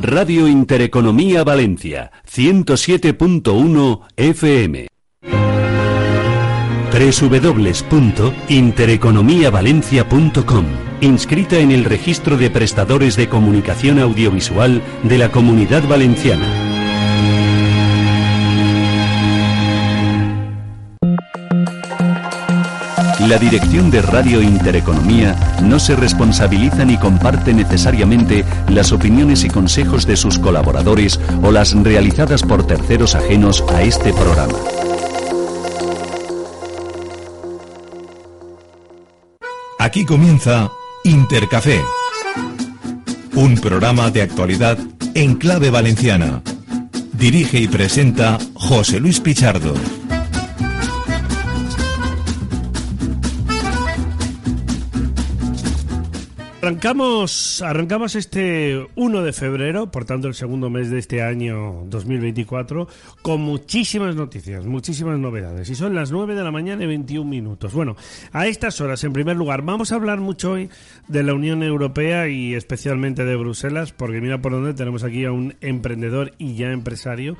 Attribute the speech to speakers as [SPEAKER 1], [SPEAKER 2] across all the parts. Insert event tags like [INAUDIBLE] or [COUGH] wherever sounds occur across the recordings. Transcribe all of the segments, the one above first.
[SPEAKER 1] Radio Intereconomía Valencia, 107.1 FM www.intereconomiavalencia.com Inscrita en el registro de prestadores de comunicación audiovisual de la Comunidad Valenciana. La dirección de Radio Intereconomía no se responsabiliza ni comparte necesariamente las opiniones y consejos de sus colaboradores o las realizadas por terceros ajenos a este programa.
[SPEAKER 2] Aquí comienza Intercafé, un programa de actualidad en clave valenciana. Dirige y presenta José Luis Pichardo.
[SPEAKER 3] Arrancamos, arrancamos este 1 de febrero, por tanto el segundo mes de este año 2024, con muchísimas noticias, muchísimas novedades. Y son las 9 de la mañana y 21 minutos. Bueno, a estas horas, en primer lugar, vamos a hablar mucho hoy de la Unión Europea y especialmente de Bruselas, porque mira por dónde tenemos aquí a un emprendedor y ya empresario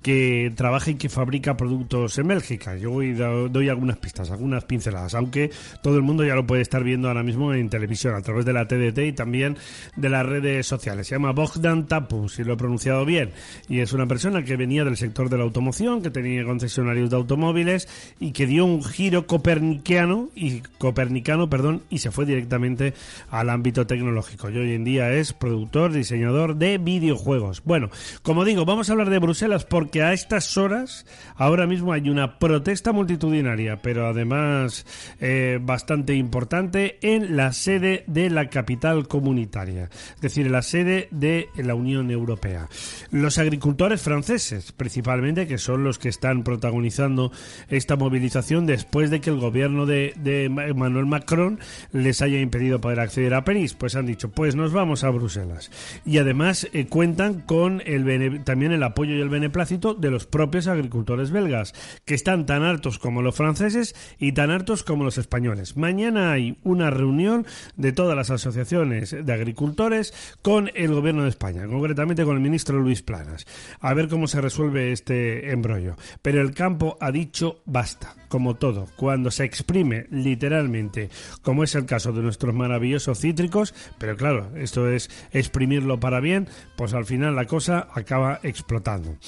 [SPEAKER 3] que trabaja y que fabrica productos en Bélgica. Yo hoy doy algunas pistas, algunas pinceladas, aunque todo el mundo ya lo puede estar viendo ahora mismo en televisión a través de la TDT y también de las redes sociales. Se llama Bogdan Tapu, si lo he pronunciado bien, y es una persona que venía del sector de la automoción, que tenía concesionarios de automóviles y que dio un giro copernicano y copernicano, perdón, y se fue directamente al ámbito tecnológico. Y hoy en día es productor, diseñador de videojuegos. Bueno, como digo, vamos a hablar de Bruselas porque a estas horas ahora mismo hay una protesta multitudinaria, pero además eh, bastante importante en la sede de la capital comunitaria, es decir, la sede de la Unión Europea. Los agricultores franceses, principalmente, que son los que están protagonizando esta movilización después de que el gobierno de, de Emmanuel Macron les haya impedido poder acceder a París, pues han dicho, pues nos vamos a Bruselas. Y además eh, cuentan con el también el apoyo y el beneplácito de los propios agricultores belgas, que están tan hartos como los franceses y tan hartos como los españoles. Mañana hay una reunión de todas las asociaciones de agricultores con el gobierno de España, concretamente con el ministro Luis Planas, a ver cómo se resuelve este embrollo. Pero el campo ha dicho basta, como todo, cuando se exprime literalmente, como es el caso de nuestros maravillosos cítricos, pero claro, esto es exprimirlo para bien, pues al final la cosa acaba explotando.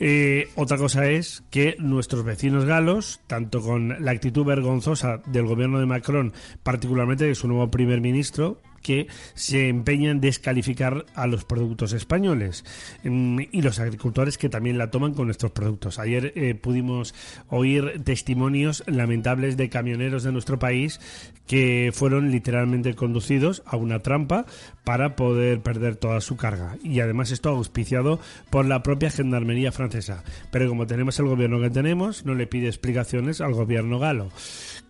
[SPEAKER 3] Eh, otra cosa es que nuestros vecinos galos, tanto con la actitud vergonzosa del gobierno de Macron, particularmente de su nuevo primer ministro, que se empeñan en descalificar a los productos españoles mm, y los agricultores que también la toman con nuestros productos. Ayer eh, pudimos oír testimonios lamentables de camioneros de nuestro país que fueron literalmente conducidos a una trampa para poder perder toda su carga. Y además esto auspiciado por la propia Gendarmería francesa. Pero como tenemos el gobierno que tenemos, no le pide explicaciones al gobierno galo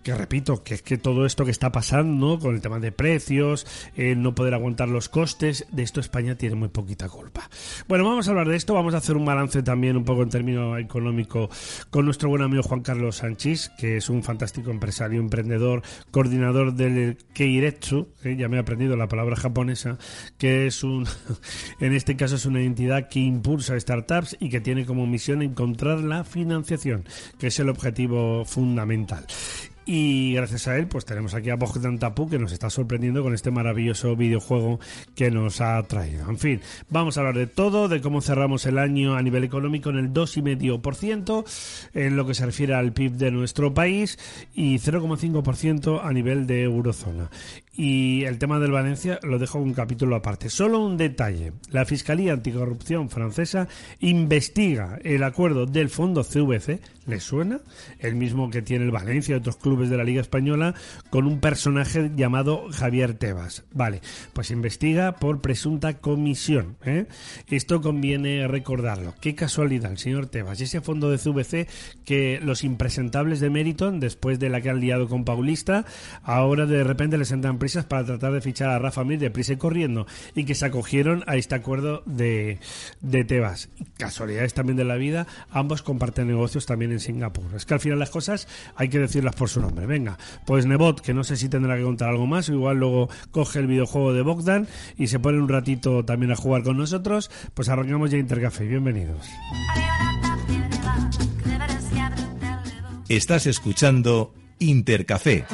[SPEAKER 3] que repito, que es que todo esto que está pasando con el tema de precios, el no poder aguantar los costes, de esto España tiene muy poquita culpa. Bueno, vamos a hablar de esto, vamos a hacer un balance también un poco en términos económico con nuestro buen amigo Juan Carlos Sánchez, que es un fantástico empresario, emprendedor, coordinador del Keiretsu, eh, ya me he aprendido la palabra japonesa, que es un, [LAUGHS] en este caso es una entidad que impulsa startups y que tiene como misión encontrar la financiación, que es el objetivo fundamental. Y gracias a él, pues tenemos aquí a Bogdan Tapu que nos está sorprendiendo con este maravilloso videojuego que nos ha traído. En fin, vamos a hablar de todo, de cómo cerramos el año a nivel económico en el 2,5% en lo que se refiere al PIB de nuestro país y 0,5% a nivel de eurozona. Y el tema del Valencia lo dejo un capítulo aparte. Solo un detalle. La Fiscalía Anticorrupción francesa investiga el acuerdo del fondo CVC, ¿le suena? El mismo que tiene el Valencia y otros clubes de la Liga Española con un personaje llamado Javier Tebas. Vale, pues investiga por presunta comisión. ¿eh? Esto conviene recordarlo. Qué casualidad, el señor Tebas. Ese fondo de CVC que los impresentables de Meriton, después de la que han liado con Paulista, ahora de repente les entran prisas para tratar de fichar a Rafa Mir de prisa y corriendo y que se acogieron a este acuerdo de, de Tebas. Casualidades también de la vida, ambos comparten negocios también en Singapur. Es que al final las cosas hay que decirlas por su nombre. Venga, pues Nebot, que no sé si tendrá que contar algo más, igual luego coge el videojuego de Bogdan y se pone un ratito también a jugar con nosotros, pues arrancamos ya Intercafé. Bienvenidos.
[SPEAKER 2] Estás escuchando Intercafé.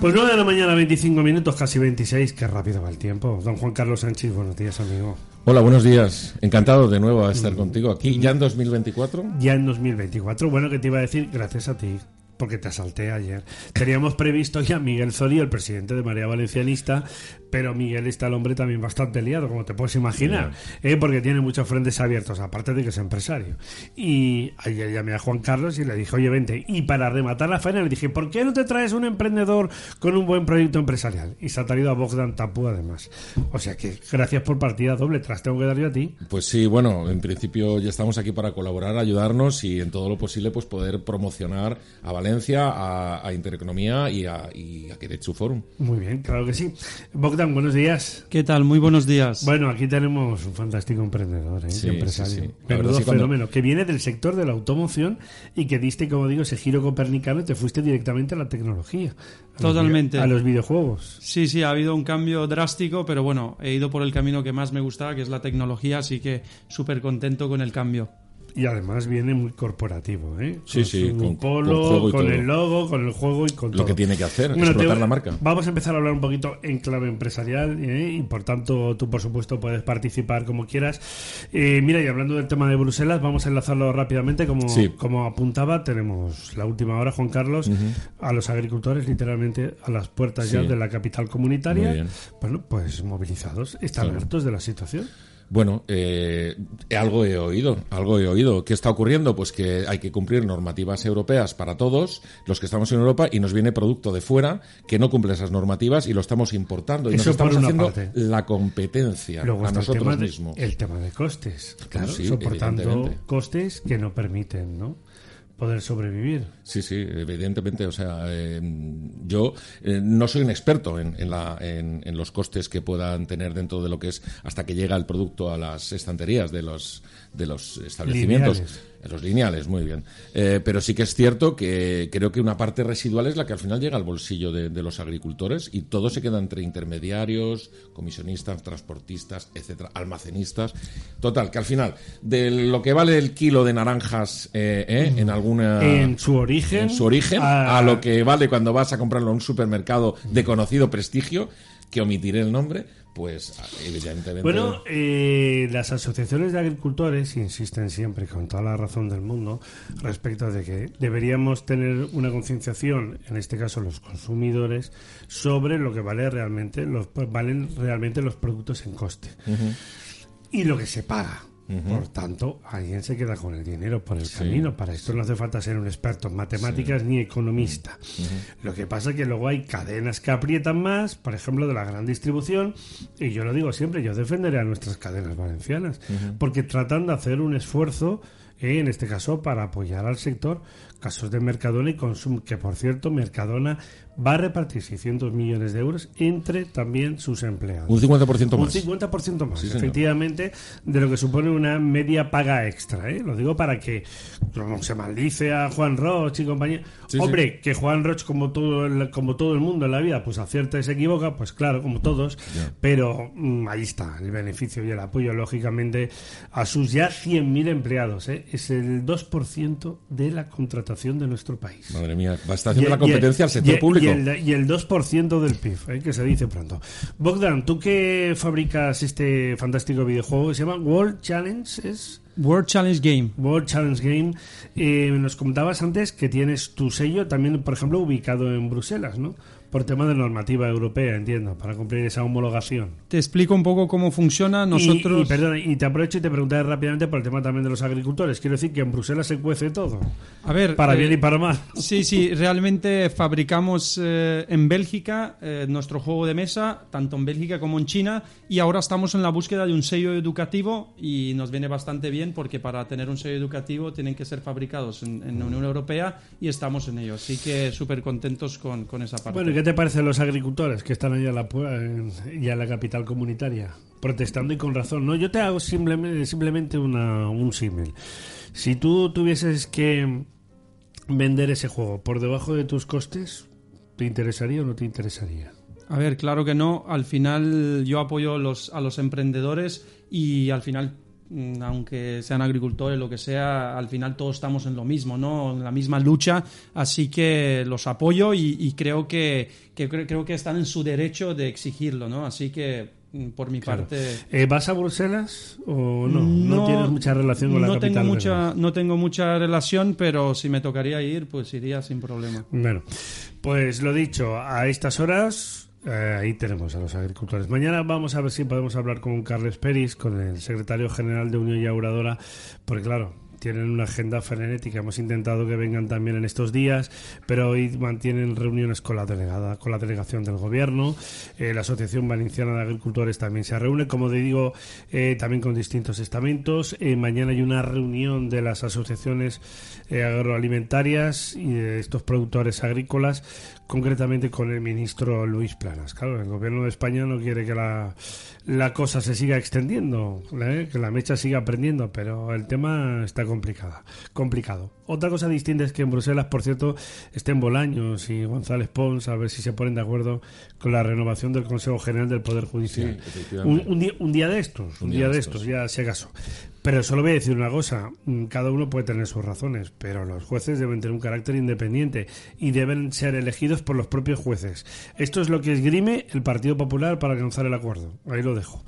[SPEAKER 3] Pues 9 de la mañana, 25 minutos, casi 26. Qué rápido va el tiempo. Don Juan Carlos Sánchez, buenos días, amigo.
[SPEAKER 4] Hola, buenos días. Encantado de nuevo de estar contigo aquí, ya en 2024.
[SPEAKER 3] Ya en 2024. Bueno, que te iba a decir, gracias a ti, porque te asalté ayer. Teníamos previsto ya Miguel Zoli, el presidente de María Valencianista, pero Miguel está el hombre también bastante liado, como te puedes imaginar, ¿eh? porque tiene muchos frentes abiertos, aparte de que es empresario. Y ayer llamé a Juan Carlos y le dije, oye, vente. Y para rematar la faena le dije, ¿por qué no te traes un emprendedor con un buen proyecto empresarial? Y se ha traído a Bogdan Tapu además. O sea que gracias por partida doble, tras tengo que dar yo a ti.
[SPEAKER 4] Pues sí, bueno, en principio ya estamos aquí para colaborar, ayudarnos y en todo lo posible pues poder promocionar a Valencia, a, a Intereconomía y a, y a Forum.
[SPEAKER 3] Muy bien, claro que sí. Bogdan, buenos días.
[SPEAKER 5] ¿Qué tal? Muy buenos días.
[SPEAKER 3] Bueno, aquí tenemos un fantástico emprendedor, ¿eh?
[SPEAKER 4] Sí,
[SPEAKER 3] empresario.
[SPEAKER 4] sí,
[SPEAKER 3] Menudo
[SPEAKER 4] cuando-
[SPEAKER 3] fenómeno. Que viene del sector de la automoción y que diste, como digo, ese giro copernicano y te fuiste directamente a la tecnología. A
[SPEAKER 5] Totalmente.
[SPEAKER 3] A los videojuegos.
[SPEAKER 5] Sí, sí, ha habido un cambio drástico, pero bueno, he ido por el camino que más me gustaba, que es la tecnología, así que súper contento con el cambio.
[SPEAKER 3] Y además viene muy corporativo, ¿eh?
[SPEAKER 4] Sí,
[SPEAKER 3] Con
[SPEAKER 4] sí, con-
[SPEAKER 3] polo,
[SPEAKER 4] con
[SPEAKER 3] el logo, con el juego y con
[SPEAKER 4] Lo
[SPEAKER 3] todo.
[SPEAKER 4] que tiene que hacer,
[SPEAKER 3] Bueno,
[SPEAKER 4] explotar
[SPEAKER 3] te-
[SPEAKER 4] la marca.
[SPEAKER 3] Vamos a empezar a hablar un poquito en clave empresarial ¿eh? y por tanto tú por supuesto puedes participar como quieras. Eh, mira, y hablando del tema de Bruselas, vamos a enlazarlo rápidamente. Como,
[SPEAKER 4] Sí.
[SPEAKER 3] como apuntaba, tenemos la última hora, Juan Carlos, a los agricultores literalmente a las puertas ya de la capital comunitaria. Bueno, pues movilizados. ¿Están hartos de la situación?
[SPEAKER 4] Bueno, eh, algo he oído, algo he oído. ¿Qué está ocurriendo? Pues que hay que cumplir normativas europeas para todos los que estamos en Europa y nos viene producto de fuera que no cumple esas normativas y lo estamos importando y
[SPEAKER 3] Eso
[SPEAKER 4] nos estamos haciendo
[SPEAKER 3] parte.
[SPEAKER 4] la competencia
[SPEAKER 3] Luego
[SPEAKER 4] a nosotros mismos.
[SPEAKER 3] el tema de costes. Claro,
[SPEAKER 4] sí,
[SPEAKER 3] soportando costes que no permiten ¿no? Poder sobrevivir.
[SPEAKER 4] Sí, sí, evidentemente. O sea, eh, yo eh, no soy un experto en, en la- en- en los costes que puedan tener dentro de lo que es hasta que llega el producto a las estanterías de los, de los establecimientos.
[SPEAKER 3] Lineales.
[SPEAKER 4] En Los lineales, muy bien. Eh, pero sí que es cierto que creo que una parte residual es la que al final llega al bolsillo de, de los agricultores y todo se queda entre intermediarios, comisionistas, transportistas, etcétera, almacenistas. Total, que al final, de lo que vale el kilo de naranjas eh, eh, en alguna
[SPEAKER 3] en su origen.
[SPEAKER 4] en su origen
[SPEAKER 3] a-
[SPEAKER 4] a lo que vale cuando vas a comprarlo en un supermercado de conocido prestigio, que omitiré el nombre, pues evidentemente.
[SPEAKER 3] Bueno, eh, las asociaciones de agricultores insisten siempre, con toda la razón del mundo, respecto de que deberíamos tener una concienciación, en este caso los consumidores, sobre lo que vale realmente, los, valen realmente los productos en coste y lo que se paga. Por tanto, alguien se queda con el dinero por el camino. Para esto no hace falta ser un experto en matemáticas ni economista. Lo que pasa es que luego hay cadenas que aprietan más, por ejemplo, de la gran distribución, y yo lo digo siempre, yo defenderé a nuestras cadenas valencianas, porque tratan de hacer un esfuerzo, eh, en este caso, para apoyar al sector, casos de Mercadona y Consum, que por cierto, Mercadona va a repartir 600 millones de euros entre también sus empleados.
[SPEAKER 4] un 50%
[SPEAKER 3] Un
[SPEAKER 4] más.
[SPEAKER 3] 50% más,
[SPEAKER 4] Sí,
[SPEAKER 3] efectivamente, de lo que supone una media paga extra. ¿eh? Lo digo para que no se maldice a Juan Roch y compañía.
[SPEAKER 4] Sí,
[SPEAKER 3] Hombre, que Juan Roch, como todo, el, como todo el mundo en la vida, pues acierta y se equivoca, pues claro, como todos. Pero mm, ahí está el beneficio y el apoyo, lógicamente, a sus ya 100.000 empleados. ¿eh? Es el 2% de la contratación de nuestro país.
[SPEAKER 4] Madre mía, va a estar haciendo
[SPEAKER 3] Y-
[SPEAKER 4] la competencia
[SPEAKER 3] y-
[SPEAKER 4] al sector
[SPEAKER 3] y-
[SPEAKER 4] público.
[SPEAKER 3] Y el, y el 2% del PIB, ¿eh? que se dice pronto. Bogdan, tú que fabricas este fantástico videojuego que se llama World Challenge, ¿es?
[SPEAKER 5] World Challenge Game.
[SPEAKER 3] World Challenge Game. Eh, nos comentabas antes que tienes tu sello también, por ejemplo, ubicado en Bruselas, ¿no? Por tema de normativa europea, entiendo, para cumplir esa homologación.
[SPEAKER 5] Te explico un poco cómo funciona. Nosotros.
[SPEAKER 3] Y, y, perdona, y te aprovecho y te preguntaré rápidamente por el tema también de los agricultores. Quiero decir que en Bruselas se cuece todo,
[SPEAKER 5] a ver.
[SPEAKER 3] para
[SPEAKER 5] eh,
[SPEAKER 3] bien y para mal.
[SPEAKER 5] Sí, sí, realmente fabricamos eh, en Bélgica eh, nuestro juego de mesa, tanto en Bélgica como en China, y ahora estamos en la búsqueda de un sello educativo y nos viene bastante bien porque para tener un sello educativo tienen que ser fabricados en, en la Unión Europea y estamos en ello. Así que súper contentos con, con esa parte.
[SPEAKER 3] Bueno, ¿y qué te parecen los agricultores que están allá en la, la capital comunitaria? protestando y con razón. No, yo te hago simplemente, un símil. Si tú tuvieses que vender ese juego por debajo de tus costes, ¿te interesaría o no te interesaría?
[SPEAKER 5] A ver, claro que no. Al final yo apoyo a los emprendedores y al final, aunque sean agricultores, lo que sea, al final todos estamos en lo mismo, ¿no? En la misma lucha. Así que los apoyo y, y creo que, que cre- creo que están en su derecho de exigirlo, ¿no? Así que mm, por mi parte.
[SPEAKER 3] Eh, ¿Vas a Bruselas o no? No, tienes mucha relación con la
[SPEAKER 5] no
[SPEAKER 3] capital.
[SPEAKER 5] tengo mucha no tengo mucha relación pero si me tocaría ir pues iría sin problema
[SPEAKER 3] Bueno, pues lo dicho, a estas horas eh, ahí tenemos a los agricultores. Mañana vamos a ver si podemos hablar con Carles Peris, con el secretario general de Unión y porque claro, tienen una agenda frenética. Hemos intentado que vengan también en estos días, pero hoy mantienen reuniones con la delegada, con la delegación del gobierno. Eh, la Asociación Valenciana de Agricultores también se reúne, como te digo, eh, también con distintos estamentos. Mañana hay una reunión de las asociaciones agroalimentarias y de estos productores agrícolas, concretamente con el ministro Luis Planas. Claro, el gobierno de España no quiere que la, la cosa se siga extendiendo, ¿eh? que la mecha siga aprendiendo, pero el tema está complicada, complicado. Otra cosa distinta es que en Bruselas, por cierto, estén Bolaños y González Pons a ver si se ponen de acuerdo con la renovación del Consejo General del Poder Judicial.
[SPEAKER 4] Sí, efectivamente.
[SPEAKER 3] un, un día, un día de estos, un, día, de estos, ya si acaso. Pero solo voy a decir una cosa, mm, cada uno puede tener sus razones, pero los jueces deben tener un carácter independiente y deben ser elegidos por los propios jueces. Esto es lo que esgrime el Partido Popular para alcanzar el acuerdo. Ahí lo dejo.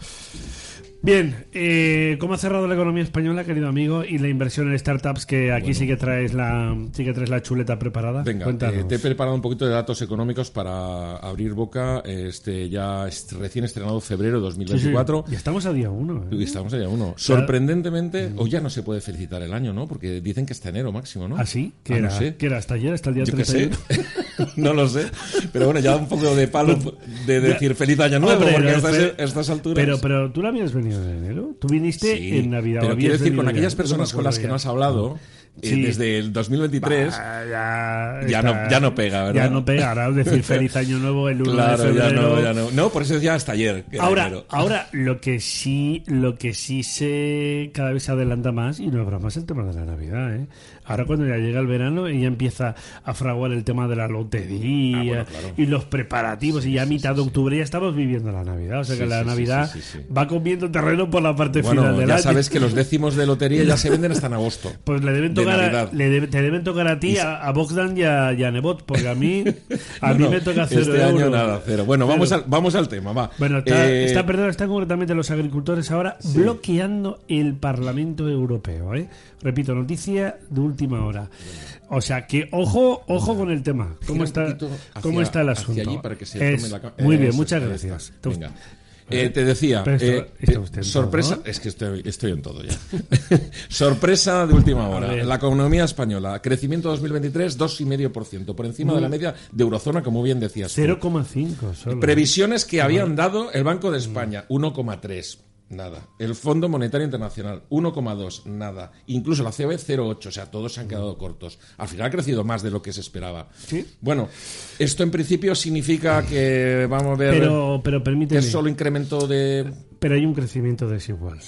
[SPEAKER 3] Bien, eh, ¿cómo ha cerrado la economía española, querido amigo, y la inversión en startups que aquí sí que traes la sí que traes la chuleta preparada?
[SPEAKER 4] Venga, eh, te he preparado un poquito de datos económicos para abrir boca. Este ya es recién estrenado febrero de
[SPEAKER 3] Sí, sí.
[SPEAKER 4] 2024.
[SPEAKER 3] Y estamos a día uno. ¿eh?
[SPEAKER 4] Y Estamos allá uno. Sorprendentemente, o ya no se puede felicitar el año, ¿no? Porque dicen que está enero máximo, ¿no?
[SPEAKER 3] ¿Ah, sí? ¿Qué
[SPEAKER 4] Ah,
[SPEAKER 3] era?
[SPEAKER 4] no sé.
[SPEAKER 3] ¿Qué era? ¿Hasta ayer? ¿Hasta el día
[SPEAKER 4] Yo qué sé.
[SPEAKER 3] 31? [LAUGHS]
[SPEAKER 4] no lo sé. Pero bueno, ya un poco de palo [LAUGHS] de decir feliz año nuevo, porque a estas,
[SPEAKER 3] pero-
[SPEAKER 4] a estas alturas.
[SPEAKER 3] Pero, pero tú no habías venido en enero. Tú viniste
[SPEAKER 4] Sí,
[SPEAKER 3] en Navidad.
[SPEAKER 4] Pero quiero decir, con aquellas
[SPEAKER 3] ya.
[SPEAKER 4] personas con las que no has
[SPEAKER 3] ya.
[SPEAKER 4] hablado, eh,
[SPEAKER 3] Sí.
[SPEAKER 4] desde el 2023,
[SPEAKER 3] Bah, ya,
[SPEAKER 4] Ya no- ya no pega, ¿verdad?
[SPEAKER 3] Ya no pega. Ahora decir feliz año nuevo el 1
[SPEAKER 4] claro,
[SPEAKER 3] de
[SPEAKER 4] ya
[SPEAKER 3] febrero.
[SPEAKER 4] no, ya no. No, por eso decía hasta ayer.
[SPEAKER 3] Ahora,
[SPEAKER 4] enero.
[SPEAKER 3] ahora lo que sí, lo que sí se cada vez se adelanta más y no broma es el tema de la Navidad, ¿eh? Ahora cuando ya llega el verano ella empieza a fraguar el tema de la lotería
[SPEAKER 4] Ah, bueno, claro.
[SPEAKER 3] y los preparativos y ya a mitad de octubre ya estamos viviendo la Navidad, o sea que la Navidad va comiendo terreno por la parte final
[SPEAKER 4] Bueno,
[SPEAKER 3] del
[SPEAKER 4] ya
[SPEAKER 3] año.
[SPEAKER 4] sabes que los décimos de lotería ya se venden hasta en agosto. [LAUGHS]
[SPEAKER 3] Pues le deben
[SPEAKER 4] de
[SPEAKER 3] tocar a, le debe- te deben tocar a ti,
[SPEAKER 4] Y-
[SPEAKER 3] a, a Bogdan y a, y a Nebot, porque a mí, [LAUGHS] a
[SPEAKER 4] No,
[SPEAKER 3] mí me toca cero
[SPEAKER 4] Este año
[SPEAKER 3] euros.
[SPEAKER 4] nada, cero. Bueno, vamos al, vamos al tema, va.
[SPEAKER 3] Bueno, está,
[SPEAKER 4] Eh,
[SPEAKER 3] está, perdón, están concretamente los agricultores ahora bloqueando el Parlamento Europeo. ¿eh? Repito, noticia de última hora. O sea que, ojo, ojo con el tema. ¿Cómo está, cómo
[SPEAKER 4] hacia-
[SPEAKER 3] está el asunto?
[SPEAKER 4] allí para que se
[SPEAKER 3] Es-
[SPEAKER 4] la
[SPEAKER 3] muy bien, muchas gracias.
[SPEAKER 4] Eh, te decía, eh, eh, sorpresa,
[SPEAKER 3] todo, ¿no?
[SPEAKER 4] es que estoy, estoy en todo ya. [LAUGHS] sorpresa de última hora. La economía española, crecimiento 2023, 2,5%, por encima de
[SPEAKER 3] Mm.
[SPEAKER 4] la media de Eurozona, como bien decías. tú.
[SPEAKER 3] 0,5 solo.
[SPEAKER 4] Previsiones que habían dado el Banco de España, 1,3. Nada. El Fondo Monetario Internacional, 1,2. Nada. Incluso la COE, 0,8. O sea, todos se han quedado cortos. Al final ha crecido más de lo que se esperaba.
[SPEAKER 3] Sí.
[SPEAKER 4] Bueno, esto en principio significa que vamos a ver
[SPEAKER 3] Pero, pero permíteme.
[SPEAKER 4] es solo incremento de...
[SPEAKER 3] Pero hay un crecimiento desigual.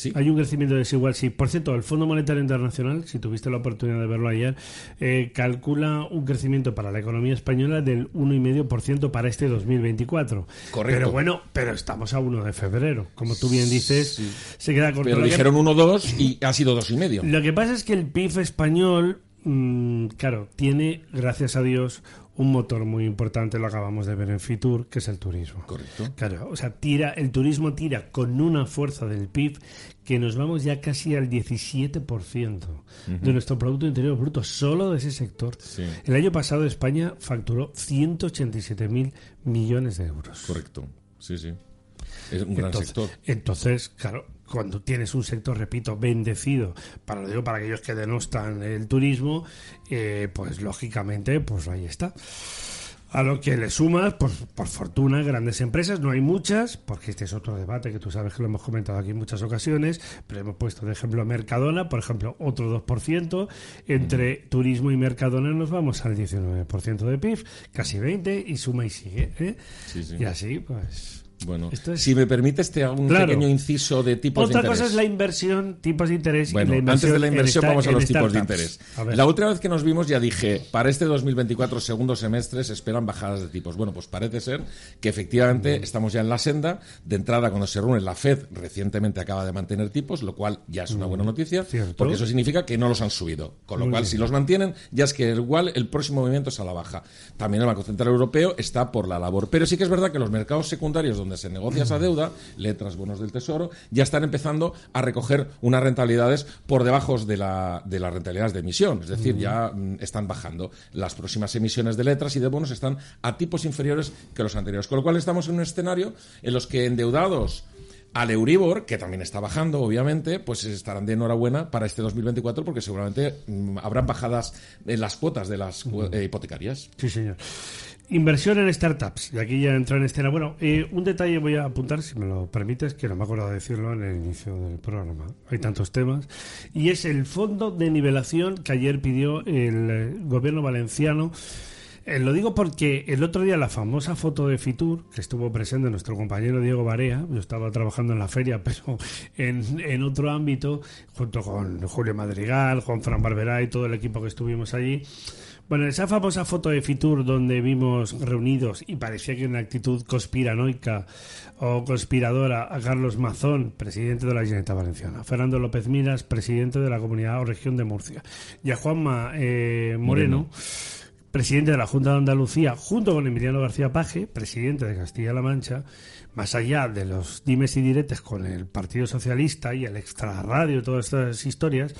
[SPEAKER 4] Sí.
[SPEAKER 3] Hay un crecimiento desigual, sí. Por cierto, el Fondo Monetario Internacional, si tuviste la oportunidad de verlo ayer, eh, calcula un crecimiento para la economía española del 1,5% para este 2024.
[SPEAKER 4] Correcto.
[SPEAKER 3] Pero bueno, pero estamos a 1 de febrero. Como tú bien dices, se queda corto.
[SPEAKER 4] Pero dijeron 1,2 y ha sido 2,5.
[SPEAKER 3] Lo que pasa es que el PIB español, mm, claro, tiene, gracias a Dios, un motor muy importante, lo acabamos de ver en Fitur, que es el turismo.
[SPEAKER 4] Correcto.
[SPEAKER 3] Claro, o sea, tira, el turismo tira con una fuerza del PIB que nos vamos ya casi al 17% de nuestro Producto Interior Bruto, solo de ese sector.
[SPEAKER 4] Sí.
[SPEAKER 3] El año pasado España facturó 187.000 millones de euros.
[SPEAKER 4] Correcto. Sí, sí. Es un gran sector.
[SPEAKER 3] entonces, claro, cuando tienes un sector, repito, bendecido, para lo digo para aquellos que denostan el turismo, eh, pues lógicamente, pues ahí está. A lo que le sumas, pues por fortuna, grandes empresas, no hay muchas, porque este es otro debate que tú sabes que lo hemos comentado aquí en muchas ocasiones, pero hemos puesto de ejemplo Mercadona, por ejemplo, otro 2%, entre turismo y Mercadona nos vamos al 19% de PIB, casi 20, y suma y sigue. ¿eh?
[SPEAKER 4] Sí, sí.
[SPEAKER 3] Y así, pues...
[SPEAKER 4] Bueno,
[SPEAKER 3] es-
[SPEAKER 4] si me permites, te hago un
[SPEAKER 3] Claro.
[SPEAKER 4] pequeño inciso de tipos
[SPEAKER 3] Otra
[SPEAKER 4] de interés.
[SPEAKER 3] cosa es la inversión, tipos de interés. y
[SPEAKER 4] Bueno,
[SPEAKER 3] la inversión
[SPEAKER 4] antes de la inversión vamos a los tipos de interés. La última vez que nos vimos ya dije, para este 2024 segundo semestre se esperan bajadas de tipos. Bueno, pues parece ser que efectivamente estamos ya en la senda. De entrada, cuando se reúne la Fed, recientemente acaba de mantener tipos, lo cual ya es una buena noticia,
[SPEAKER 3] Cierto.
[SPEAKER 4] porque eso significa que no los han subido. Con lo
[SPEAKER 3] Muy
[SPEAKER 4] cual,
[SPEAKER 3] bien.
[SPEAKER 4] si los mantienen, ya es que igual el próximo movimiento es a la baja. También el Banco Central Europeo está por la labor. Pero sí que es verdad que los mercados secundarios donde se negocia esa deuda, letras, bonos del Tesoro, ya están empezando a recoger unas rentabilidades por debajo de, la, de las rentabilidades de emisión. Es decir, ya mm, están bajando. Las próximas emisiones de letras y de bonos están a tipos inferiores que los anteriores. Con lo cual estamos en un escenario en los que endeudados al Euribor, que también está bajando, obviamente, pues estarán de enhorabuena para este 2024 porque seguramente mm, habrán bajadas en las cuotas de las eh, hipotecarias.
[SPEAKER 3] Sí, señor. Inversión en startups. Y aquí ya entra en escena. Bueno, eh, un detalle voy a apuntar, si me lo permites, que no me acuerdo de decirlo en el inicio del programa. Hay tantos temas. Y es el fondo de nivelación que ayer pidió el eh, gobierno valenciano. Eh, lo digo porque el otro día la famosa foto de Fitur, que estuvo presente nuestro compañero Diego Barea, yo estaba trabajando en la feria, [LAUGHS] pero en, en otro ámbito, junto con Julio Madrigal, Juan Fran Barberá y todo el equipo que estuvimos allí. Bueno, esa famosa foto de Fitur donde vimos reunidos y parecía que una actitud conspiranoica o conspiradora a Carlos Mazón, presidente de la Generalitat Valenciana, Fernando López Miras, presidente de la Comunidad o Región de Murcia, y a Juanma eh, Moreno, presidente de la Junta de Andalucía, junto con Emiliano García Paje, presidente de Castilla-La Mancha, más allá de los dimes y diretes con el Partido Socialista y el extrarradio y todas estas historias,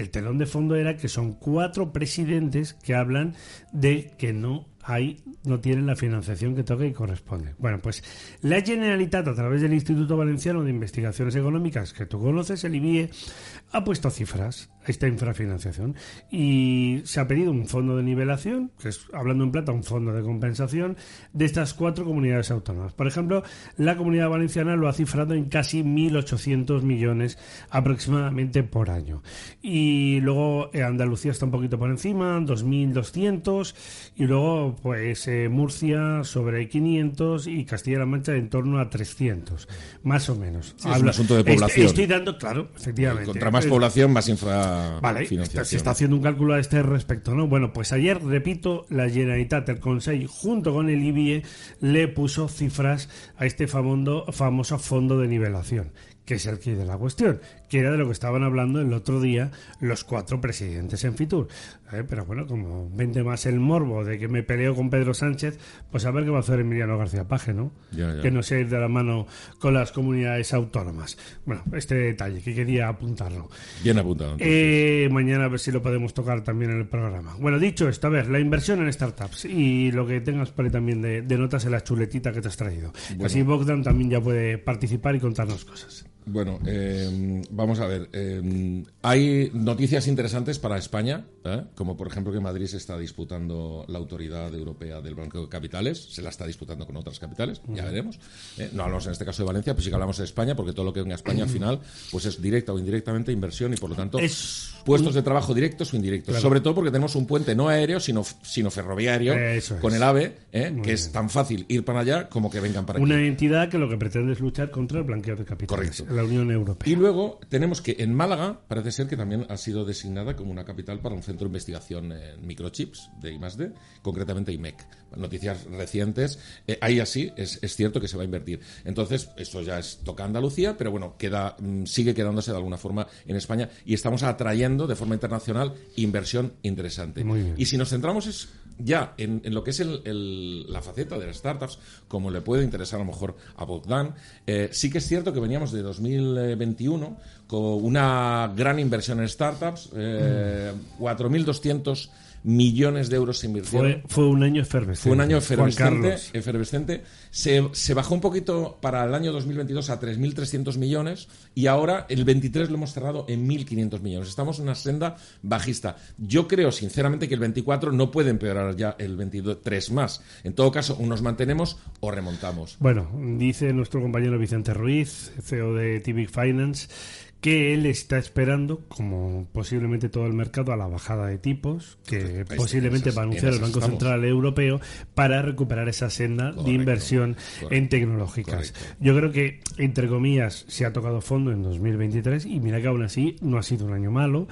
[SPEAKER 3] el telón de fondo era que son cuatro presidentes que hablan de que no hay, no tienen la financiación que toca y corresponde. Bueno, pues la Generalitat, a través del Instituto Valenciano de Investigaciones Económicas, que tú conoces, el IBIE, ha puesto cifras a esta infrafinanciación y se ha pedido un fondo de nivelación, que es, hablando en plata, un fondo de compensación de estas cuatro comunidades autónomas. Por ejemplo, la comunidad valenciana lo ha cifrado en casi 1.800 millones aproximadamente por año. Y luego eh, Andalucía está un poquito por encima, 2.200, y luego pues eh, Murcia sobre 500 y Castilla-La Mancha en torno a 300, más o menos.
[SPEAKER 4] Sí, es un asunto de población.
[SPEAKER 3] Estoy dando, claro, efectivamente.
[SPEAKER 4] Contra más
[SPEAKER 3] Eh,
[SPEAKER 4] población, más
[SPEAKER 3] Vale,
[SPEAKER 4] infrafinanciación.
[SPEAKER 3] se está haciendo un cálculo a este respecto, ¿no? Bueno, pues ayer, repito, la Generalitat, el Consejo, junto con el IBIE, le puso cifras a este famoso, famoso fondo de nivelación, que es el que de la cuestión, que era de lo que estaban hablando el otro día los cuatro presidentes en Fitur. ¿eh? Pero bueno, como vende más el morbo de que me peleo con Pedro Sánchez, pues a ver qué va a hacer Emiliano García Paje, ¿no?
[SPEAKER 4] Ya, ya.
[SPEAKER 3] Que no se ir de la mano con las comunidades autónomas. Bueno, este detalle que quería apuntarlo.
[SPEAKER 4] Bien apuntado.
[SPEAKER 3] Eh, mañana a ver si lo podemos tocar también en el programa. Bueno, dicho esto, a ver, la inversión en startups y lo que tengas por ahí también de, de notas en la chuletita que te has traído. Así Bogdan también ya puede participar y contarnos cosas.
[SPEAKER 4] Bueno, eh, vamos a ver. eh, hay noticias interesantes para España, ¿eh? como por ejemplo que Madrid se está disputando la autoridad europea del Banco de Capitales, se la está disputando con otras capitales, ya veremos. ¿eh? No hablamos en este caso de Valencia, pues sí que hablamos de España, porque todo lo que venga a España al final pues es directa o indirectamente inversión y por lo tanto
[SPEAKER 3] Es
[SPEAKER 4] puestos de trabajo directos o indirectos.
[SPEAKER 3] Claro.
[SPEAKER 4] Sobre todo porque tenemos un puente no aéreo, sino, sino ferroviario,
[SPEAKER 3] es.
[SPEAKER 4] con el AVE, ¿eh? Que es tan fácil ir para allá como que vengan para aquí.
[SPEAKER 3] Una entidad que lo que pretende es luchar contra el blanqueo de capitales
[SPEAKER 4] Correcto.
[SPEAKER 3] La Unión Europea.
[SPEAKER 4] Y luego tenemos que en Málaga parece ser que también ha sido designada como una capital para un centro de investigación en microchips de I+D, concretamente IMEC. Noticias recientes, eh, ahí así es, es cierto que se va a invertir. Entonces, esto ya es toca Andalucía, pero bueno, queda mm, sigue quedándose de alguna forma en España y estamos atrayendo de forma internacional inversión interesante.
[SPEAKER 3] Muy bien.
[SPEAKER 4] Y si nos centramos es ya en, en lo que es el- el- la faceta de las startups, como le puede interesar a lo mejor a Bogdan, eh, sí que es cierto que veníamos de 2021 con una gran inversión en startups, eh, 4.200 millones de euros se invirtieron.
[SPEAKER 3] Fue, fue un año efervescente.
[SPEAKER 4] Fue un año efervescente. Efervescente. Se, se bajó un poquito para el año 2022 a 3.300 millones y ahora el 23 lo hemos cerrado en 1.500 millones. Estamos en una senda bajista. Yo creo, sinceramente, que el 24 no puede empeorar ya el 23 más. En todo caso, o nos mantenemos o remontamos.
[SPEAKER 3] Bueno, dice nuestro compañero Vicente Ruiz, CEO de TVIC Finance, que él está esperando, como posiblemente todo el mercado, a la bajada de tipos, que posiblemente va a anunciar el Banco
[SPEAKER 4] estamos.
[SPEAKER 3] Central Europeo para recuperar esa senda de inversión
[SPEAKER 4] correcto,
[SPEAKER 3] en tecnológicas.
[SPEAKER 4] correcto.
[SPEAKER 3] Yo creo que, entre comillas, se ha tocado fondo en 2023 y mira que aún así no ha sido un año malo,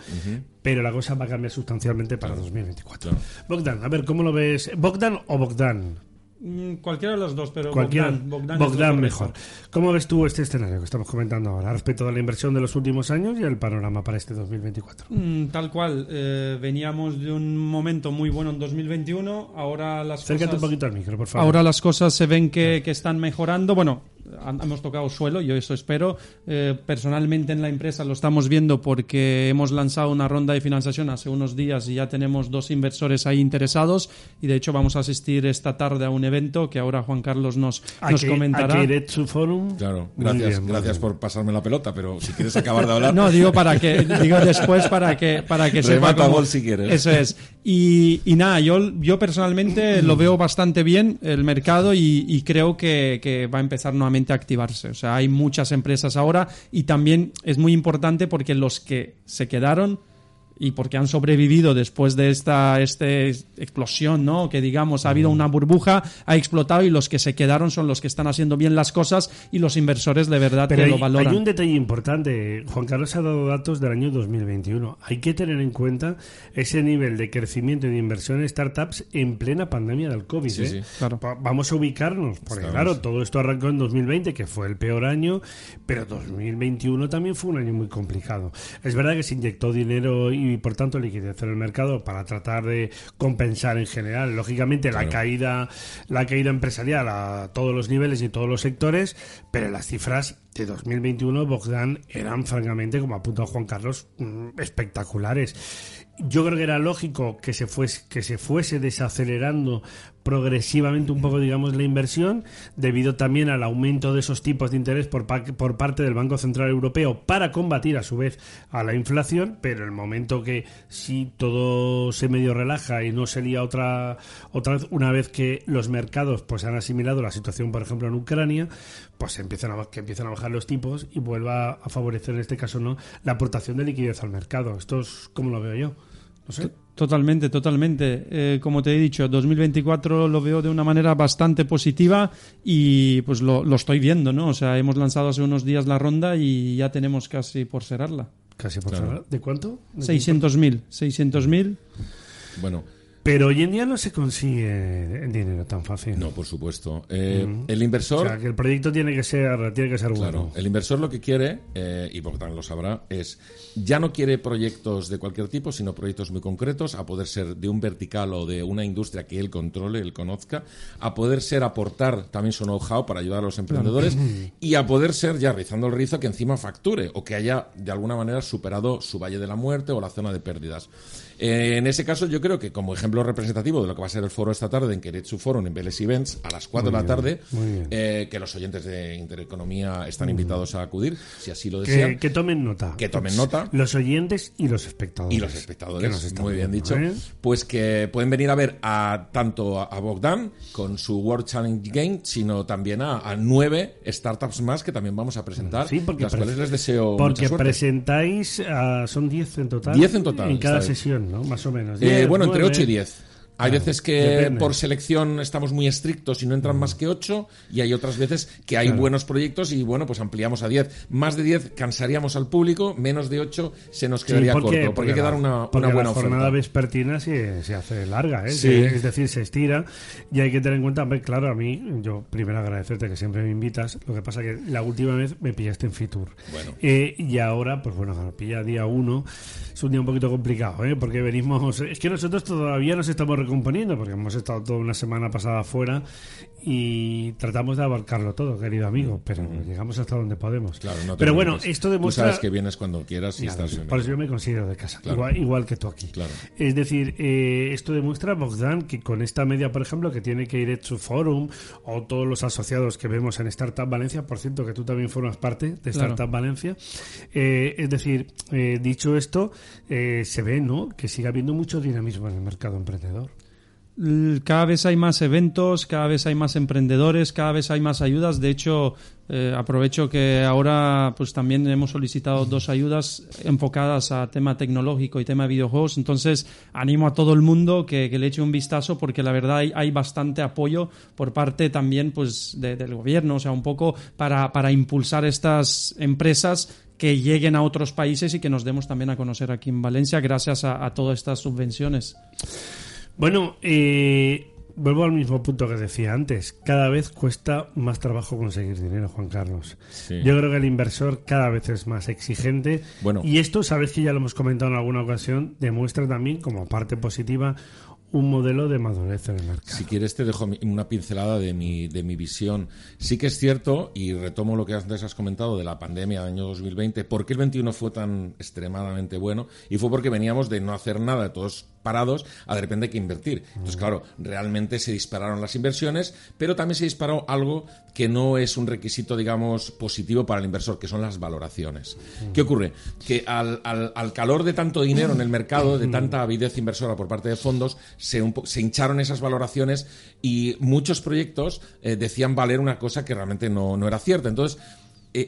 [SPEAKER 3] pero la cosa va a cambiar sustancialmente para 2024.
[SPEAKER 4] claro.
[SPEAKER 3] Bogdan, a ver, ¿cómo lo ves? ¿Bogdan o Bogdan?
[SPEAKER 5] Mm, Cualquiera de los dos, pero
[SPEAKER 3] Cualquiera.
[SPEAKER 5] Bogdan,
[SPEAKER 3] mejor. ¿Cómo ves tú este escenario que estamos comentando ahora respecto de la inversión de los últimos años y el panorama para este 2024?
[SPEAKER 5] Mm, Tal cual, eh, veníamos de un momento muy bueno en 2021, ahora las
[SPEAKER 3] Acércate un
[SPEAKER 5] cosas...
[SPEAKER 3] poquito al micro, por favor.
[SPEAKER 5] Ahora las cosas se ven que, que están mejorando. Bueno, hemos tocado suelo, yo eso espero. Eh, personalmente en la empresa lo estamos viendo porque hemos lanzado una ronda de financiación hace unos días y ya tenemos dos inversores ahí interesados. Y de hecho vamos a asistir esta tarde a un evento que ahora Juan Carlos nos,
[SPEAKER 3] ¿A
[SPEAKER 5] nos comentará.
[SPEAKER 3] a qué Eretsu Forum?
[SPEAKER 4] Claro, gracias,
[SPEAKER 3] bien,
[SPEAKER 4] gracias por pasarme la pelota, pero si quieres acabar de hablar. [LAUGHS]
[SPEAKER 5] No, digo para que digo después para que para que sepa cómo-
[SPEAKER 4] gol si quieres.
[SPEAKER 5] Eso es. Y, y nada, yo, yo personalmente lo veo bastante bien el mercado y, y creo que, que va a empezar nuevamente activarse. O sea, hay muchas empresas ahora y también es muy importante porque los que se quedaron y porque han sobrevivido después de esta este explosión, ¿no? Que digamos ha habido una burbuja, ha explotado y los que se quedaron son los que están haciendo bien las cosas y los inversores de verdad
[SPEAKER 3] Pero
[SPEAKER 5] que
[SPEAKER 3] hay,
[SPEAKER 5] lo valoran.
[SPEAKER 3] hay un detalle importante. Juan Carlos ha dado datos del año 2021. Hay que tener en cuenta ese nivel de crecimiento y de inversión en startups en plena pandemia del COVID.
[SPEAKER 4] Sí,
[SPEAKER 3] ¿eh?
[SPEAKER 4] sí.
[SPEAKER 5] Claro.
[SPEAKER 3] Va- Vamos a ubicarnos, porque
[SPEAKER 4] Estamos.
[SPEAKER 3] claro, todo esto arrancó en 2020, que fue el peor año, pero 2021 también fue un año muy complicado. Es verdad que se inyectó dinero y por tanto liquidez en el mercado para tratar de compensar en general, lógicamente, la caída la caída empresarial a todos los niveles y todos los sectores, pero las cifras de 2021 Bogdan eran francamente, como apunta Juan Carlos, mm, espectaculares. Yo creo que era lógico que se fuese, que se fuese desacelerando progresivamente un poco, digamos, la inversión, debido también al aumento de esos tipos de interés por, pa- por parte del Banco Central Europeo para combatir a su vez a la inflación, pero el momento que si todo se medio relaja y no se lía otra, otra vez, una vez que los mercados pues han asimilado la situación, por ejemplo, en Ucrania, pues empiezan a, que empiezan a bajar los tipos y vuelva a favorecer en este caso no la aportación de liquidez al mercado. Esto es como lo veo yo. No sé.
[SPEAKER 5] Totalmente, totalmente. Eh, como te he dicho, 2024 lo veo de una manera bastante positiva y pues lo, lo estoy viendo, ¿no? O sea, hemos lanzado hace unos días la ronda y ya tenemos casi por cerrarla.
[SPEAKER 3] Casi por
[SPEAKER 4] Claro.
[SPEAKER 3] cerrar. ¿De cuánto? ¿De
[SPEAKER 5] 600.000, 600.000.
[SPEAKER 4] Bueno,
[SPEAKER 3] Pero hoy en día no se consigue el dinero tan fácil.
[SPEAKER 4] no, por supuesto. Eh, El
[SPEAKER 3] O
[SPEAKER 4] inversor.
[SPEAKER 3] sea, que el proyecto tiene que ser, tiene que ser
[SPEAKER 4] Claro,
[SPEAKER 3] bueno.
[SPEAKER 4] el inversor lo que quiere, eh, y Bogdan lo sabrá, es ya no quiere proyectos de cualquier tipo, sino proyectos muy concretos, a poder ser de un vertical o de una industria que él controle, él conozca, a poder ser aportar también su know-how para ayudar a los emprendedores [CLEARS THROAT] y a poder ser, ya rizando el rizo, que encima facture o que haya de alguna manera superado su valle de la muerte o la zona de pérdidas. Eh, en ese caso, yo creo que como ejemplo representativo de lo que va a ser el foro esta tarde en Queretsu Forum, en Vélez Events, a las 4 de la tarde,
[SPEAKER 3] bien,
[SPEAKER 4] eh, que los oyentes de Intereconomía están invitados a acudir, si así lo desean.
[SPEAKER 3] Que, tomen nota.
[SPEAKER 4] Que tomen nota.
[SPEAKER 3] Los oyentes y los espectadores.
[SPEAKER 4] Y los espectadores, muy bien dicho.
[SPEAKER 3] ¿eh?
[SPEAKER 4] Pues que pueden venir a ver a tanto a Bogdan con su World Challenge Game, sino también a, a nueve startups más que también vamos a presentar,
[SPEAKER 3] sí, porque
[SPEAKER 4] las cuales les deseo
[SPEAKER 3] Porque presentáis, a, son 10 en total.
[SPEAKER 4] 10 en total.
[SPEAKER 3] En cada sesión. ¿no? Más o menos. 10, eh,
[SPEAKER 4] bueno, 9,
[SPEAKER 3] entre
[SPEAKER 4] 8 y 10. Hay
[SPEAKER 3] claro,
[SPEAKER 4] veces que
[SPEAKER 3] depende.
[SPEAKER 4] por selección estamos muy estrictos y no entran mm. más que 8 y hay otras veces que hay
[SPEAKER 3] claro.
[SPEAKER 4] buenos proyectos y bueno, pues ampliamos a 10. Más de 10 cansaríamos al público, menos de 8 se nos quedaría sí,
[SPEAKER 3] porque,
[SPEAKER 4] corto, porque, porque hay que dar una,
[SPEAKER 3] porque
[SPEAKER 4] una buena
[SPEAKER 3] la jornada
[SPEAKER 4] oferta.
[SPEAKER 3] vespertina se, se, hace larga, ¿eh?
[SPEAKER 4] sí.
[SPEAKER 3] es decir, se estira y hay que tener en cuenta, claro, a mí, yo primero agradecerte que siempre me invitas, lo que pasa que la última vez me pillaste en Fitur
[SPEAKER 4] bueno.
[SPEAKER 3] eh, y ahora, pues bueno, pilla día 1 es un día un poquito complicado, ¿eh? Porque venimos, es que nosotros todavía nos estamos recomponiendo, porque hemos estado toda una semana pasada fuera y tratamos de abarcarlo todo, querido amigo, pero llegamos hasta donde podemos.
[SPEAKER 4] Claro, no te
[SPEAKER 3] pero bueno, esto
[SPEAKER 4] Tú
[SPEAKER 3] demuestra...
[SPEAKER 4] sabes que vienes cuando quieras y
[SPEAKER 3] Nada,
[SPEAKER 4] estás
[SPEAKER 3] por eso yo me considero de casa,
[SPEAKER 4] Claro.
[SPEAKER 3] igual, igual que tú aquí.
[SPEAKER 4] Claro.
[SPEAKER 3] Es decir, eh, esto demuestra, Bogdan, que con esta media, por ejemplo, que tiene que ir Etsu Forum o todos los asociados que vemos en Startup Valencia, por cierto, que tú también formas parte de
[SPEAKER 5] Claro.
[SPEAKER 3] Startup Valencia. eh, es decir, eh, dicho esto, eh, se ve, ¿no?, que sigue habiendo mucho dinamismo en el mercado emprendedor.
[SPEAKER 5] Cada vez hay más eventos, cada vez hay más emprendedores, cada vez hay más ayudas. De hecho, eh, aprovecho que ahora pues también hemos solicitado dos ayudas enfocadas a tema tecnológico y tema videojuegos. Entonces, animo a todo el mundo que, le eche un vistazo porque la verdad hay, bastante apoyo por parte también pues de- del gobierno, o sea, un poco para, para impulsar estas empresas que lleguen a otros países y que nos demos también a conocer aquí en Valencia gracias a todas estas subvenciones.
[SPEAKER 3] Bueno, eh, vuelvo al mismo punto que decía antes. Cada vez cuesta más trabajo conseguir dinero, Juan Carlos.
[SPEAKER 4] Sí.
[SPEAKER 3] Yo creo que el inversor cada vez es más exigente.
[SPEAKER 4] Bueno.
[SPEAKER 3] Y esto, sabes que ya lo hemos comentado en alguna ocasión, demuestra también como parte positiva un modelo de madurez en el mercado.
[SPEAKER 4] Si quieres te dejo una pincelada de mi, de mi visión. Sí que es cierto, y retomo lo que antes has comentado de la pandemia del año 2020, ¿por qué el 21 fue tan extremadamente bueno? Y fue porque veníamos de no hacer nada, todos parados, a de repente hay que invertir. Entonces, claro, realmente se dispararon las inversiones, pero también se disparó algo que no es un requisito, digamos, positivo para el inversor, que son las valoraciones. ¿Qué ocurre? Que al, al- al calor de tanto dinero en el mercado, de tanta avidez inversora por parte de fondos, se, un po- se hincharon esas valoraciones y muchos proyectos eh, decían valer una cosa que realmente no, no era cierta. Entonces,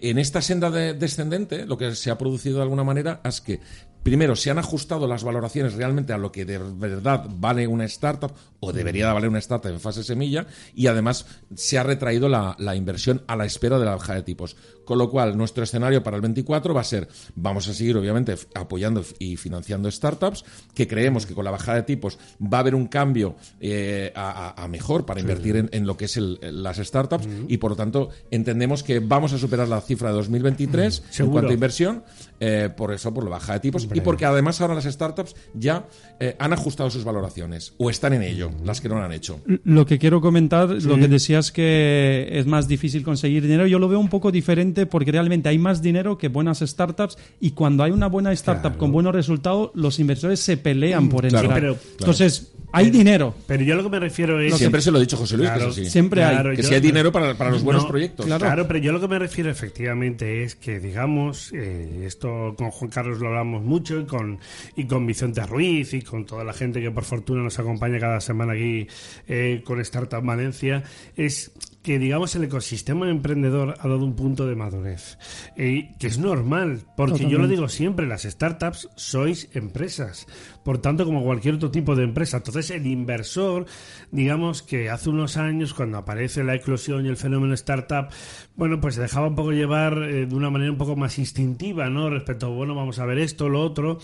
[SPEAKER 4] en esta senda de- descendente, lo que se ha producido de alguna manera es que, primero, se han ajustado las valoraciones realmente a lo que de verdad vale una startup o debería de valer una startup en fase semilla y además se ha retraído la, la inversión a la espera de la bajada de tipos. Con lo cual, nuestro escenario para el 24 va a ser, vamos a seguir obviamente apoyando y financiando startups, que creemos que con la bajada de tipos va a haber un cambio eh, a, mejor para invertir en, en lo que es el- las startups y por lo tanto entendemos que vamos a superar la cifra de 2023 en cuanto a inversión, eh, por eso, por la bajada de tipos y porque además ahora las startups ya eh, han ajustado sus valoraciones o están en ello, las que no lo han hecho.
[SPEAKER 5] Lo que quiero comentar, lo que decías que es más difícil conseguir dinero, yo lo veo un poco diferente porque realmente hay más dinero que buenas startups y cuando hay una buena startup con buenos resultados, los inversores se pelean por
[SPEAKER 4] Claro,
[SPEAKER 5] entrar.
[SPEAKER 3] pero-
[SPEAKER 5] Entonces, hay dinero.
[SPEAKER 3] Pero yo lo que me refiero es...
[SPEAKER 4] Siempre se lo he dicho José Luis,
[SPEAKER 3] Claro,
[SPEAKER 4] que es así.
[SPEAKER 5] siempre hay.
[SPEAKER 4] Que
[SPEAKER 3] yo-
[SPEAKER 4] si hay dinero para, para los buenos
[SPEAKER 3] No,
[SPEAKER 4] proyectos.
[SPEAKER 3] Claro. pero yo lo que me refiero efectivamente es que, digamos, eh, esto con Juan Carlos lo hablamos mucho y con, y con Vicente Ruiz y con toda la gente que por fortuna nos acompaña cada semana aquí eh, con Startup Valencia, es que, digamos, el ecosistema emprendedor ha dado un punto de madurez. Eh, que es normal, porque yo lo digo siempre, las startups sois empresas. Por tanto, como cualquier otro tipo de empresa. Entonces, el inversor, digamos que hace unos años, cuando aparece la eclosión y el fenómeno startup, bueno, pues se dejaba un poco llevar eh, de una manera un poco más instintiva, ¿no? Respecto bueno, vamos a ver esto, lo otro.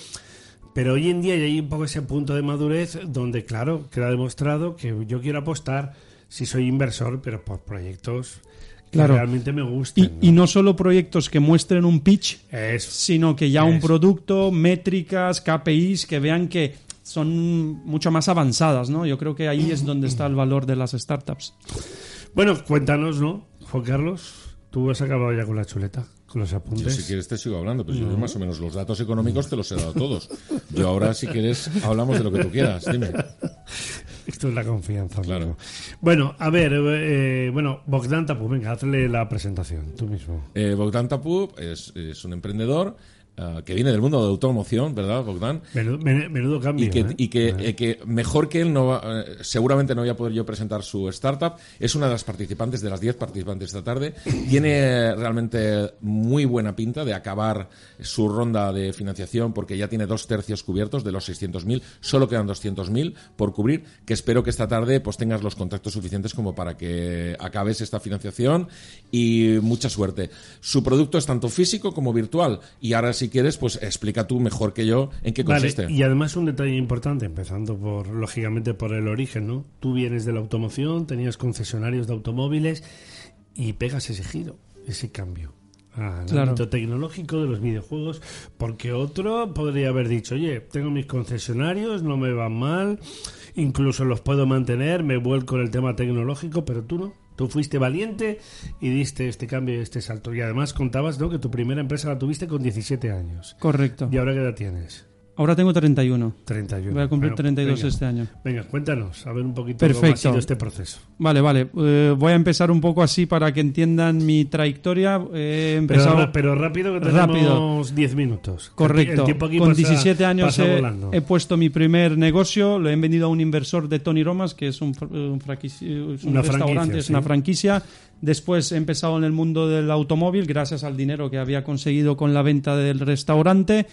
[SPEAKER 3] Pero hoy en día ya hay un poco ese punto de madurez donde, claro, queda demostrado que yo quiero apostar si soy inversor, pero por proyectos que
[SPEAKER 5] Claro.
[SPEAKER 3] realmente me
[SPEAKER 5] Y,
[SPEAKER 3] gusten.
[SPEAKER 5] y no solo proyectos que muestren un pitch,
[SPEAKER 3] Eso.
[SPEAKER 5] sino que ya un producto, métricas, KPIs, que vean que son mucho más avanzadas, ¿no? Yo creo que ahí es donde está el valor de las startups.
[SPEAKER 3] Bueno, cuéntanos, ¿no? Juan Carlos, tú has acabado ya con la chuleta, con los
[SPEAKER 4] Yo
[SPEAKER 3] apuntes.
[SPEAKER 4] si quieres te sigo hablando, pero yo más o menos los datos económicos te los he dado todos. Yo ahora si quieres hablamos de lo que tú quieras, dime.
[SPEAKER 3] Esto es la confianza.
[SPEAKER 4] Claro.
[SPEAKER 3] amigo. Bueno, a ver, eh, bueno, Bogdan Tapu, venga, hazle la presentación, tú mismo.
[SPEAKER 4] Eh, Bogdan Tapup es, es un emprendedor ah, que viene del mundo de automoción, ¿verdad, Bogdan?
[SPEAKER 3] Menudo, men- menudo cambio.
[SPEAKER 4] Y que,
[SPEAKER 3] ¿eh?
[SPEAKER 4] y que, eh, que mejor que él, no va- eh, seguramente no voy a poder yo presentar su startup. Es una de las participantes, de las 10 participantes esta tarde. [CLEARS THROAT] Tiene eh, realmente muy buena pinta de acabar su ronda de financiación porque ya tiene dos tercios cubiertos de los 600.000. Solo quedan 200.000 por cubrir. Que espero que esta tarde pues tengas los contactos suficientes como para que acabes esta financiación y mucha suerte. Su producto es tanto físico como virtual. Y ahora, si quieres, pues explica tú mejor que yo en qué
[SPEAKER 3] Vale,
[SPEAKER 4] consiste.
[SPEAKER 3] y además un detalle importante, empezando por, lógicamente, por el origen, ¿no? Tú vienes de la automoción, tenías concesionarios de automóviles y pegas ese giro, ese cambio al
[SPEAKER 5] Claro.
[SPEAKER 3] ámbito tecnológico de los videojuegos, porque otro podría haber dicho, oye, tengo mis concesionarios, no me van mal, incluso los puedo mantener, me vuelco en el tema tecnológico, pero tú no. Tú fuiste valiente y diste este cambio y este salto. Y además contabas ¿no? que tu primera empresa la tuviste con 17 años.
[SPEAKER 5] Correcto.
[SPEAKER 3] ¿Y ahora qué edad tienes?
[SPEAKER 5] Ahora tengo 31.
[SPEAKER 3] 31.
[SPEAKER 5] Voy a cumplir
[SPEAKER 3] Bueno,
[SPEAKER 5] 32
[SPEAKER 3] venga.
[SPEAKER 5] este año.
[SPEAKER 3] Venga, cuéntanos, a ver un poquito cómo ha
[SPEAKER 5] Perfecto.
[SPEAKER 3] sido este proceso.
[SPEAKER 5] Vale, vale. Eh, voy a empezar un poco así para que entiendan mi trayectoria. He
[SPEAKER 3] Pero,
[SPEAKER 5] empezado...
[SPEAKER 3] ra- pero rápido, que tenemos
[SPEAKER 5] Rápido.
[SPEAKER 3] 10 minutos.
[SPEAKER 5] Correcto.
[SPEAKER 3] El aquí
[SPEAKER 5] Con
[SPEAKER 3] pasa-
[SPEAKER 5] 17 años he, puesto mi primer negocio, lo he vendido a un inversor de Tony Romas, que es un, un es un
[SPEAKER 3] Una
[SPEAKER 5] restaurante, es una franquicia. Después he empezado en el mundo del automóvil, gracias al dinero que había conseguido con la venta del restaurante.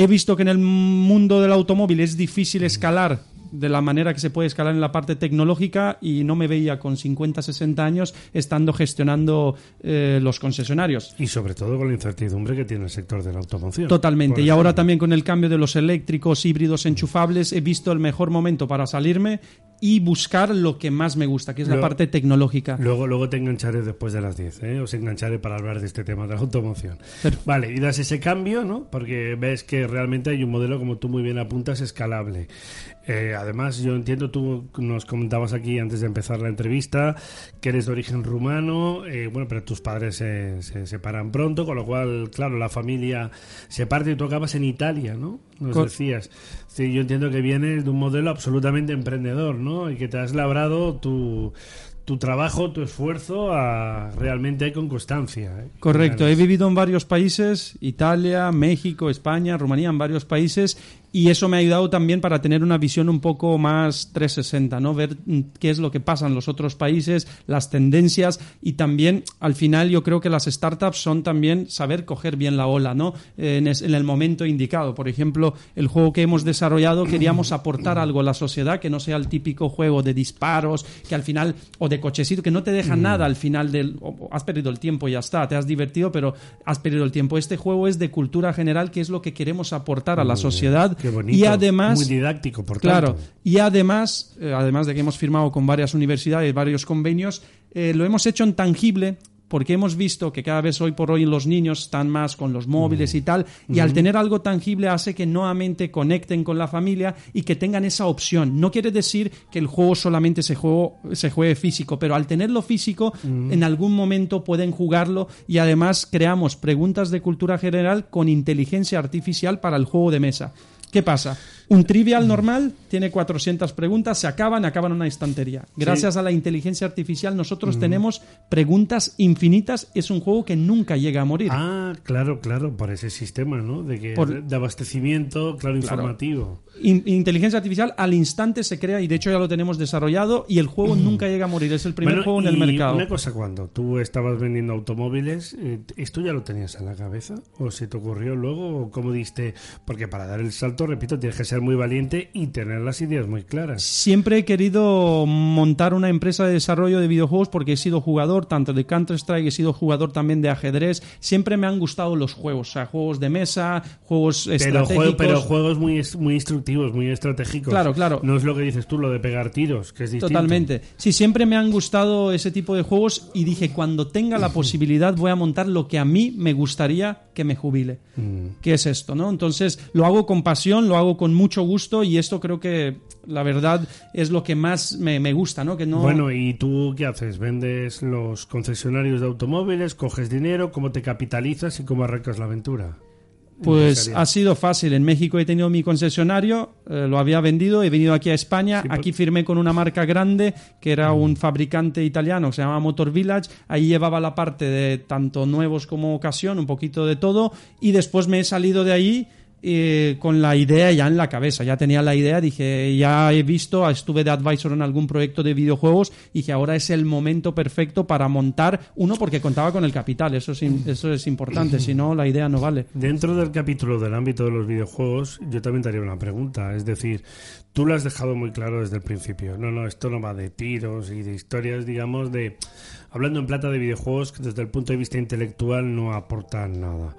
[SPEAKER 5] He visto que en el mundo del automóvil es difícil escalar de la manera que se puede escalar en la parte tecnológica y no me veía con 50, 60 años estando gestionando eh, los concesionarios.
[SPEAKER 3] Y sobre todo con la incertidumbre que tiene el sector de la automoción.
[SPEAKER 5] Totalmente. Y ahora también con el cambio de los eléctricos, híbridos, enchufables, he visto el mejor momento para salirme y buscar lo que más me gusta, que es la parte tecnológica.
[SPEAKER 3] Luego, luego te engancharé después de las 10, ¿eh? Os engancharé para hablar de este tema de la automoción.
[SPEAKER 5] Pero-
[SPEAKER 3] Vale, y das ese cambio, ¿no? Porque ves que realmente hay un modelo, como tú muy bien apuntas, escalable. Eh, además, yo entiendo, tú nos comentabas aquí antes de empezar la entrevista, que eres de origen rumano, eh, bueno, pero tus padres se, se separan pronto, con lo cual, claro, la familia se parte y tú acabas en Italia, ¿no? Nos decías. Sí, yo entiendo que vienes de un modelo absolutamente emprendedor, ¿no? Y que te has labrado tu, tu trabajo, tu esfuerzo a, realmente con constancia. ¿eh?
[SPEAKER 5] Correcto, he vivido en varios países, Italia, México, España, Rumanía, en varios países, y eso me ha ayudado también para tener una visión un poco más 360, ¿no? Ver mm, qué es lo que pasa en los otros países, las tendencias, y también, al final, yo creo que las startups son también saber coger bien la ola, ¿no? En, el momento indicado. Por ejemplo, el juego que hemos desarrollado queríamos aportar algo a la sociedad que no sea el típico juego de disparos, que al final, o de cochecito, que no te deja nada al final del. has perdido el tiempo y ya está, te has divertido, pero has perdido el tiempo. Este juego es de cultura general, que es lo que queremos aportar a la sociedad.
[SPEAKER 3] Qué bonito.
[SPEAKER 5] Y además.
[SPEAKER 3] Muy didáctico, por
[SPEAKER 5] Claro,
[SPEAKER 3] tanto.
[SPEAKER 5] y además, eh, además de que hemos firmado con varias universidades, varios convenios, eh, lo hemos hecho en tangible porque hemos visto que cada vez hoy por hoy los niños están más con los móviles y tal, y al tener algo tangible hace que nuevamente conecten con la familia y que tengan esa opción. No quiere decir que el juego solamente se, juego, se juegue físico, pero al tenerlo físico, en algún momento pueden jugarlo y además creamos preguntas de cultura general con inteligencia artificial para el juego de mesa. ¿Qué pasa? Un trivial normal tiene 400 preguntas, se acaban, acaban en una estantería. Gracias a la inteligencia artificial nosotros tenemos preguntas infinitas. Es un juego que nunca llega a morir.
[SPEAKER 3] Ah, claro, claro, por ese sistema, ¿no? De, que,
[SPEAKER 5] Por-
[SPEAKER 3] de abastecimiento, claro, informativo.
[SPEAKER 5] In- inteligencia artificial al instante se crea y de hecho ya lo tenemos desarrollado y el juego nunca llega a morir. Es el primer
[SPEAKER 3] Bueno,
[SPEAKER 5] juego en el mercado.
[SPEAKER 3] Una cosa, cuando tú estabas vendiendo automóviles, eh, ¿esto ya lo tenías en la cabeza? ¿O se te ocurrió luego? ¿O cómo diste? Porque para dar el salto, repito, tienes que ser muy valiente y tener las ideas muy claras.
[SPEAKER 5] Siempre he querido montar una empresa de desarrollo de videojuegos porque he sido jugador tanto de Counter-Strike, he sido jugador también de ajedrez. Siempre me han gustado los juegos, o sea, juegos de mesa, juegos
[SPEAKER 3] Pero,
[SPEAKER 5] estratégicos.
[SPEAKER 3] pero juegos muy instructivos, muy estratégicos.
[SPEAKER 5] Claro, claro.
[SPEAKER 3] No es lo que dices tú, lo de pegar tiros, que es distinto.
[SPEAKER 5] Totalmente. Sí, siempre me han gustado ese tipo de juegos y dije, cuando tenga la [LAUGHS] posibilidad voy a montar lo que a mí me gustaría que me jubile.
[SPEAKER 3] Mm.
[SPEAKER 5] ¿Qué es esto? ¿no? Entonces lo hago con pasión, lo hago con mucho gusto y esto creo que la verdad es lo que más me, me gusta, ¿no? Que no...
[SPEAKER 3] Bueno, ¿y tú qué haces? ¿Vendes los concesionarios de automóviles? ¿Coges dinero? ¿Cómo te capitalizas y cómo arrancas la aventura?
[SPEAKER 5] Pues ha sido fácil. En México he tenido mi concesionario, eh, lo había vendido, he venido aquí a España,
[SPEAKER 3] Sí,
[SPEAKER 5] aquí firmé con una marca grande que era un fabricante italiano que se llama Motor Village, ahí llevaba la parte de tanto nuevos como ocasión, un poquito de todo, y después me he salido de ahí eh, con la idea ya en la cabeza, ya tenía la idea, dije, ya he visto, estuve de advisor en algún proyecto de videojuegos, y que ahora es el momento perfecto para montar uno porque contaba con el capital, eso es, eso es importante, si no la idea no vale.
[SPEAKER 3] Dentro del capítulo del ámbito de los videojuegos, yo también te haría una pregunta. Es decir, tú lo has dejado muy claro desde el principio. No, no, esto no va de tiros y de historias, digamos, de... Hablando en plata de videojuegos que desde el punto de vista intelectual no aportan nada.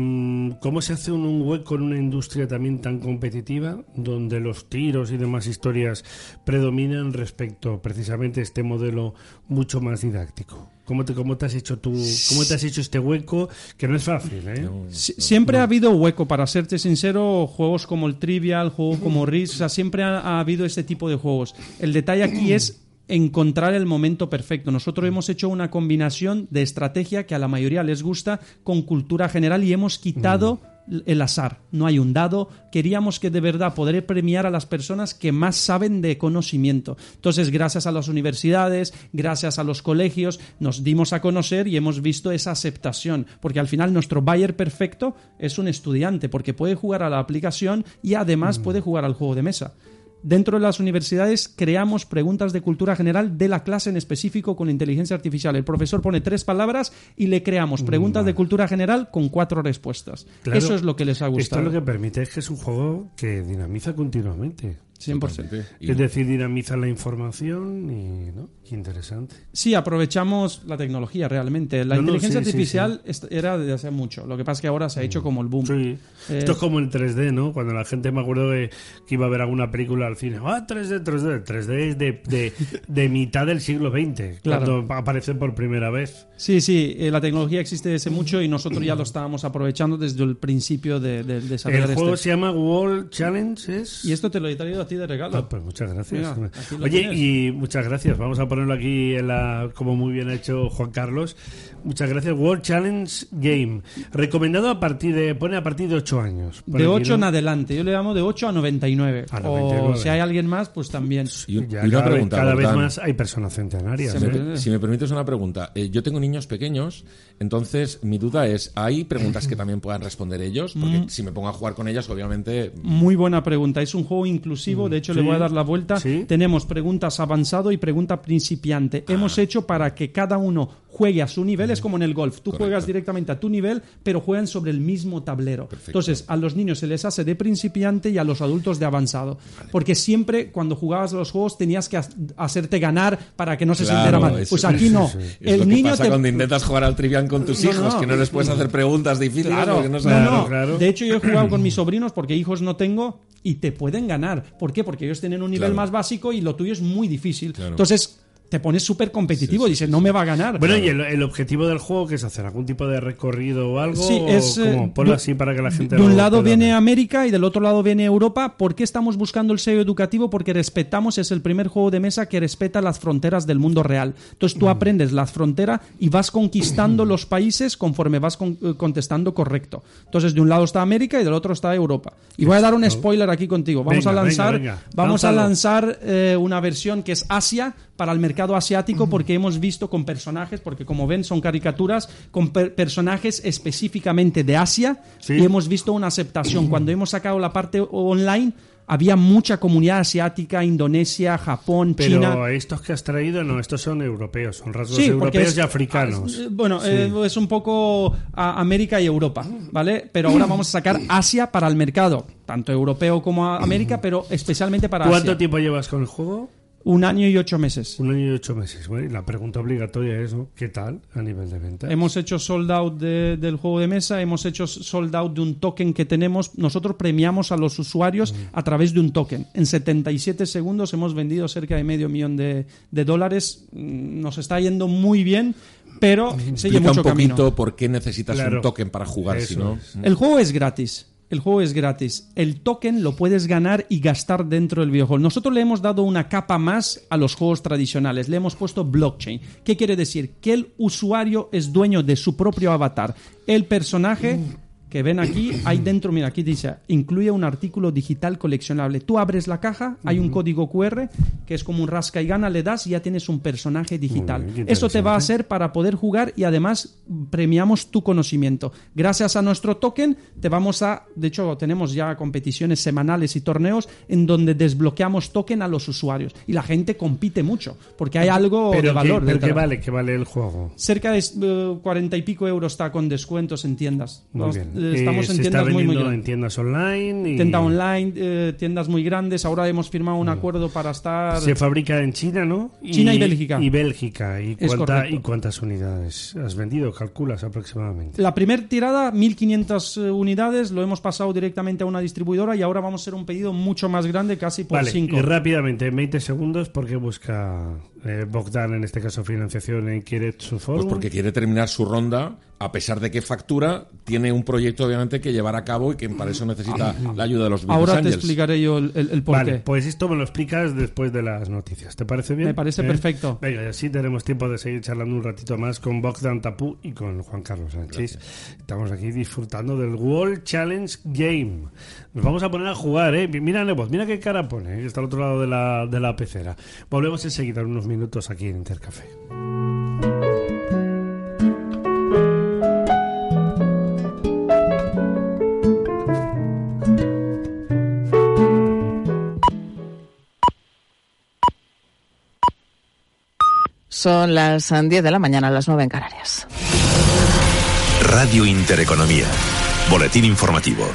[SPEAKER 3] Mm, ¿Cómo se hace un, hueco en una industria también tan competitiva donde los tiros y demás historias predominan respecto precisamente a este modelo mucho más didáctico? ¿Cómo te, cómo te has hecho tú, cómo te has hecho este hueco que no es fácil, eh?
[SPEAKER 5] Si- Siempre ha habido hueco, para serte sincero, juegos como el Trivial, juegos como [LAUGHS] Risk, o sea, siempre ha, ha habido este tipo de juegos. El detalle aquí es encontrar el momento perfecto. Nosotros hemos hecho una combinación de estrategia que a la mayoría les gusta con cultura general y hemos quitado el azar, no hay un dado. Queríamos que de verdad poder premiar a las personas que más saben de conocimiento. Entonces, gracias a las universidades, gracias a los colegios, nos dimos a conocer y hemos visto esa aceptación, porque al final nuestro buyer perfecto es un estudiante, porque puede jugar a la aplicación y además puede jugar al juego de mesa. Dentro de las universidades creamos preguntas de cultura general de la clase en específico con inteligencia artificial. El profesor pone tres palabras y le creamos preguntas de cultura general con cuatro respuestas.
[SPEAKER 3] Claro,
[SPEAKER 5] Eso es lo que les ha
[SPEAKER 3] Esto
[SPEAKER 5] gustado.
[SPEAKER 3] lo que permite es que es un juego que dinamiza continuamente.
[SPEAKER 5] 100%.
[SPEAKER 4] Y-
[SPEAKER 3] Es decir, dinamiza la información y, ¿no? Qué interesante.
[SPEAKER 5] Sí, aprovechamos la tecnología realmente. La
[SPEAKER 3] No,
[SPEAKER 5] inteligencia
[SPEAKER 3] sí,
[SPEAKER 5] artificial era desde hace mucho. Lo que pasa es que ahora se ha hecho como el boom. Eh,
[SPEAKER 3] Esto es como el 3D, ¿no? Cuando la gente me acuerdo de que iba a ver alguna película al cine. Ah, 3D, 3D. El 3D es de, de, de mitad del siglo XX, [LAUGHS]
[SPEAKER 5] Claro.
[SPEAKER 3] cuando aparece por primera vez.
[SPEAKER 5] Sí, sí, eh, la tecnología existe desde mucho y nosotros ya lo estábamos aprovechando desde el principio de, de, de
[SPEAKER 3] El
[SPEAKER 5] de
[SPEAKER 3] juego
[SPEAKER 5] este.
[SPEAKER 3] se llama World Challenge. ¿es?
[SPEAKER 5] Y esto te lo he traído a ti de regalo.
[SPEAKER 3] Ah, pues muchas gracias.
[SPEAKER 5] Mira,
[SPEAKER 3] Oye,
[SPEAKER 5] tienes.
[SPEAKER 3] y muchas gracias. Vamos a ponerlo aquí, en la, como muy bien ha hecho Juan Carlos. Muchas gracias. World Challenge Game. Recomendado a partir de, pone a partir de 8 años.
[SPEAKER 5] De
[SPEAKER 3] aquí,
[SPEAKER 5] 8
[SPEAKER 3] ¿no?
[SPEAKER 5] en adelante. Yo le llamo de 8 a 99.
[SPEAKER 3] A
[SPEAKER 5] O
[SPEAKER 3] 99.
[SPEAKER 5] si hay alguien más, pues también.
[SPEAKER 4] Y,
[SPEAKER 3] Ya
[SPEAKER 4] y una
[SPEAKER 3] cada,
[SPEAKER 4] pregunta,
[SPEAKER 3] vez, cada vez más hay personas centenarias.
[SPEAKER 5] Se
[SPEAKER 3] ¿eh?
[SPEAKER 5] me-
[SPEAKER 4] Si me- Si permites una pregunta, Eh, yo tengo niños pequeños, entonces mi duda es, ¿hay preguntas que también puedan responder ellos? Porque
[SPEAKER 5] Mm.
[SPEAKER 4] si me pongo a jugar con ellas, obviamente...
[SPEAKER 5] Muy buena pregunta. Es un juego inclusivo. De hecho, le
[SPEAKER 3] Sí.
[SPEAKER 5] voy a dar la vuelta.
[SPEAKER 3] Sí.
[SPEAKER 5] Tenemos preguntas avanzado y pregunta principiante.
[SPEAKER 4] Ah.
[SPEAKER 5] Hemos hecho para que cada uno juegue a su nivel. Es como en el golf. Tú
[SPEAKER 4] Correcto.
[SPEAKER 5] juegas directamente a tu nivel, pero juegan sobre el mismo tablero.
[SPEAKER 4] Perfecto.
[SPEAKER 5] Entonces, a los niños se les hace de principiante y a los adultos de avanzado. Porque siempre cuando jugabas a los juegos tenías que ha- hacerte ganar para que no se
[SPEAKER 4] Claro,
[SPEAKER 5] sintiera mal.
[SPEAKER 4] eso-
[SPEAKER 5] Pues aquí no. El
[SPEAKER 4] lo que
[SPEAKER 5] niño
[SPEAKER 4] pasa
[SPEAKER 5] te
[SPEAKER 4] cuando intentas jugar al trivial con tus
[SPEAKER 5] No,
[SPEAKER 4] hijos,
[SPEAKER 5] no.
[SPEAKER 4] que no les puedes hacer preguntas difíciles
[SPEAKER 5] Claro,
[SPEAKER 4] porque no
[SPEAKER 5] no,
[SPEAKER 4] saben.
[SPEAKER 5] no.
[SPEAKER 3] claro.
[SPEAKER 5] De hecho, yo he jugado con mis sobrinos porque hijos no tengo y te pueden ganar. ¿Por qué? Porque ellos tienen un nivel
[SPEAKER 4] Claro.
[SPEAKER 5] más básico y lo tuyo es muy difícil.
[SPEAKER 4] Claro.
[SPEAKER 5] Entonces, te pones súper competitivo y dices, no me va a ganar.
[SPEAKER 3] Bueno, y el, el objetivo del juego, que es hacer algún tipo de recorrido o algo?
[SPEAKER 5] Sí, es,
[SPEAKER 3] o como
[SPEAKER 5] eh,
[SPEAKER 3] así para que la gente
[SPEAKER 5] De un lado viene. América y del otro lado viene Europa. ¿Por qué estamos buscando el sello educativo? Porque respetamos, es el primer juego de mesa que respeta las fronteras del mundo real. Entonces
[SPEAKER 3] Mm.
[SPEAKER 5] tú aprendes las fronteras y vas conquistando [CLEARS THROAT] los países conforme vas con- eh, contestando correcto. Entonces de un lado está América y del otro está Europa. Y voy a dar un spoiler aquí contigo. Vamos
[SPEAKER 3] Venga,
[SPEAKER 5] a lanzar,
[SPEAKER 3] venga, venga.
[SPEAKER 5] vamos a lanzar eh, una versión que es Asia para el mercado asiático porque hemos visto con personajes, porque como ven son caricaturas, con per- personajes específicamente de Asia
[SPEAKER 3] Sí.
[SPEAKER 5] y hemos visto una aceptación. Cuando hemos sacado la parte online había mucha comunidad asiática, Indonesia, Japón,
[SPEAKER 3] Pero
[SPEAKER 5] China.
[SPEAKER 3] estos que has traído, no, estos son europeos, son rasgos
[SPEAKER 5] Sí,
[SPEAKER 3] europeos
[SPEAKER 5] es-
[SPEAKER 3] y africanos.
[SPEAKER 5] ah, Bueno, eh, es un poco a América y Europa, ¿vale? Pero ahora vamos a sacar [COUGHS] Asia para el mercado, tanto europeo como América, pero especialmente para
[SPEAKER 3] ¿Cuánto
[SPEAKER 5] Asia.
[SPEAKER 3] tiempo llevas con el juego?
[SPEAKER 5] Un año y ocho meses.
[SPEAKER 3] Un año y ocho meses. Bueno, y la pregunta obligatoria es, ¿no? ¿qué tal a nivel de venta?
[SPEAKER 5] Hemos hecho sold out de- del juego de mesa, hemos hecho sold out de un token que tenemos. Nosotros premiamos a los usuarios a través de un token. En 77 segundos hemos vendido cerca de medio millón de, de dólares. Mm, Nos está yendo muy bien, pero sigue
[SPEAKER 4] Explica
[SPEAKER 5] mucho
[SPEAKER 4] un poquito
[SPEAKER 5] camino.
[SPEAKER 4] por qué necesitas
[SPEAKER 3] Claro.
[SPEAKER 4] un token para jugar, si no...
[SPEAKER 3] es.
[SPEAKER 5] El juego es gratis. El juego es gratis. El token lo puedes ganar y gastar dentro del videojuego. Nosotros le hemos dado una capa más a los juegos tradicionales. Le hemos puesto blockchain. ¿Qué quiere decir? Que el usuario es dueño de su propio avatar. El personaje que ven aquí, hay dentro, mira, aquí dice, incluye un artículo digital coleccionable. Tú abres la caja, hay un código QR que es como un rasca y gana, le das y ya tienes un personaje digital.
[SPEAKER 3] bien,
[SPEAKER 5] Eso te va a hacer para poder jugar y además premiamos tu conocimiento. Gracias a nuestro token te vamos a, de hecho tenemos ya competiciones semanales y torneos en donde desbloqueamos token a los usuarios y la gente compite mucho porque hay algo
[SPEAKER 3] pero
[SPEAKER 5] de
[SPEAKER 3] ¿qué-
[SPEAKER 5] valor.
[SPEAKER 3] pero ¿qué
[SPEAKER 5] detrás.
[SPEAKER 3] vale? ¿Qué vale el juego?
[SPEAKER 5] Cerca de eh, 40 y pico euros está con descuentos en tiendas.
[SPEAKER 3] Muy
[SPEAKER 5] Vamos,
[SPEAKER 3] bien.
[SPEAKER 5] Eh, Estamos
[SPEAKER 3] Eh,
[SPEAKER 5] en
[SPEAKER 3] se está
[SPEAKER 5] tiendas muy, muy grandes.
[SPEAKER 3] en tiendas online. Y
[SPEAKER 5] Tienda online, eh, tiendas muy grandes. Ahora hemos firmado un acuerdo para estar.
[SPEAKER 3] Se fabrica en China, ¿no?
[SPEAKER 5] China y Bélgica.
[SPEAKER 3] Y Bélgica. ¿Y, cuánta-. ¿Y cuántas unidades has vendido? Calculas aproximadamente.
[SPEAKER 5] La primera tirada, 1500 eh, unidades, lo hemos pasado directamente a una distribuidora y ahora vamos a hacer un pedido mucho más grande, casi por
[SPEAKER 3] Vale,
[SPEAKER 5] 5.
[SPEAKER 3] y rápidamente, en 20 segundos, porque busca eh, Bogdan, en este caso financiación, en quiere su foro?
[SPEAKER 4] Pues porque quiere terminar su ronda, a pesar de que factura, tiene un proyecto obviamente que llevar a cabo y que para eso necesita la ayuda de los business
[SPEAKER 5] Ahora te
[SPEAKER 4] angels.
[SPEAKER 5] explicaré yo el, el, el por
[SPEAKER 3] Vale, pues esto me lo explicas después de las noticias. ¿Te parece bien?
[SPEAKER 5] Me parece
[SPEAKER 3] ¿Eh?
[SPEAKER 5] perfecto.
[SPEAKER 3] Venga, y así tenemos tiempo de seguir charlando un ratito más con Bogdan Tapú y con Juan Carlos Sánchez. Estamos aquí disfrutando del World Challenge Game. Nos vamos a poner a jugar, ¿eh? Mira, Nebot, mira qué cara pone, ¿eh? está al otro lado de la, de la pecera. Volvemos enseguida en unos minutos aquí en Intercafé.
[SPEAKER 6] Son las 10 de la mañana, las 9 en Canarias.
[SPEAKER 2] Radio Intereconomía. Boletín informativo.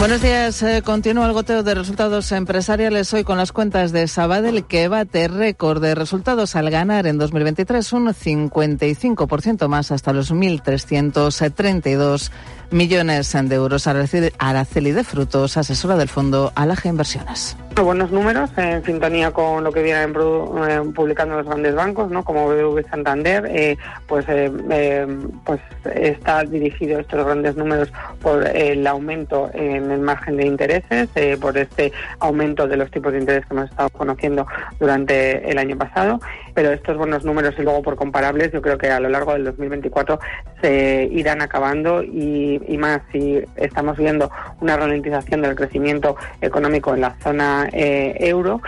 [SPEAKER 6] Buenos días. Eh, continúa el goteo de resultados empresariales hoy con las cuentas de Sabadell que bate récord de resultados al ganar en 2023 un 55% más hasta los 1.332 millones de euros. Araceli Araceli de Frutos, asesora del fondo Alaja Inversiones.
[SPEAKER 7] Buenos números en sintonía con lo que vienen eh, publicando los grandes bancos, ¿no? como BBV Santander, eh, pues, eh, eh, pues está dirigido estos grandes números por el aumento en el margen de intereses, eh, por este aumento de los tipos de interés que hemos estado conociendo durante el año pasado, pero estos buenos números y luego por comparables, yo creo que a lo largo del 2024 se irán acabando y, más si estamos viendo una ralentización del crecimiento económico en la zona eh, euro.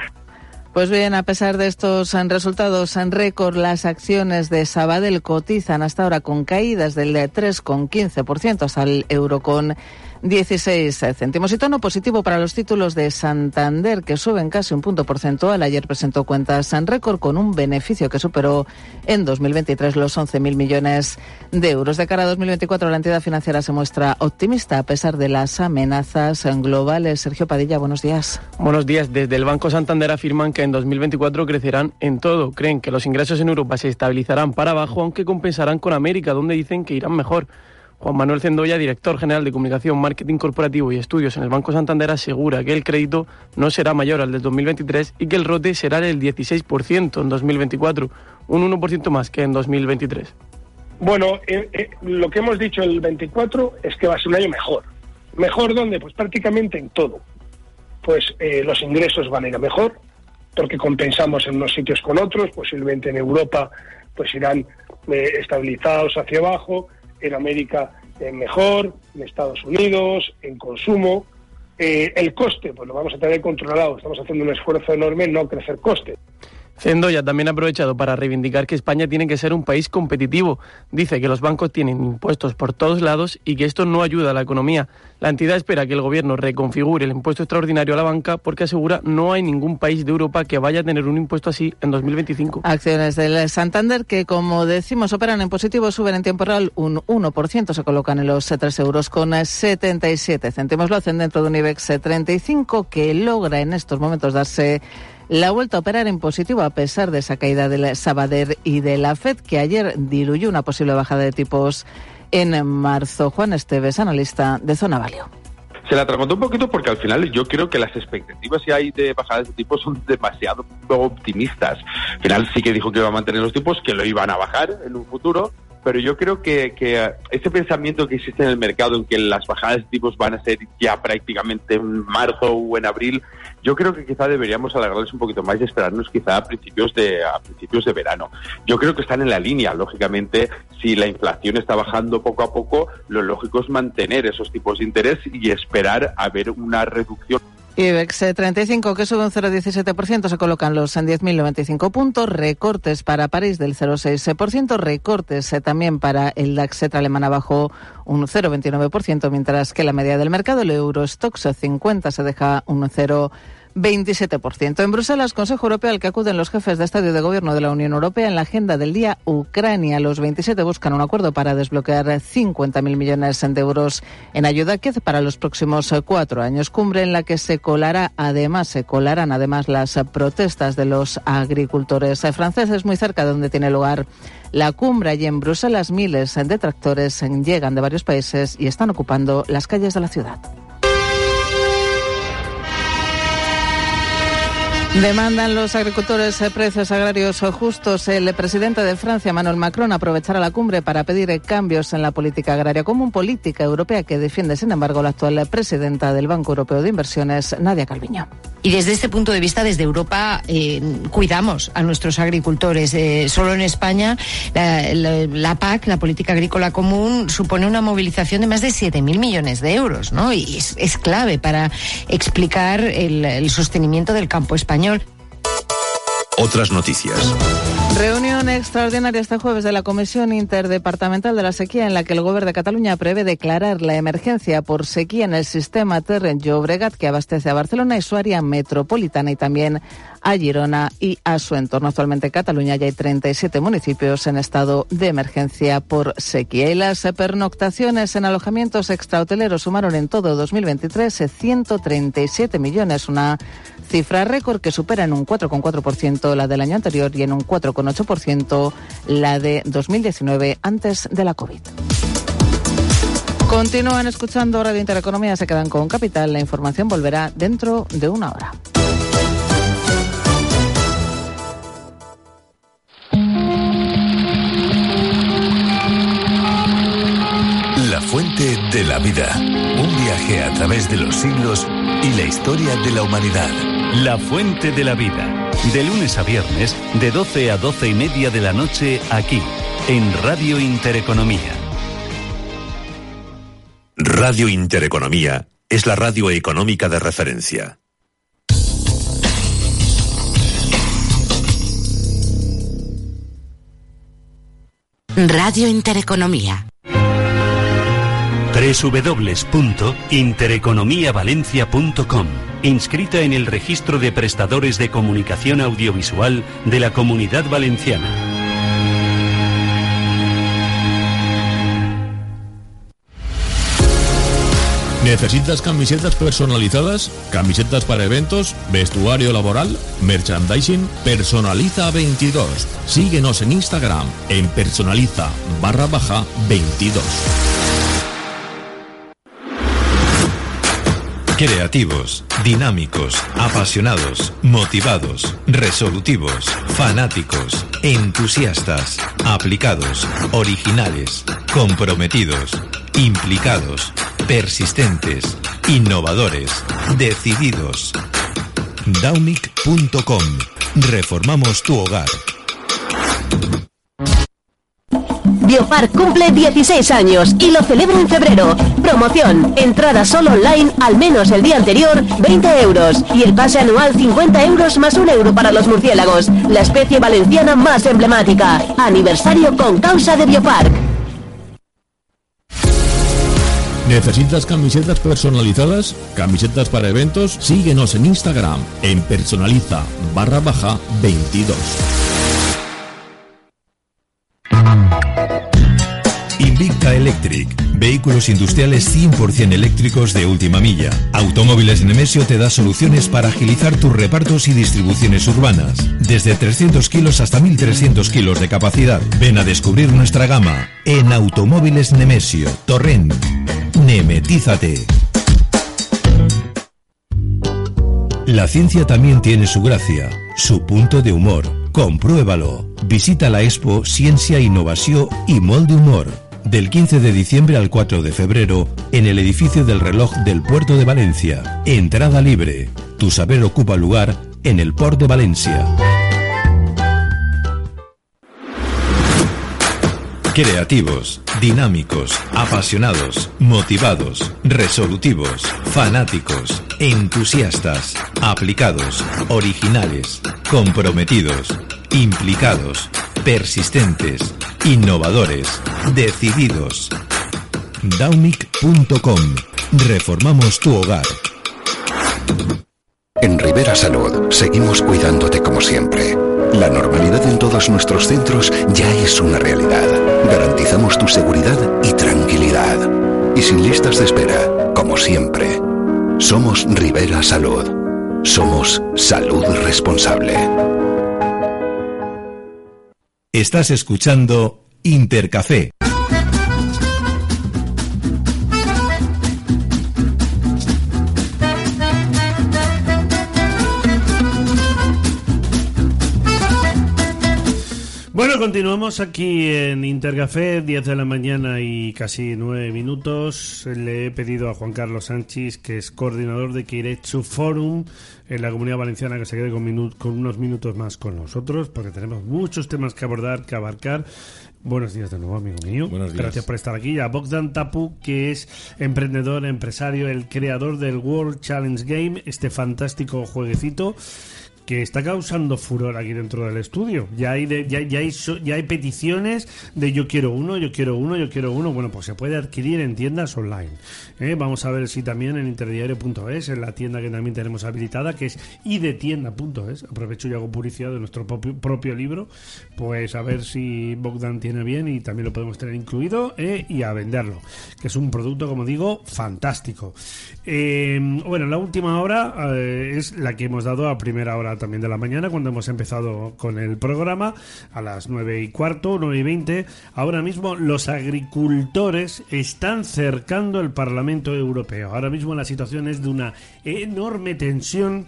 [SPEAKER 6] Pues bien, a pesar de estos resultados en récord, las acciones de Sabadell cotizan hasta ahora con caídas del 3,15% hasta el euro con 16 céntimos. Y tono positivo para los títulos de Santander, que suben casi un punto porcentual. Ayer presentó cuentas en récord con un beneficio que superó en 2023 los 11.000 millones de euros. De cara a 2024, la entidad financiera se muestra optimista a pesar de las amenazas globales. Sergio Padilla, buenos días.
[SPEAKER 8] Buenos días. Desde el Banco Santander afirman que en 2024 crecerán en todo. Creen que los ingresos en Europa se estabilizarán para abajo, aunque compensarán con América, donde dicen que irán mejor. Juan Manuel Cendoya, director general de Comunicación, Marketing Corporativo y Estudios en el Banco Santander, asegura que el crédito no será mayor al del 2023 y que el rote será del 16% en 2024, un 1% más que en 2023.
[SPEAKER 9] Bueno, eh, eh, lo que hemos dicho el 24 es que va a ser un año mejor. ¿Mejor dónde? Pues prácticamente en todo. Pues eh, los ingresos van a ir a mejor, porque compensamos en unos sitios con otros, posiblemente en Europa pues irán estabilizados hacia abajo, en América mejor, en Estados Unidos, en consumo. Eh, el coste, pues lo vamos a tener controlado, estamos haciendo un esfuerzo enorme en no crecer coste.
[SPEAKER 8] Cendoya también ha aprovechado para reivindicar que España tiene que ser un país competitivo. Dice que los bancos tienen impuestos por todos lados y que esto no ayuda a la economía. La entidad espera que el gobierno reconfigure el impuesto extraordinario a la banca porque asegura no hay ningún país de Europa que vaya a tener un impuesto así en 2025.
[SPEAKER 6] Acciones del Santander que, como decimos, operan en positivo, suben en tiempo real un 1%, se colocan en los 3 euros con 77 céntimos. Lo hacen dentro de un IBEX 35 que logra en estos momentos darse la vuelta a operar en positivo a pesar de esa caída del Sabader y de la FED que ayer diluyó una posible bajada de tipos en marzo. Juan Esteves, analista de Zona Valio.
[SPEAKER 10] Se la atragantó un poquito porque al final yo creo que las expectativas que hay de bajadas de tipos son demasiado optimistas. Al final sí que dijo que iba a mantener los tipos, que lo iban a bajar en un futuro, pero yo creo que, que ese pensamiento que existe en el mercado en que las bajadas de tipos van a ser ya prácticamente en marzo o en abril, yo creo que quizá deberíamos alargarles un poquito más y esperarnos quizá a principios de a principios de verano. Yo creo que están en la línea, lógicamente, si la inflación está bajando poco a poco, lo lógico es mantener esos tipos de interés y esperar a ver una reducción
[SPEAKER 6] IBEX 35, que sube un 0,17%, se colocan los en 10.095 puntos. Recortes para París del 0,6%. Recortes eh, también para el DAX Cetra alemán abajo un 0,29%, mientras que la media del mercado, el Eurostox 50, se deja un 0,27%. 27%. En Bruselas, Consejo Europeo al que acuden los jefes de Estado y de Gobierno de la Unión Europea en la agenda del día Ucrania. Los 27 buscan un acuerdo para desbloquear 50.000 millones de euros en ayuda que para los próximos cuatro años. Cumbre en la que se colará, además, se colarán además las protestas de los agricultores franceses muy cerca de donde tiene lugar la cumbre. Allí en Bruselas, miles de tractores llegan de varios países y están ocupando las calles de la ciudad. Demandan los agricultores precios agrarios justos. El presidente de Francia, Manuel Macron, aprovechará la cumbre para pedir cambios en la política agraria común, política europea que defiende, sin embargo, la actual presidenta del Banco Europeo de Inversiones, Nadia Calviño.
[SPEAKER 11] Y desde este punto de vista, desde Europa, eh, cuidamos a nuestros agricultores. Eh, solo en España, la, PAC, la Política Agrícola Común, supone una movilización de más de 7.000 millones de euros, ¿no? Y es, clave para explicar el sostenimiento del campo español.
[SPEAKER 2] Otras noticias.
[SPEAKER 6] Reunión extraordinaria este jueves de la Comisión Interdepartamental de la Sequía en la que el Gobierno de Cataluña prevé declarar la emergencia por sequía en el sistema Terren Llobregat que abastece a Barcelona y su área metropolitana y también a Girona y a su entorno. Actualmente en Cataluña ya hay 37 municipios en estado de emergencia por sequía. Y las pernoctaciones en alojamientos extrahoteleros sumaron en todo 2023 137 millones, una cifra récord que supera en un 4,4% la del año anterior y en un 4,8% la de 2019 antes de la COVID. Continúan escuchando Radio Intereconomía, se quedan con Capital. La información volverá dentro de una hora.
[SPEAKER 2] La fuente de la vida. Un viaje a través de los siglos y la historia de la humanidad.
[SPEAKER 1] La Fuente de la Vida. De lunes a viernes, de 12 a 12 y media de la noche, aquí, en Radio Intereconomía.
[SPEAKER 2] Radio Intereconomía es la radio económica de referencia.
[SPEAKER 12] Radio Intereconomía
[SPEAKER 1] www.intereconomiavalencia.com Inscrita en el registro de prestadores de comunicación audiovisual de la Comunidad Valenciana.
[SPEAKER 13] ¿Necesitas camisetas personalizadas? ¿Camisetas para eventos? ¿Vestuario laboral? ¿Merchandising? Personaliza 22. Síguenos en Instagram en personaliza barra baja 22.
[SPEAKER 14] Creativos, dinámicos, apasionados, motivados, resolutivos, fanáticos, entusiastas, aplicados, originales, comprometidos, implicados, persistentes, innovadores, decididos. Daunic.com. Reformamos tu hogar.
[SPEAKER 15] Biopark cumple 16 años y lo celebra en febrero. Promoción, entrada solo online, al menos el día anterior, 20 euros. Y el pase anual 50 euros más un euro para los murciélagos, la especie valenciana más emblemática. Aniversario con causa de Biopark.
[SPEAKER 13] ¿Necesitas camisetas personalizadas? ¿Camisetas para eventos? Síguenos en Instagram en personaliza barra baja 22.
[SPEAKER 14] Electric. Vehículos industriales 100% eléctricos de última milla. Automóviles Nemesio te da soluciones para agilizar tus repartos y distribuciones urbanas. Desde 300 kilos hasta 1300 kilos de capacidad. Ven a descubrir nuestra gama en Automóviles Nemesio. Torrent. Nemetízate. La ciencia también tiene su gracia, su punto de humor. Compruébalo. Visita la expo Ciencia, Innovación y Molde Humor del 15 de diciembre al 4 de febrero en el edificio del reloj del Puerto de Valencia. Entrada libre. Tu saber ocupa lugar en el Port de Valencia. Creativos, dinámicos, apasionados, motivados, resolutivos, fanáticos, entusiastas, aplicados, originales, comprometidos, implicados, persistentes, innovadores, decididos. Daumic.com. Reformamos tu hogar.
[SPEAKER 16] En Rivera Salud seguimos cuidándote como siempre. La normalidad en todos nuestros centros ya es una realidad. Garantizamos tu seguridad y tranquilidad. Y sin listas de espera, como siempre. Somos Rivera Salud. Somos salud responsable.
[SPEAKER 14] Estás escuchando Intercafé.
[SPEAKER 3] Continuamos aquí en Intercafé, 10 de la mañana y casi 9 minutos. Le he pedido a Juan Carlos Sánchez, que es coordinador de Kiretsu Forum en la Comunidad Valenciana, que se quede con, con unos minutos más con nosotros, porque tenemos muchos temas que abordar, que abarcar. Buenos días de nuevo, amigo mío.
[SPEAKER 4] Buenos días.
[SPEAKER 3] Gracias por estar aquí. Y a Bogdan Tapu, que es emprendedor, empresario, el creador del World Challenge Game, este fantástico jueguecito que está causando furor aquí dentro del estudio. Ya hay, de- ya, hay, ya hay peticiones de yo quiero uno, yo quiero uno, yo quiero uno. Bueno, pues se puede adquirir en tiendas online. ¿eh? Vamos a ver si también en interdiario.es, en la tienda que también tenemos habilitada, que es idetienda.es. Aprovecho y hago publicidad de nuestro propio, libro. Pues a ver si Bogdan tiene bien y también lo podemos tener incluido ¿eh? y a venderlo. Que es un producto, como digo, fantástico. Eh, bueno, la última hora es la que hemos dado a primera hora también de la mañana, cuando hemos empezado con el programa, a las nueve y cuarto, nueve y veinte. Ahora mismo los agricultores están cercando el Parlamento Europeo. Ahora mismo la situación es de una enorme tensión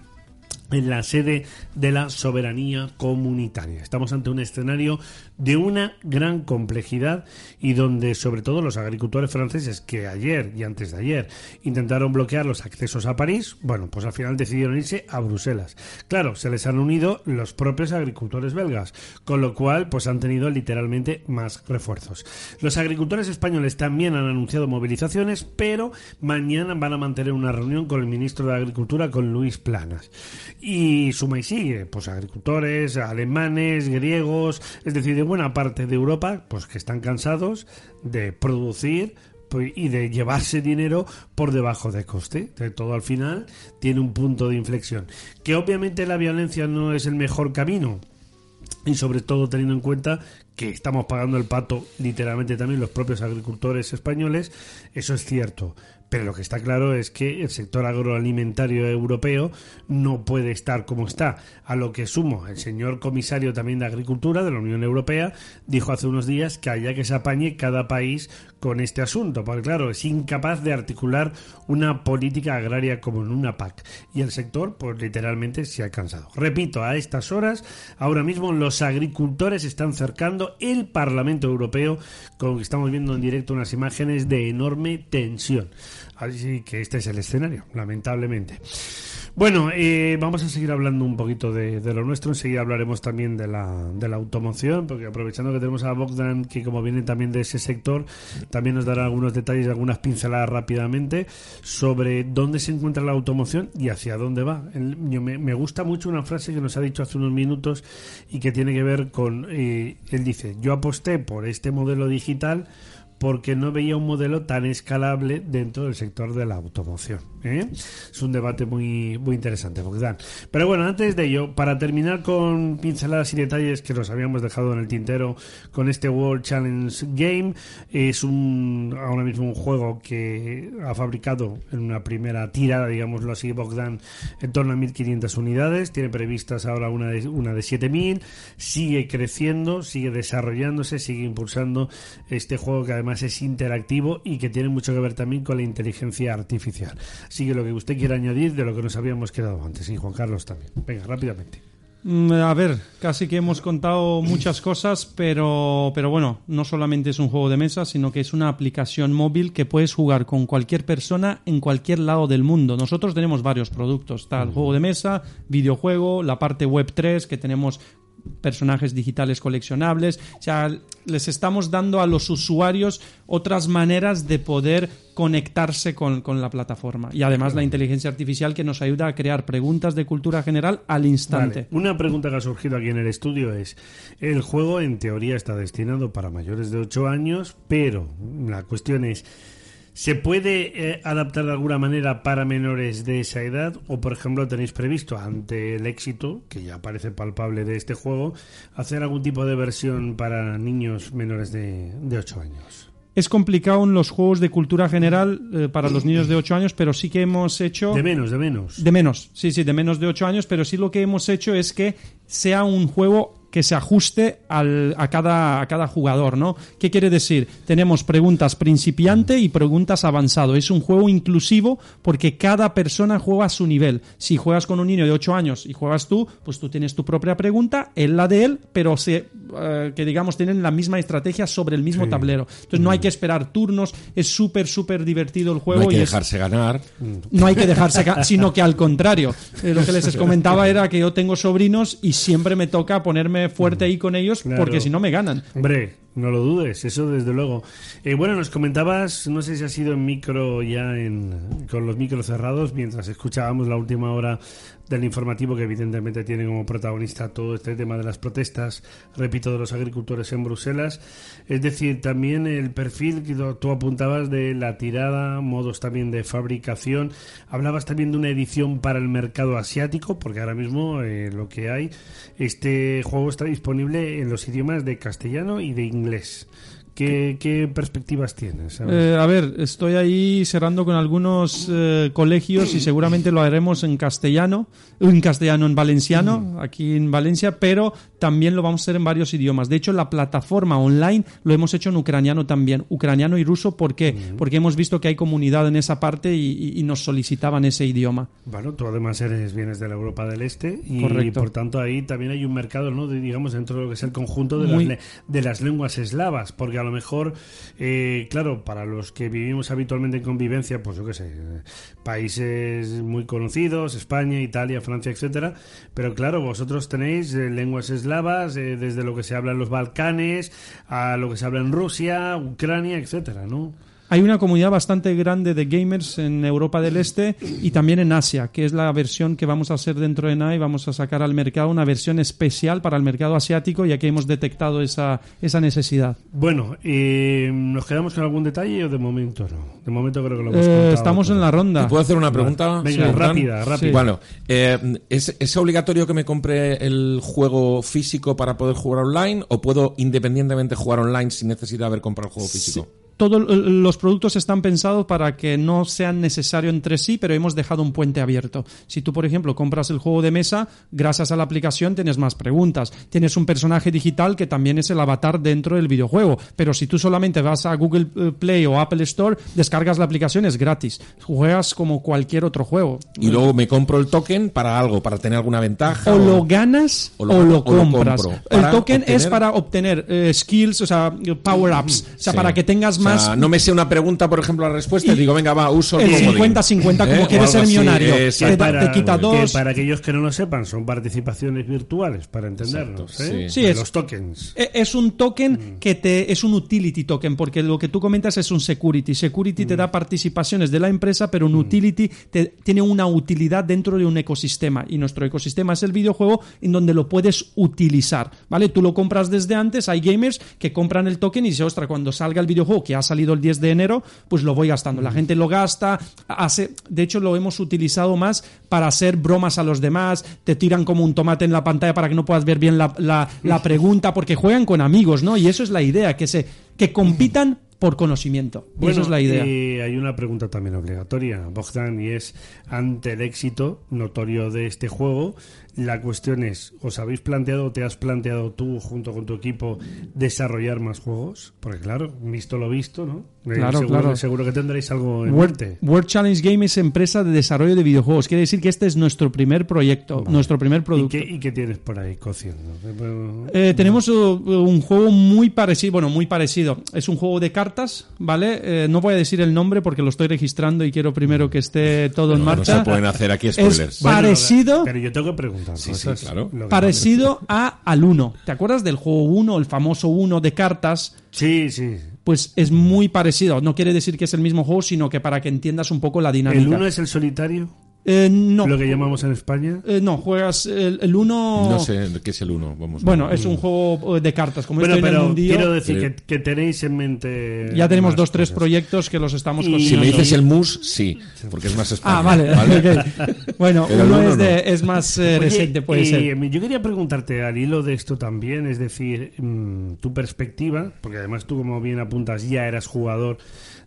[SPEAKER 3] en la sede de la soberanía comunitaria. Estamos ante un escenario de una gran complejidad y donde sobre todo los agricultores franceses que ayer y antes de ayer intentaron bloquear los accesos a París, bueno, pues al final decidieron irse a Bruselas. Claro, se les han unido los propios agricultores belgas, con lo cual pues han tenido literalmente más refuerzos. Los agricultores españoles también han anunciado movilizaciones, pero mañana van a mantener una reunión con el ministro de Agricultura, con Luis Planas. Y suma y sigue, pues agricultores, alemanes, griegos, es decir, de buena parte de Europa, pues que están cansados de producir pues, y de llevarse dinero por debajo de coste. De todo al final tiene un punto de inflexión. Que obviamente la violencia no es el mejor camino. Y sobre todo teniendo en cuenta que estamos pagando el pato literalmente también los propios agricultores españoles, eso es cierto. Pero lo que está claro es que el sector agroalimentario europeo no puede estar como está. A lo que sumo, el señor comisario también de Agricultura de la Unión Europea dijo hace unos días que haya que se apañe cada país con este asunto, porque claro, es incapaz de articular una política agraria como en una PAC. Y el sector, pues literalmente se ha cansado. Repito, a estas horas, ahora mismo los agricultores están cercando el Parlamento Europeo, con que estamos viendo en directo unas imágenes de enorme tensión. Así que este es el escenario, lamentablemente. Bueno, eh, vamos a seguir hablando un poquito de, de lo nuestro. Enseguida hablaremos también de la, de la automoción, porque aprovechando que tenemos a Bogdan, que como viene también de ese sector, también nos dará algunos detalles, algunas pinceladas rápidamente sobre dónde se encuentra la automoción y hacia dónde va. El- yo me, me gusta mucho una frase que nos ha dicho hace unos minutos y que tiene que ver con, eh, él dice, yo aposté por este modelo digital porque no veía un modelo tan escalable dentro del sector de la automoción. ¿eh? Es un debate muy, muy interesante, Bogdan. Pero bueno, antes de ello, para terminar con pinceladas y detalles que nos habíamos dejado en el tintero con este World Challenge Game, es un ahora mismo un juego que ha fabricado en una primera tirada, digámoslo así, Bogdan, en torno a 1.500 unidades. Tiene previstas ahora una de, una de 7.000. Sigue creciendo, sigue desarrollándose, sigue impulsando este juego que además es interactivo y que tiene mucho que ver también con la inteligencia artificial. Así que lo que usted quiera añadir de lo que nos habíamos quedado antes, y Juan Carlos también. Venga, rápidamente.
[SPEAKER 5] Mm, A ver, casi que hemos contado muchas cosas, pero, pero bueno, no solamente es un juego de mesa, sino que es una aplicación móvil que puedes jugar con cualquier persona en cualquier lado del mundo. Nosotros tenemos varios productos. Está el juego de mesa, videojuego, la parte web 3, que tenemos personajes digitales coleccionables. O sea, les estamos dando a los usuarios otras maneras de poder conectarse con, con la plataforma. Y además la inteligencia artificial que nos ayuda a crear preguntas de cultura general al instante.
[SPEAKER 3] Vale, Una pregunta que ha surgido aquí en el estudio es, el juego en teoría está destinado para mayores de 8 años, pero la cuestión es, ¿se puede eh, adaptar de alguna manera para menores de esa edad? O, por ejemplo, tenéis previsto, ante el éxito, que ya parece palpable de este juego, hacer algún tipo de versión para niños menores de, de 8 años?
[SPEAKER 5] Es complicado en los juegos de cultura general eh, para los niños de 8 años, pero sí que hemos hecho...
[SPEAKER 3] De menos, de menos.
[SPEAKER 5] De menos, sí, sí, de menos de 8 años, pero sí lo que hemos hecho es que sea un juego que se ajuste al- a, cada, a cada jugador, ¿no? ¿Qué quiere decir? Tenemos preguntas principiante y preguntas avanzado. Es un juego inclusivo porque cada persona juega a su nivel. Si juegas con un niño de 8 años y juegas tú, pues tú tienes tu propia pregunta, él la de él, pero se, eh, que digamos tienen la misma estrategia sobre el mismo
[SPEAKER 4] Sí.
[SPEAKER 5] tablero. Entonces no hay que esperar turnos, es súper, súper divertido el juego.
[SPEAKER 4] no hay que
[SPEAKER 5] y es-
[SPEAKER 4] dejarse ganar.
[SPEAKER 5] no hay que dejarse, ca- sino que al contrario. Eh, lo que les [LAUGHS] comentaba era que yo tengo sobrinos y siempre me toca ponerme fuerte ahí con ellos
[SPEAKER 3] Claro.
[SPEAKER 5] porque si no me ganan.
[SPEAKER 3] Hombre, no lo dudes, eso desde luego. Eh, bueno, nos comentabas, no sé si ha sido en micro ya en, con los micros cerrados, mientras escuchábamos la última hora del informativo que evidentemente tiene como protagonista todo este tema de las protestas, repito, de los agricultores en Bruselas. Es decir, también el perfil que tú- apuntabas de la tirada, modos también de fabricación. Hablabas también de una edición para el mercado asiático, porque ahora mismo eh, lo que hay, este juego está disponible en los idiomas de castellano y de inglés. inglés. ¿Qué, qué perspectivas tienes? A ver.
[SPEAKER 5] Eh, a ver, estoy ahí cerrando con algunos eh, colegios y seguramente lo haremos en castellano, en castellano, en valenciano, aquí en Valencia, pero también lo vamos a hacer en varios idiomas. De hecho, la plataforma online lo hemos hecho en ucraniano también, ucraniano y ruso, ¿por qué? Porque hemos visto que hay comunidad en esa parte y, y- nos solicitaban ese idioma.
[SPEAKER 3] Bueno, tú además eres, vienes de la Europa del Este y
[SPEAKER 5] Correcto.
[SPEAKER 3] por tanto ahí también hay un mercado, ¿no? De, digamos, dentro de lo que es el conjunto de,
[SPEAKER 5] Muy-
[SPEAKER 3] las, de las lenguas eslavas, porque a lo mejor, eh, claro, para los que vivimos habitualmente en convivencia, pues yo qué sé, países muy conocidos, España, Italia, Francia, etcétera, pero claro, vosotros tenéis eh, lenguas eslavas eh, desde lo que se habla en los Balcanes a lo que se habla en Rusia, Ucrania, etcétera, ¿no?
[SPEAKER 5] Hay una comunidad bastante grande de gamers en Europa del Este y también en Asia, que es la versión que vamos a hacer dentro de NAI. Vamos a sacar al mercado una versión especial para el mercado asiático, ya que hemos detectado esa, esa necesidad.
[SPEAKER 3] Bueno, eh, ¿nos quedamos con algún detalle o de momento no? De momento creo que lo hemos
[SPEAKER 5] Eh, estamos en la ronda.
[SPEAKER 4] ¿Te puedo hacer una pregunta?
[SPEAKER 3] Venga, rápida, rápida.
[SPEAKER 4] Bueno, eh, ¿es, ¿es obligatorio que me compre el juego físico para poder jugar online o puedo independientemente jugar online sin necesidad de haber comprado el juego físico?
[SPEAKER 5] Todos los productos están pensados para que no sean necesarios entre sí, pero hemos dejado un puente abierto. Si tú, por ejemplo, compras el juego de mesa, gracias a la aplicación tienes más preguntas. Tienes un personaje digital que también es el avatar dentro del videojuego. Pero si tú solamente vas a Google eh, Play o Apple Store, descargas la aplicación, es gratis. Juegas como cualquier otro juego.
[SPEAKER 4] Y luego me compro el token para algo, para tener alguna ventaja.
[SPEAKER 5] O lo ganas o lo,
[SPEAKER 4] gano o lo
[SPEAKER 5] compras. el token es para obtener eh, skills, o sea, power-ups. O sea,
[SPEAKER 4] Sí.
[SPEAKER 5] para que tengas
[SPEAKER 4] Sea, no me sé una pregunta, por ejemplo, la respuesta y, digo, venga, va, uso el,
[SPEAKER 5] el
[SPEAKER 4] comodín.
[SPEAKER 5] 50-50 como
[SPEAKER 4] ¿Eh?
[SPEAKER 5] Quieres ser
[SPEAKER 4] así,
[SPEAKER 5] millonario.
[SPEAKER 4] exacto.
[SPEAKER 5] Te te quita
[SPEAKER 3] que
[SPEAKER 5] dos.
[SPEAKER 3] para aquellos que no lo sepan, son participaciones virtuales, para entendernos.
[SPEAKER 4] Exacto,
[SPEAKER 3] ¿eh?
[SPEAKER 5] sí. Sí,
[SPEAKER 3] De
[SPEAKER 5] es-
[SPEAKER 3] los tokens.
[SPEAKER 5] E- Es un token que te es un utility token, porque lo que tú comentas es un security. Security te da participaciones de la empresa, pero un utility te- tiene una utilidad dentro de un ecosistema. Y nuestro ecosistema es el videojuego en donde lo puedes utilizar. ¿Vale? Tú lo compras desde antes. Hay gamers que compran el token y dicen, ostras, cuando salga el videojuego, que ha salido el 10 de enero, pues lo voy gastando. La gente lo gasta, hace, de hecho lo hemos utilizado más para hacer bromas a los demás, te tiran como un tomate en la pantalla para que no puedas ver bien la, la- la [LAUGHS] pregunta, porque juegan con amigos, ¿no? Y eso es la idea, que se que compitan por conocimiento. Y eso es la idea.
[SPEAKER 3] y hay una pregunta también obligatoria, Bogdan, y es, ante el éxito notorio de este juego, la cuestión es, ¿os habéis planteado, te has planteado tú junto con tu equipo desarrollar más juegos? Porque claro, visto lo visto, ¿no? Eh,
[SPEAKER 5] Claro,
[SPEAKER 3] seguro,
[SPEAKER 5] claro.
[SPEAKER 3] seguro que tendréis algo en
[SPEAKER 5] World,
[SPEAKER 3] mente.
[SPEAKER 5] World Challenge Game es empresa de desarrollo de videojuegos. Quiere decir que este es nuestro primer proyecto, nuestro primer
[SPEAKER 3] ¿Y
[SPEAKER 5] producto.
[SPEAKER 3] qué, y qué tienes por ahí cociendo?
[SPEAKER 5] Eh, tenemos uh, un juego muy parecido, bueno, muy parecido. Es un juego de cartas, ¿vale? Eh, no voy a decir el nombre porque lo estoy registrando y quiero primero que esté todo en
[SPEAKER 4] No, no
[SPEAKER 5] marcha.
[SPEAKER 4] se pueden hacer aquí
[SPEAKER 5] Es
[SPEAKER 4] spoilers.
[SPEAKER 5] parecido,
[SPEAKER 3] Pero yo tengo que preguntar.
[SPEAKER 4] Sí, sí, claro.
[SPEAKER 5] parecido a al 1. ¿Te acuerdas del juego 1, el famoso 1 de cartas?
[SPEAKER 3] Sí, sí.
[SPEAKER 5] Pues es muy parecido. No quiere decir que es el mismo juego, sino que para que entiendas un poco la dinámica.
[SPEAKER 3] ¿El uno es el solitario?
[SPEAKER 5] Eh, no.
[SPEAKER 3] Lo que llamamos en España.
[SPEAKER 5] Eh, no, juegas el, el 1...
[SPEAKER 4] No sé qué es el uno. Vamos a
[SPEAKER 5] Bueno,
[SPEAKER 4] ver.
[SPEAKER 5] es un juego eh, de cartas. Como
[SPEAKER 3] Bueno,
[SPEAKER 5] estoy en el
[SPEAKER 3] pero
[SPEAKER 5] mundillo,
[SPEAKER 3] quiero decir
[SPEAKER 4] Sí.
[SPEAKER 3] que, que tenéis en mente.
[SPEAKER 5] ya tenemos dos, tres
[SPEAKER 3] cosas.
[SPEAKER 5] proyectos que los estamos
[SPEAKER 3] Y-
[SPEAKER 4] Si me dices el mus, sí, porque es más español.
[SPEAKER 5] Ah, vale. [LAUGHS] Bueno,
[SPEAKER 4] Pero
[SPEAKER 5] uno
[SPEAKER 4] uno
[SPEAKER 5] es, de-
[SPEAKER 4] no.
[SPEAKER 5] es más eh,
[SPEAKER 3] Oye,
[SPEAKER 5] reciente, puede
[SPEAKER 3] eh,
[SPEAKER 5] ser.
[SPEAKER 3] Yo quería preguntarte al hilo de esto también, es decir, mm, tu perspectiva, porque además tú, como bien apuntas, ya eras jugador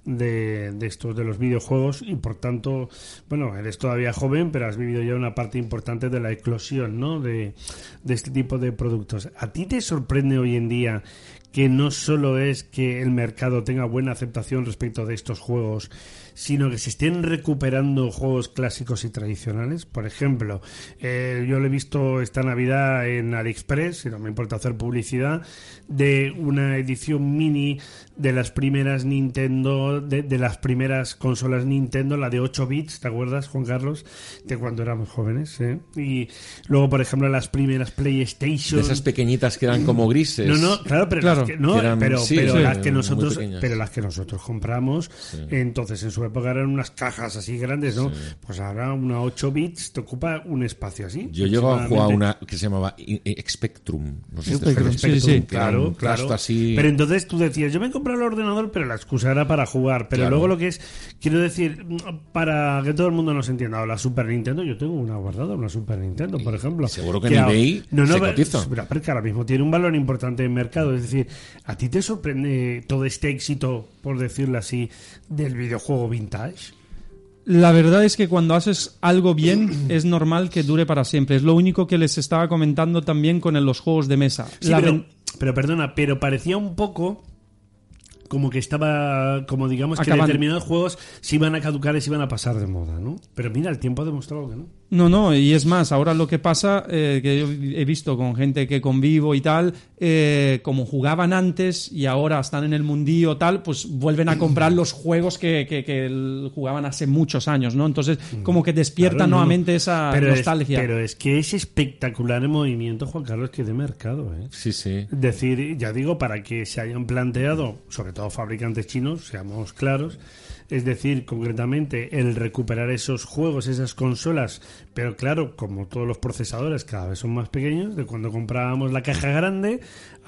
[SPEAKER 3] de, estos de los videojuegos y por tanto, bueno, eres todavía joven, pero has vivido ya una parte importante de la eclosión, ¿no? De, de este tipo de productos. ¿A ti te sorprende hoy en día que no solo es que el mercado tenga buena aceptación respecto de estos juegos, sino que se estén recuperando juegos clásicos y tradicionales. Por ejemplo, eh, yo lo he visto esta Navidad en AliExpress, y no me importa hacer publicidad, de una edición mini de las primeras Nintendo, de, de las primeras consolas Nintendo, la de 8 bits, ¿te acuerdas, Juan Carlos? De cuando éramos jóvenes, ¿eh? Y luego, por ejemplo, las primeras PlayStation.
[SPEAKER 4] De esas pequeñitas que eran como grises.
[SPEAKER 3] No, no, claro, pero
[SPEAKER 4] Claro,
[SPEAKER 3] las que, no,
[SPEAKER 4] que eran-
[SPEAKER 3] pero,
[SPEAKER 4] sí,
[SPEAKER 3] pero
[SPEAKER 4] sí,
[SPEAKER 3] las que nosotros, pero las que nosotros compramos, entonces en su época eran unas cajas así grandes, ¿no? Pues ahora una 8 bits te ocupa un espacio así.
[SPEAKER 4] Yo llego a jugar una que se llamaba Spectrum. No sé
[SPEAKER 3] Spectrum, sí, sí,
[SPEAKER 4] era
[SPEAKER 3] claro, claro.
[SPEAKER 4] así.
[SPEAKER 3] Pero entonces tú decías, yo me he comprado el ordenador, pero la excusa era para jugar. Pero
[SPEAKER 4] Claro.
[SPEAKER 3] luego lo que es, quiero decir, para que todo el mundo nos entienda, la Super Nintendo, yo tengo una guardada, una Super Nintendo, por ejemplo.
[SPEAKER 4] seguro que en
[SPEAKER 3] ahora-
[SPEAKER 4] eBay se
[SPEAKER 3] pero-
[SPEAKER 4] cotiza.
[SPEAKER 3] pero porque ahora mismo tiene un valor importante en mercado. Es decir, ¿a ti te sorprende todo este éxito, por decirlo así, del videojuego vintage?
[SPEAKER 5] La verdad es que cuando haces algo bien [CLEARS THROAT] es normal que dure para siempre. Es lo único que les estaba comentando también con los juegos de mesa.
[SPEAKER 3] Sí,
[SPEAKER 5] La
[SPEAKER 3] pero,
[SPEAKER 5] ven-
[SPEAKER 3] pero perdona, pero parecía un poco como que estaba, como digamos que
[SPEAKER 5] Acabando.
[SPEAKER 3] determinados juegos se iban a caducar y se iban a pasar de moda, ¿no? Pero mira, el tiempo ha demostrado que no.
[SPEAKER 5] No, no, y es más, ahora lo que pasa, eh, que yo he visto con gente que convivo y tal, eh, como jugaban antes y ahora están en el mundillo tal, pues vuelven a comprar los juegos que, que- que jugaban hace muchos años, ¿no? Entonces, como que despierta
[SPEAKER 3] Claro, no,
[SPEAKER 5] nuevamente
[SPEAKER 3] no.
[SPEAKER 5] esa
[SPEAKER 3] Pero es-
[SPEAKER 5] nostalgia.
[SPEAKER 3] pero es que es espectacular el movimiento, Juan Carlos, que de mercado, ¿eh?
[SPEAKER 4] Sí, sí.
[SPEAKER 3] Es decir, ya digo, para que se hayan planteado, sobre todo fabricantes chinos, seamos claros, es decir, concretamente, el recuperar esos juegos, esas consolas, pero claro, como todos los procesadores cada vez son más pequeños, de cuando comprábamos la caja grande,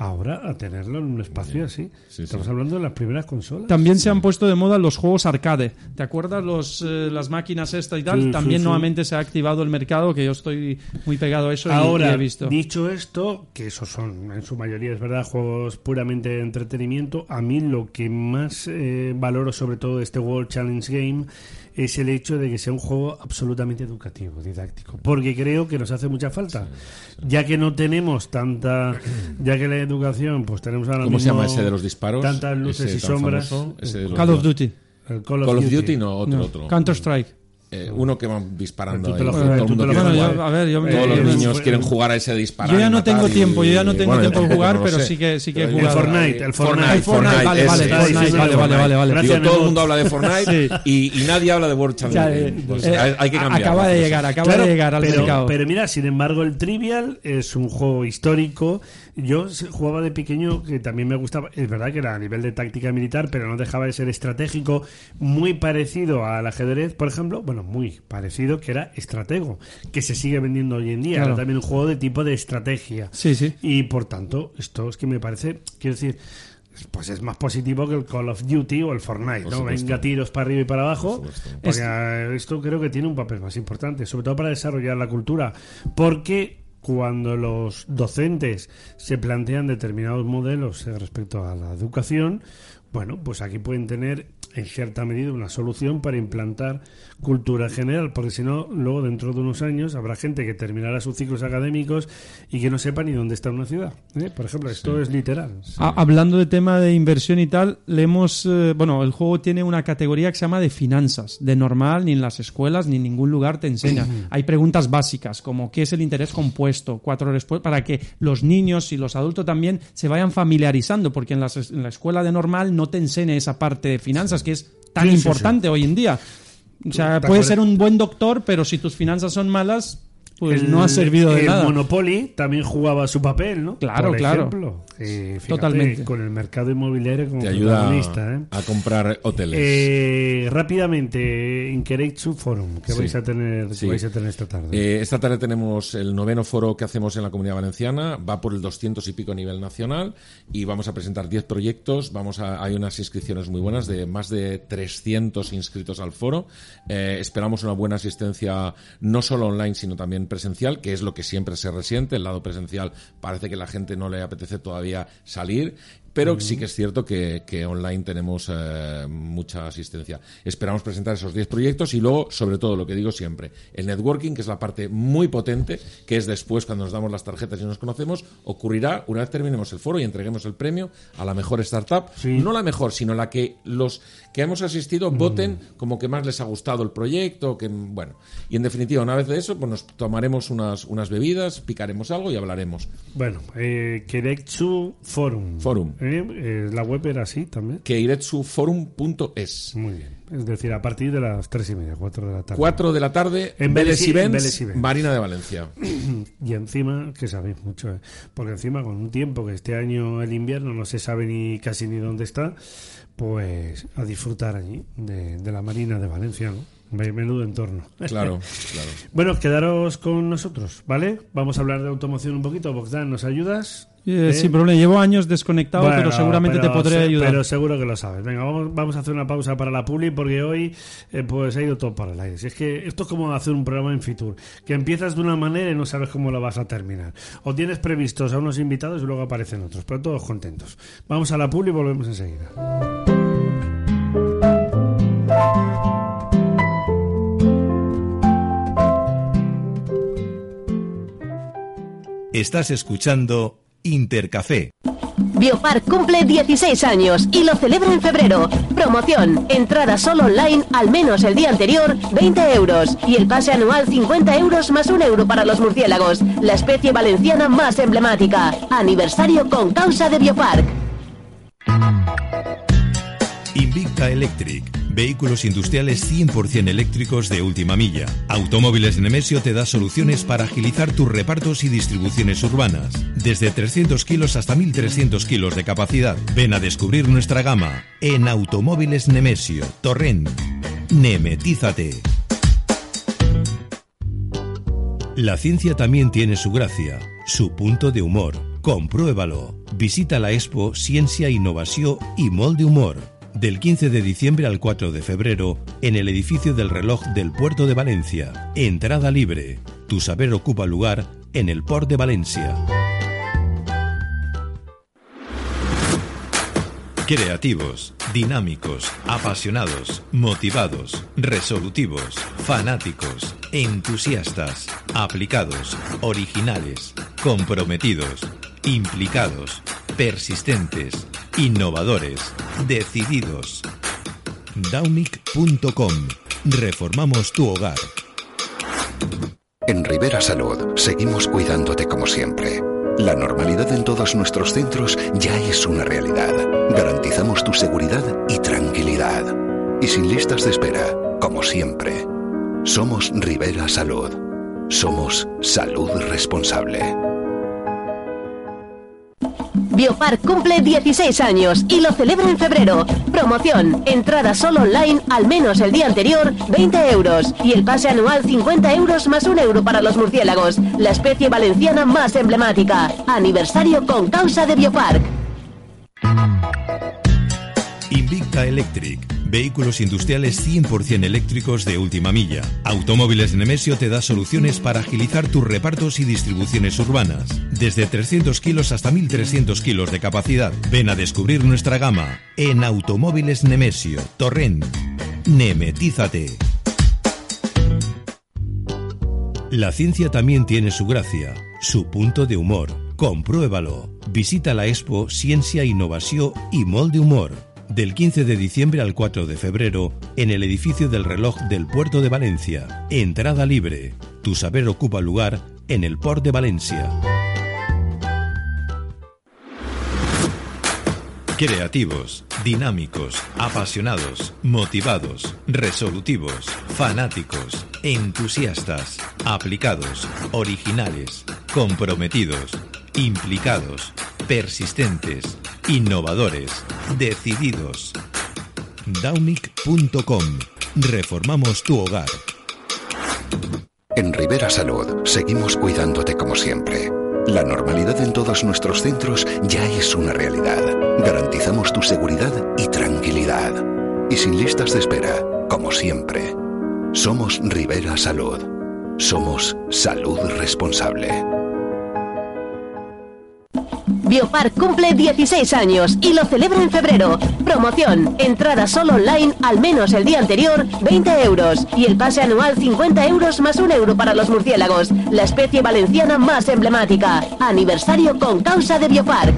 [SPEAKER 3] ahora a tenerlo en un espacio así. Estamos hablando de las primeras consolas.
[SPEAKER 5] También se han puesto de moda los juegos arcade. ¿Te acuerdas los, eh, las máquinas estas y tal?
[SPEAKER 3] Sí,
[SPEAKER 5] También
[SPEAKER 3] sí.
[SPEAKER 5] nuevamente se ha activado el mercado, que yo estoy muy pegado a eso y-
[SPEAKER 3] Ahora,
[SPEAKER 5] y he visto.
[SPEAKER 3] dicho esto, que esos son en su mayoría, es verdad, juegos puramente de entretenimiento, a mí lo que más eh, valoro sobre todo de este World Challenge Game es el hecho de que sea un juego absolutamente educativo, didáctico, porque creo que nos hace mucha falta, ya que no tenemos tanta, ya que educación, pues tenemos ahora
[SPEAKER 4] ¿Cómo se llama ese de los disparos?
[SPEAKER 3] tantas luces
[SPEAKER 4] Ese
[SPEAKER 3] y sombras.
[SPEAKER 4] famoso, ese de los-
[SPEAKER 5] Call of Duty.
[SPEAKER 3] El
[SPEAKER 4] Call of, Duty. no, otro,
[SPEAKER 5] No,
[SPEAKER 4] otro.
[SPEAKER 5] Counter-Strike.
[SPEAKER 4] Eh, uno que van disparando
[SPEAKER 3] Tú te
[SPEAKER 4] ahí.
[SPEAKER 3] lo
[SPEAKER 4] Todo
[SPEAKER 3] juegas,
[SPEAKER 4] el
[SPEAKER 3] tú
[SPEAKER 4] mundo
[SPEAKER 3] te lo
[SPEAKER 4] quiere
[SPEAKER 5] juegas.
[SPEAKER 4] jugar.
[SPEAKER 5] Bueno, yo- a ver, yo-
[SPEAKER 4] Todos los niños quieren jugar a ese disparar.
[SPEAKER 5] Yo ya no tengo
[SPEAKER 4] y-
[SPEAKER 5] tiempo, yo ya no tengo
[SPEAKER 4] bueno,
[SPEAKER 5] tiempo [LAUGHS] de jugar,
[SPEAKER 4] no
[SPEAKER 5] pero
[SPEAKER 4] sé.
[SPEAKER 5] sí que- sí que he jugado.
[SPEAKER 3] El Fortnite, el Fortnite.
[SPEAKER 5] El Fortnite, vale, vale, vale, vale, vale, vale.
[SPEAKER 4] Digo, todo el mundo habla de Fortnite
[SPEAKER 5] Sí.
[SPEAKER 4] y, y nadie habla de World Game.
[SPEAKER 5] eh,
[SPEAKER 4] Pues
[SPEAKER 5] eh,
[SPEAKER 4] hay, que cambiar.
[SPEAKER 5] acaba de llegar, acaba
[SPEAKER 3] Claro,
[SPEAKER 5] de llegar al
[SPEAKER 3] pero,
[SPEAKER 5] mercado.
[SPEAKER 3] pero mira, sin embargo, el Trivial es un juego histórico. Yo jugaba de pequeño, que también me gustaba. Es verdad que era a nivel de táctica militar, pero no dejaba de ser estratégico, muy parecido al ajedrez, por ejemplo. Bueno, muy parecido, que era estratego, que se sigue vendiendo hoy en día.
[SPEAKER 5] Claro.
[SPEAKER 3] Era también un juego de tipo de estrategia.
[SPEAKER 5] Sí, sí.
[SPEAKER 3] Y por tanto, esto es que me parece, quiero decir, pues es más positivo que el Call of Duty o el Fortnite, ¿no? Venga tiros para arriba y para abajo, porque eh, esto creo que tiene un papel más importante, sobre todo para desarrollar la cultura, porque cuando los docentes se plantean determinados modelos eh, respecto a la educación, bueno, pues aquí pueden tener en cierta medida una solución para implantar cultura general, porque si no, luego dentro de unos años habrá gente que terminará sus ciclos académicos y que no sepa ni dónde está una ciudad. ¿eh? Por ejemplo, esto es literal.
[SPEAKER 5] Ha- hablando de tema de inversión y tal, le hemos, eh, bueno, el juego tiene una categoría que se llama de finanzas. De normal, ni en las escuelas, ni en ningún lugar te enseña. Hay preguntas básicas, como qué es el interés compuesto, cuatro respuestas, para que los niños y los adultos también se vayan familiarizando, porque en, las- en la escuela de normal no te enseña esa parte de finanzas que es tan
[SPEAKER 3] Sí, sí,
[SPEAKER 5] importante hoy en día. O sea,
[SPEAKER 3] ¿Te
[SPEAKER 5] puedes
[SPEAKER 3] acuerdas?
[SPEAKER 5] ser un buen doctor, pero si tus finanzas son malas, pues
[SPEAKER 3] El-
[SPEAKER 5] no ha servido de
[SPEAKER 3] el
[SPEAKER 5] nada.
[SPEAKER 3] Monopoly también jugaba su papel, ¿no?
[SPEAKER 5] Claro,
[SPEAKER 3] Por
[SPEAKER 5] claro.
[SPEAKER 3] ejemplo. Eh, fíjate,
[SPEAKER 5] Totalmente.
[SPEAKER 3] Con el mercado inmobiliario como
[SPEAKER 4] Te ayuda
[SPEAKER 3] protagonista, ¿eh?
[SPEAKER 4] a comprar hoteles.
[SPEAKER 3] Eh, rápidamente, Inkereitsu Forum, que
[SPEAKER 4] Sí.
[SPEAKER 3] vais a tener, que
[SPEAKER 4] Sí.
[SPEAKER 3] vais a tener esta tarde.
[SPEAKER 4] Eh, esta tarde tenemos el noveno foro que hacemos en la Comunidad Valenciana, va por el 200 y pico a nivel nacional y vamos a presentar 10 proyectos, vamos a, hay unas inscripciones muy buenas de más de 300 inscritos al foro, Eh, esperamos una buena asistencia no solo online sino también presencial, que es lo que siempre se resiente, el lado presencial parece que la gente no le apetece todavía salir Pero sí que es cierto que, que online tenemos eh, mucha asistencia. Esperamos presentar esos 10 proyectos y luego, sobre todo, lo que digo siempre, el networking, que es la parte muy potente, que es después cuando nos damos las tarjetas y nos conocemos, ocurrirá una vez terminemos el foro y entreguemos el premio a la mejor startup. No la mejor, sino la que los que hemos asistido voten como que más les ha gustado el proyecto, que bueno. Y en definitiva, una vez de eso, pues nos tomaremos unas, unas bebidas, picaremos algo y hablaremos.
[SPEAKER 3] Bueno, eh, Keretsu Forum.
[SPEAKER 4] Forum.
[SPEAKER 3] Eh, eh, la web era así también.
[SPEAKER 4] Keiretsuforum.es.
[SPEAKER 3] Muy bien. Es decir, a partir de las tres y media, cuatro de la tarde.
[SPEAKER 4] 4 de la tarde
[SPEAKER 3] En Vélez y-.
[SPEAKER 4] Marina de Valencia. [CLEARS THROAT]
[SPEAKER 3] y encima, que sabéis mucho, ¿eh? porque encima con un tiempo que este año el invierno no se sabe ni casi ni dónde está, pues a disfrutar allí de, la Marina de Valencia, ¿no? Menudo entorno.
[SPEAKER 4] Claro, [LAUGHS] claro.
[SPEAKER 3] Bueno, quedaros con nosotros, ¿vale? Vamos a hablar de automoción un poquito. Bogdan, ¿nos ayudas?
[SPEAKER 5] Eh,
[SPEAKER 3] ¿Eh?
[SPEAKER 5] Sin problema, llevo años desconectado,
[SPEAKER 3] Bueno,
[SPEAKER 5] pero seguramente
[SPEAKER 3] pero
[SPEAKER 5] te podré
[SPEAKER 3] se-
[SPEAKER 5] ayudar.
[SPEAKER 3] Pero seguro que lo sabes. Venga, vamos, vamos a hacer una pausa para la publi porque hoy eh, pues ha ido todo para el aire. Si es que esto es como hacer un programa en Fitur, que empiezas de una manera y no sabes cómo lo vas a terminar. O tienes previstos a unos invitados y luego aparecen otros, pero todos contentos. Vamos a la publi y volvemos enseguida.
[SPEAKER 14] Estás escuchando Intercafé.
[SPEAKER 15] Biopark cumple 16 años y lo celebra en febrero. Promoción, entrada solo online al menos el día anterior, 20 euros. Y el pase anual 50 euros más un euro para los murciélagos, la especie valenciana más emblemática. Aniversario con causa de Biopark.
[SPEAKER 14] Invicta Electric. Vehículos industriales 100% eléctricos de última milla. Automóviles Nemesio te da soluciones para agilizar tus repartos y distribuciones urbanas. Desde 300 kilos hasta 1300 kilos de capacidad. Ven a descubrir nuestra gama en Automóviles Nemesio. Torrent. Nemetízate. La ciencia también tiene su gracia, su punto de humor. Compruébalo. Visita la expo Ciencia, Innovación y Molde Humor. Del 15 de diciembre al 4 de febrero en el edificio del reloj del Puerto de Valencia. Entrada libre. Tu saber ocupa lugar en el Port de Valencia. Creativos, dinámicos, apasionados, motivados, resolutivos, fanáticos, entusiastas, aplicados, originales, comprometidos, implicados, persistentes, innovadores, decididos. Daunic.com. Reformamos tu hogar.
[SPEAKER 16] En Rivera Salud seguimos cuidándote como siempre. La normalidad en todos nuestros centros ya es una realidad. Garantizamos tu seguridad y tranquilidad. Y sin listas de espera, como siempre. Somos Rivera Salud. Somos salud responsable.
[SPEAKER 15] Biopark cumple 16 años y lo celebra en febrero. Promoción, entrada solo online al menos el día anterior, 20 euros. Y el pase anual 50 euros más un euro para los murciélagos, la especie valenciana más emblemática. Aniversario con causa de Biopark.
[SPEAKER 14] Invicta Electric. Vehículos industriales 100% eléctricos de última milla. Automóviles Nemesio te da soluciones para agilizar tus repartos y distribuciones urbanas. Desde 300 kilos hasta 1300 kilos de capacidad. Ven a descubrir nuestra gama en Automóviles Nemesio. Torrent. Nemetízate. La ciencia también tiene su gracia, su punto de humor. Compruébalo. Visita la expo Ciencia, Innovación y Molde Humor. Del 15 de diciembre al 4 de febrero en el edificio del reloj del Puerto de Valencia. Entrada libre. Tu saber ocupa lugar en el Port de Valencia. Creativos, dinámicos, apasionados, motivados, resolutivos, fanáticos, entusiastas, aplicados, originales, comprometidos, implicados, persistentes, innovadores, decididos. Daunic.com. Reformamos tu hogar.
[SPEAKER 16] En Rivera Salud seguimos cuidándote como siempre. La normalidad en todos nuestros centros ya es una realidad. Garantizamos tu seguridad y tranquilidad. Y sin listas de espera, como siempre. Somos Rivera Salud. Somos salud responsable.
[SPEAKER 15] Biopark cumple 16 años y lo celebra en febrero. Promoción, entrada solo online al menos el día anterior, 20 euros. Y el pase anual 50 euros más un euro para los murciélagos, la especie valenciana más emblemática. Aniversario con causa de Biopark.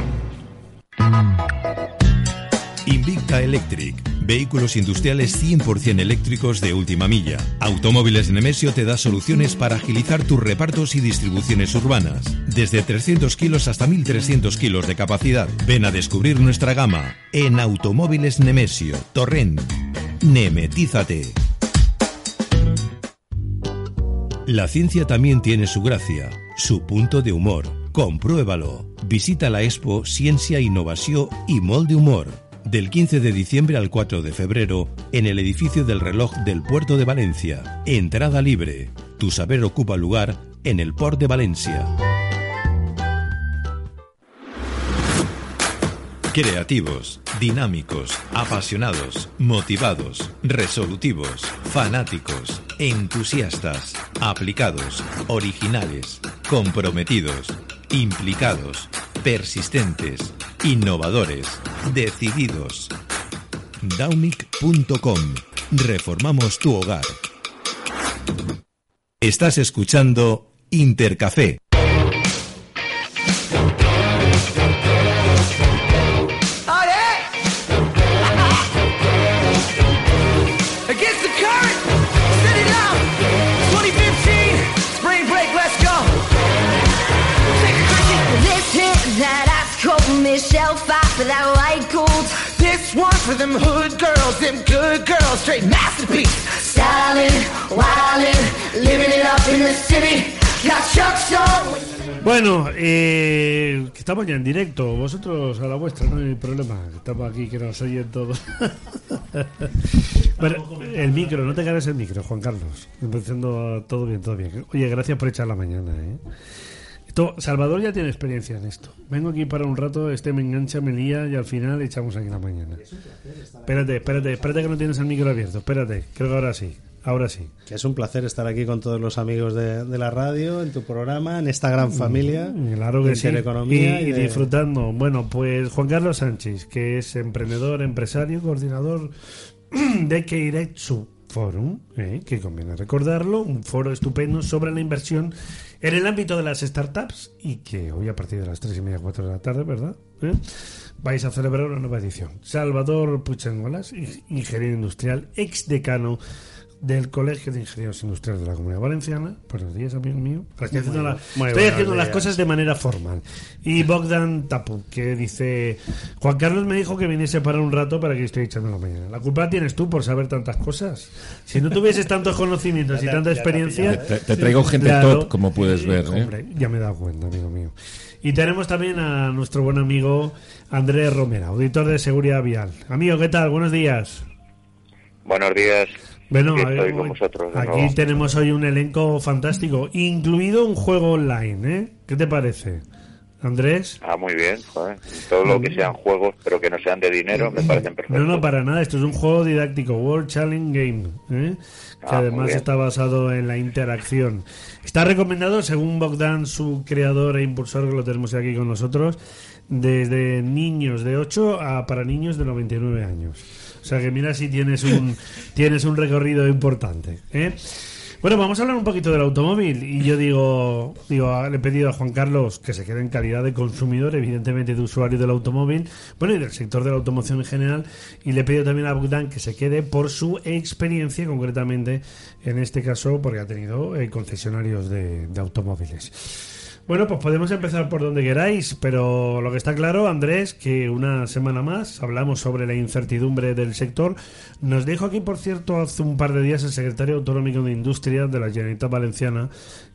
[SPEAKER 14] Invicta Electric. Vehículos industriales 100% eléctricos de última milla. Automóviles Nemesio te da soluciones para agilizar tus repartos y distribuciones urbanas. Desde 300 kilos hasta 1300 kilos de capacidad. Ven a descubrir nuestra gama en Automóviles Nemesio, Torrent. Nemetízate. La ciencia también tiene su gracia, su punto de humor. Compruébalo. Visita la expo Ciencia, Innovación y Molde Humor del 15 de diciembre al 4 de febrero en el edificio del reloj del Puerto de Valencia. Entrada libre. Tu saber ocupa lugar en el Port de Valencia. Creativos, dinámicos, apasionados, motivados, resolutivos, fanáticos, entusiastas, aplicados, originales, comprometidos, implicados, persistentes, innovadores, decididos. Daumic.com. Reformamos tu hogar. Estás escuchando Intercafé.
[SPEAKER 17] Them hood girls, them good girls, straight masterpiece.
[SPEAKER 18] Stylin', wildin', living it up in the city. Got Chuck's on.
[SPEAKER 3] Bueno, eh, estamos ya en directo. Vosotros a la vuestra, no hay problema. Estamos aquí que nos oyen todos. [LAUGHS] bueno, el micro, no te cargues el micro, Juan Carlos. Empezando todo bien, todo bien. Oye, gracias por echar la mañana. ¿eh? Salvador ya tiene experiencia en esto. Vengo aquí para un rato, este me engancha, me lía y al final echamos aquí la mañana. Espérate, espérate, espérate que no tienes el micro abierto. Espérate, creo que ahora sí. Ahora sí.
[SPEAKER 19] Que es un placer estar aquí con todos los amigos de, de la radio, en tu programa, en esta gran familia.
[SPEAKER 3] Mm, Claro que
[SPEAKER 19] de
[SPEAKER 3] sí.
[SPEAKER 19] Intereconomía
[SPEAKER 3] y, y
[SPEAKER 19] de-
[SPEAKER 3] disfrutando. Bueno, pues Juan Carlos Sánchez, que es emprendedor, empresario, coordinador [CLEARS THROAT] de Keiretsu Forum, ¿eh? que conviene recordarlo, un foro estupendo sobre la inversión en el ámbito de las startups y que hoy a partir de las tres y media, cuatro de la tarde, ¿verdad? ¿Eh? Vais a celebrar una nueva edición. Salvador Puchengolas, ingeniero industrial, ex decano del Colegio de Ingenieros Industriales de la Comunidad Valenciana. Buenos días, amigo mío. Estoy haciendo, la- estoy haciendo las cosas de manera formal. Y Bogdan Tapu, que dice: Juan Carlos me dijo que viniese para un rato para que estoy echando la mañana. La culpa tienes tú por saber tantas cosas. Si no tuvieses tantos conocimientos y tanta experiencia.
[SPEAKER 4] Te, te traigo gente
[SPEAKER 3] Claro.
[SPEAKER 4] top, como puedes ver. ¿eh?
[SPEAKER 3] Hombre, ya me he dado cuenta, amigo mío. Y tenemos también a nuestro buen amigo Andrés Romera, auditor de seguridad vial. Amigo, ¿qué tal? Buenos días.
[SPEAKER 20] Buenos días.
[SPEAKER 3] Bueno, ver,
[SPEAKER 20] estoy con vosotros.
[SPEAKER 3] aquí
[SPEAKER 20] nuevo.
[SPEAKER 3] tenemos hoy un elenco fantástico, incluido un juego online, ¿eh? ¿Qué te parece? Andrés.
[SPEAKER 20] Ah, muy bien. joder. Todo lo que sean juegos, pero que no sean de dinero, me parecen perfectos.
[SPEAKER 3] No, no, para nada. Esto es un juego didáctico, World Challenge Game, ¿eh? que
[SPEAKER 20] Ah,
[SPEAKER 3] además está basado en la interacción. Está recomendado, según Bogdan, su creador e impulsor, que lo tenemos aquí con nosotros, desde niños de 8 a para niños de 99 años. O sea que mira si tienes un, tienes un recorrido importante. ¿eh? Bueno, vamos a hablar un poquito del automóvil. Y yo digo, digo, le he pedido a Juan Carlos que se quede en calidad de consumidor, evidentemente de usuario del automóvil, bueno, y del sector de la automoción en general. Y le he pedido también a Bogdan que se quede por su experiencia, concretamente, en este caso, porque ha tenido eh, concesionarios de, de automóviles. Bueno, pues podemos empezar por donde queráis, pero lo que está claro, Andrés, que una semana más hablamos sobre la incertidumbre del sector. Nos dijo aquí, por cierto, hace un par de días el secretario autonómico de Industria de la Generalitat Valenciana,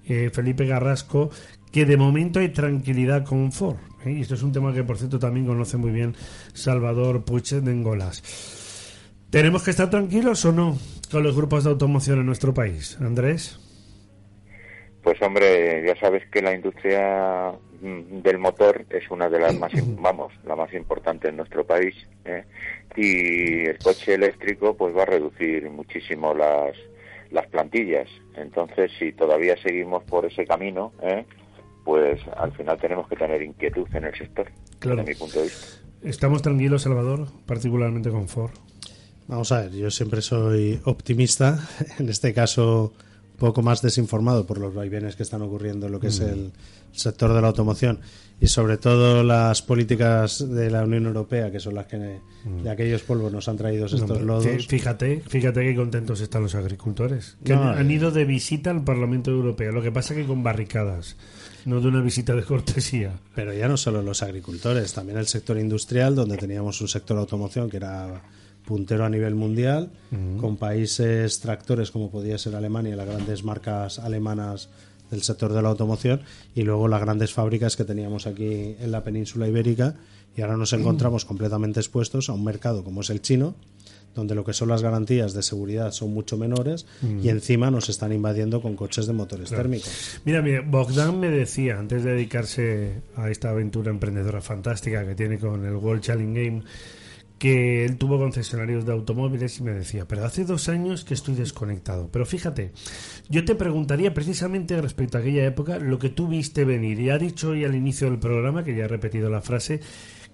[SPEAKER 3] eh, Felipe Garrasco, que de momento hay tranquilidad con Ford. ¿eh? Y esto es un tema que, por cierto, también conoce muy bien Salvador Puig de Engolas. ¿Tenemos que estar tranquilos o no con los grupos de automoción en nuestro país, Andrés?
[SPEAKER 20] Pues hombre, ya sabes que la industria mm, del motor es una de las más, [CLEARS THROAT] vamos, la más importante en nuestro país. ¿eh? Y el coche eléctrico pues va a reducir muchísimo las, las plantillas. Entonces, si todavía seguimos por ese camino, ¿eh? pues al final tenemos que tener inquietud en el sector.
[SPEAKER 3] Claro.
[SPEAKER 20] desde mi punto de vista.
[SPEAKER 3] ¿Estamos tranquilos, Salvador? Particularmente con Ford.
[SPEAKER 19] Vamos a ver, yo siempre soy optimista, [LAUGHS] en este caso poco más desinformado por los vaivenes que están ocurriendo en lo que es
[SPEAKER 3] Mm.
[SPEAKER 19] el sector de la automoción y sobre todo las políticas de la Unión Europea, que son las que de aquellos polvos nos han traído estos
[SPEAKER 3] Mm. No,
[SPEAKER 19] lodos.
[SPEAKER 3] fí- Fíjate, fíjate qué contentos están los agricultores. Que
[SPEAKER 19] No,
[SPEAKER 3] han, han
[SPEAKER 19] eh.
[SPEAKER 3] ido de visita al Parlamento Europeo. Lo que pasa que con barricadas, no de una visita de cortesía.
[SPEAKER 19] Pero ya no solo los agricultores, también el sector industrial, donde teníamos un sector de automoción que era puntero a nivel mundial, con países tractores como podía ser Alemania, las grandes marcas alemanas del sector de la automoción, y luego las grandes fábricas que teníamos aquí en la península ibérica, y ahora nos encontramos completamente expuestos a un mercado como es el chino, donde lo que son las garantías de seguridad son mucho menores
[SPEAKER 3] Mm.
[SPEAKER 19] y encima nos están invadiendo con coches de motores
[SPEAKER 3] Claro.
[SPEAKER 19] térmicos.
[SPEAKER 3] Mira, mira, Bogdan me decía, antes de dedicarse a esta aventura emprendedora fantástica que tiene con el World Challenge Game, que él tuvo concesionarios de automóviles y me decía, pero hace dos años que estoy desconectado. Pero fíjate, yo te preguntaría precisamente respecto a aquella época lo que tú viste venir. Y ha dicho hoy al inicio del programa, que ya he repetido la frase,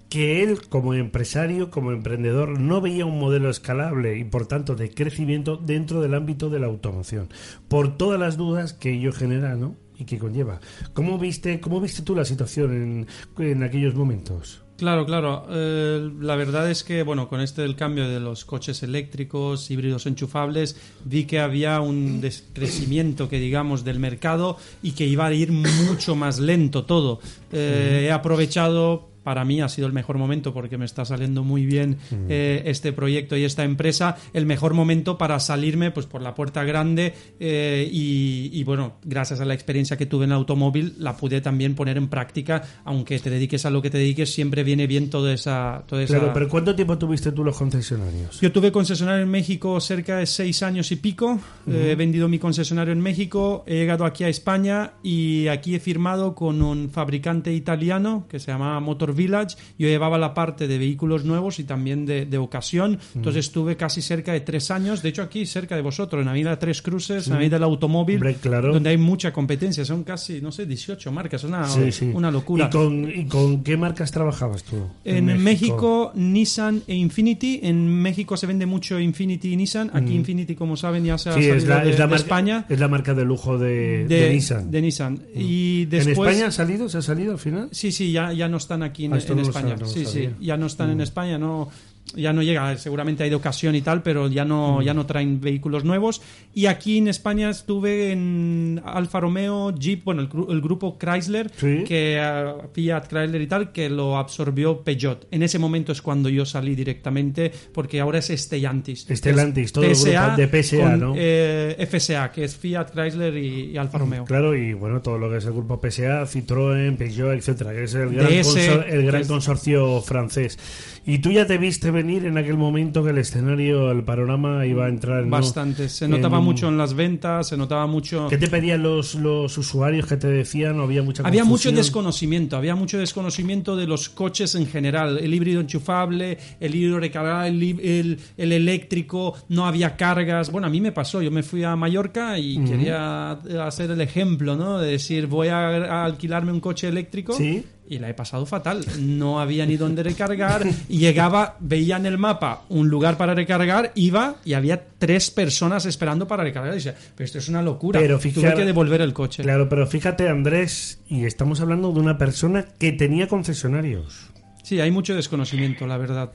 [SPEAKER 3] que él como empresario, como emprendedor, no veía un modelo escalable y por tanto de crecimiento dentro del ámbito de la automoción, por todas las dudas que ello genera, ¿no? Y que conlleva. ¿Cómo viste, cómo viste tú la situación en, en aquellos momentos?
[SPEAKER 5] Claro, claro. Eh, la verdad es que, bueno, con este del cambio de los coches eléctricos, híbridos enchufables, vi que había un descrecimiento, que digamos, del mercado y que iba a ir mucho más lento todo. Eh, He aprovechado para mí ha sido el mejor momento porque me está saliendo muy bien eh, este proyecto y esta empresa, el mejor momento para salirme pues por la puerta grande eh, y, y, bueno, gracias a la experiencia que tuve en el automóvil la pude también poner en práctica, aunque te dediques a lo que te dediques, siempre viene bien toda esa... Toda esa...
[SPEAKER 3] Claro, pero ¿cuánto tiempo tuviste tú los concesionarios?
[SPEAKER 5] Yo tuve concesionario en México cerca de seis años y pico.
[SPEAKER 3] Ujú.
[SPEAKER 5] Eh, he vendido mi concesionario en México. He llegado aquí a España y aquí he firmado con un fabricante italiano que se llama Motor Village. Yo llevaba la parte de vehículos nuevos y también de, de ocasión. Entonces estuve casi cerca de tres años. De hecho, aquí cerca de vosotros, en Avenida Tres Cruces, en
[SPEAKER 3] Sí.
[SPEAKER 5] Avenida del Automóvil,
[SPEAKER 3] Hombre, claro.
[SPEAKER 5] donde hay mucha competencia. Son casi, no sé, 18 marcas. Es una,
[SPEAKER 3] Sí, sí.
[SPEAKER 5] una locura.
[SPEAKER 3] ¿Y con, ¿Y con qué marcas trabajabas tú?
[SPEAKER 5] En México. Nissan e Infinity. En México se vende mucho Infinity y Nissan. Aquí
[SPEAKER 3] Mm.
[SPEAKER 5] Infinity, como saben, ya se ha salido
[SPEAKER 3] es la,
[SPEAKER 5] de,
[SPEAKER 3] es la
[SPEAKER 5] de
[SPEAKER 3] marca,
[SPEAKER 5] España.
[SPEAKER 3] Es la marca de lujo de, Nissan.
[SPEAKER 5] de Nissan. Y
[SPEAKER 3] ¿En
[SPEAKER 5] después,
[SPEAKER 3] España ha salido? ¿Se ha salido al final?
[SPEAKER 5] Sí, sí, ya, ya no están aquí en,
[SPEAKER 3] Ah,
[SPEAKER 5] en España.
[SPEAKER 3] sab- no lo
[SPEAKER 5] sí, sí,
[SPEAKER 3] sabía.
[SPEAKER 5] ya no están en
[SPEAKER 3] Mm.
[SPEAKER 5] España, no ya no llega, seguramente hay de ocasión y tal, pero ya no,
[SPEAKER 3] Mm.
[SPEAKER 5] ya no traen vehículos nuevos. Y aquí en España estuve en Alfa Romeo, Jeep, bueno, el, el grupo Chrysler, que ah, Fiat Chrysler y tal, que lo absorbió Peugeot. En ese momento es cuando yo salí directamente, porque ahora es Stellantis.
[SPEAKER 3] Stellantis, todo el grupo de PSA,
[SPEAKER 5] con,
[SPEAKER 3] ¿no?
[SPEAKER 5] eh, FSA, que es Fiat Chrysler y, y Alfa Romeo.
[SPEAKER 3] Claro, y bueno, todo lo que es el grupo PSA, Citroën, Peugeot, etcétera, que es el gran, consor- el gran
[SPEAKER 5] es-
[SPEAKER 3] consorcio francés. Y tú ya te viste venir en aquel momento que el escenario, el panorama iba a entrar ¿no?
[SPEAKER 5] Bastante. Se notaba mucho en las ventas, se notaba mucho...
[SPEAKER 3] ¿Qué te pedían los, los usuarios que te decían? ¿No había mucha
[SPEAKER 5] Había mucho desconocimiento, había mucho desconocimiento de los coches en general, el híbrido enchufable, el híbrido recargable, el, el- el eléctrico, no había cargas. Bueno, a mí me pasó, yo me fui a Mallorca y quería hacer el ejemplo, ¿no? De decir, voy a, a alquilarme un coche eléctrico.
[SPEAKER 3] Sí.
[SPEAKER 5] Y la he pasado fatal. No había ni dónde recargar. Llegaba, veía en el mapa un lugar para recargar, iba y había tres personas esperando para recargar. Y decía, pero esto es una locura.
[SPEAKER 3] Pero
[SPEAKER 5] Tuve
[SPEAKER 3] fíjate-
[SPEAKER 5] que devolver el coche.
[SPEAKER 3] Claro, pero fíjate, Andrés, y estamos hablando de una persona que tenía concesionarios.
[SPEAKER 5] Sí, hay mucho desconocimiento, la verdad.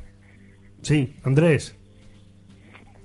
[SPEAKER 3] Sí, Andrés.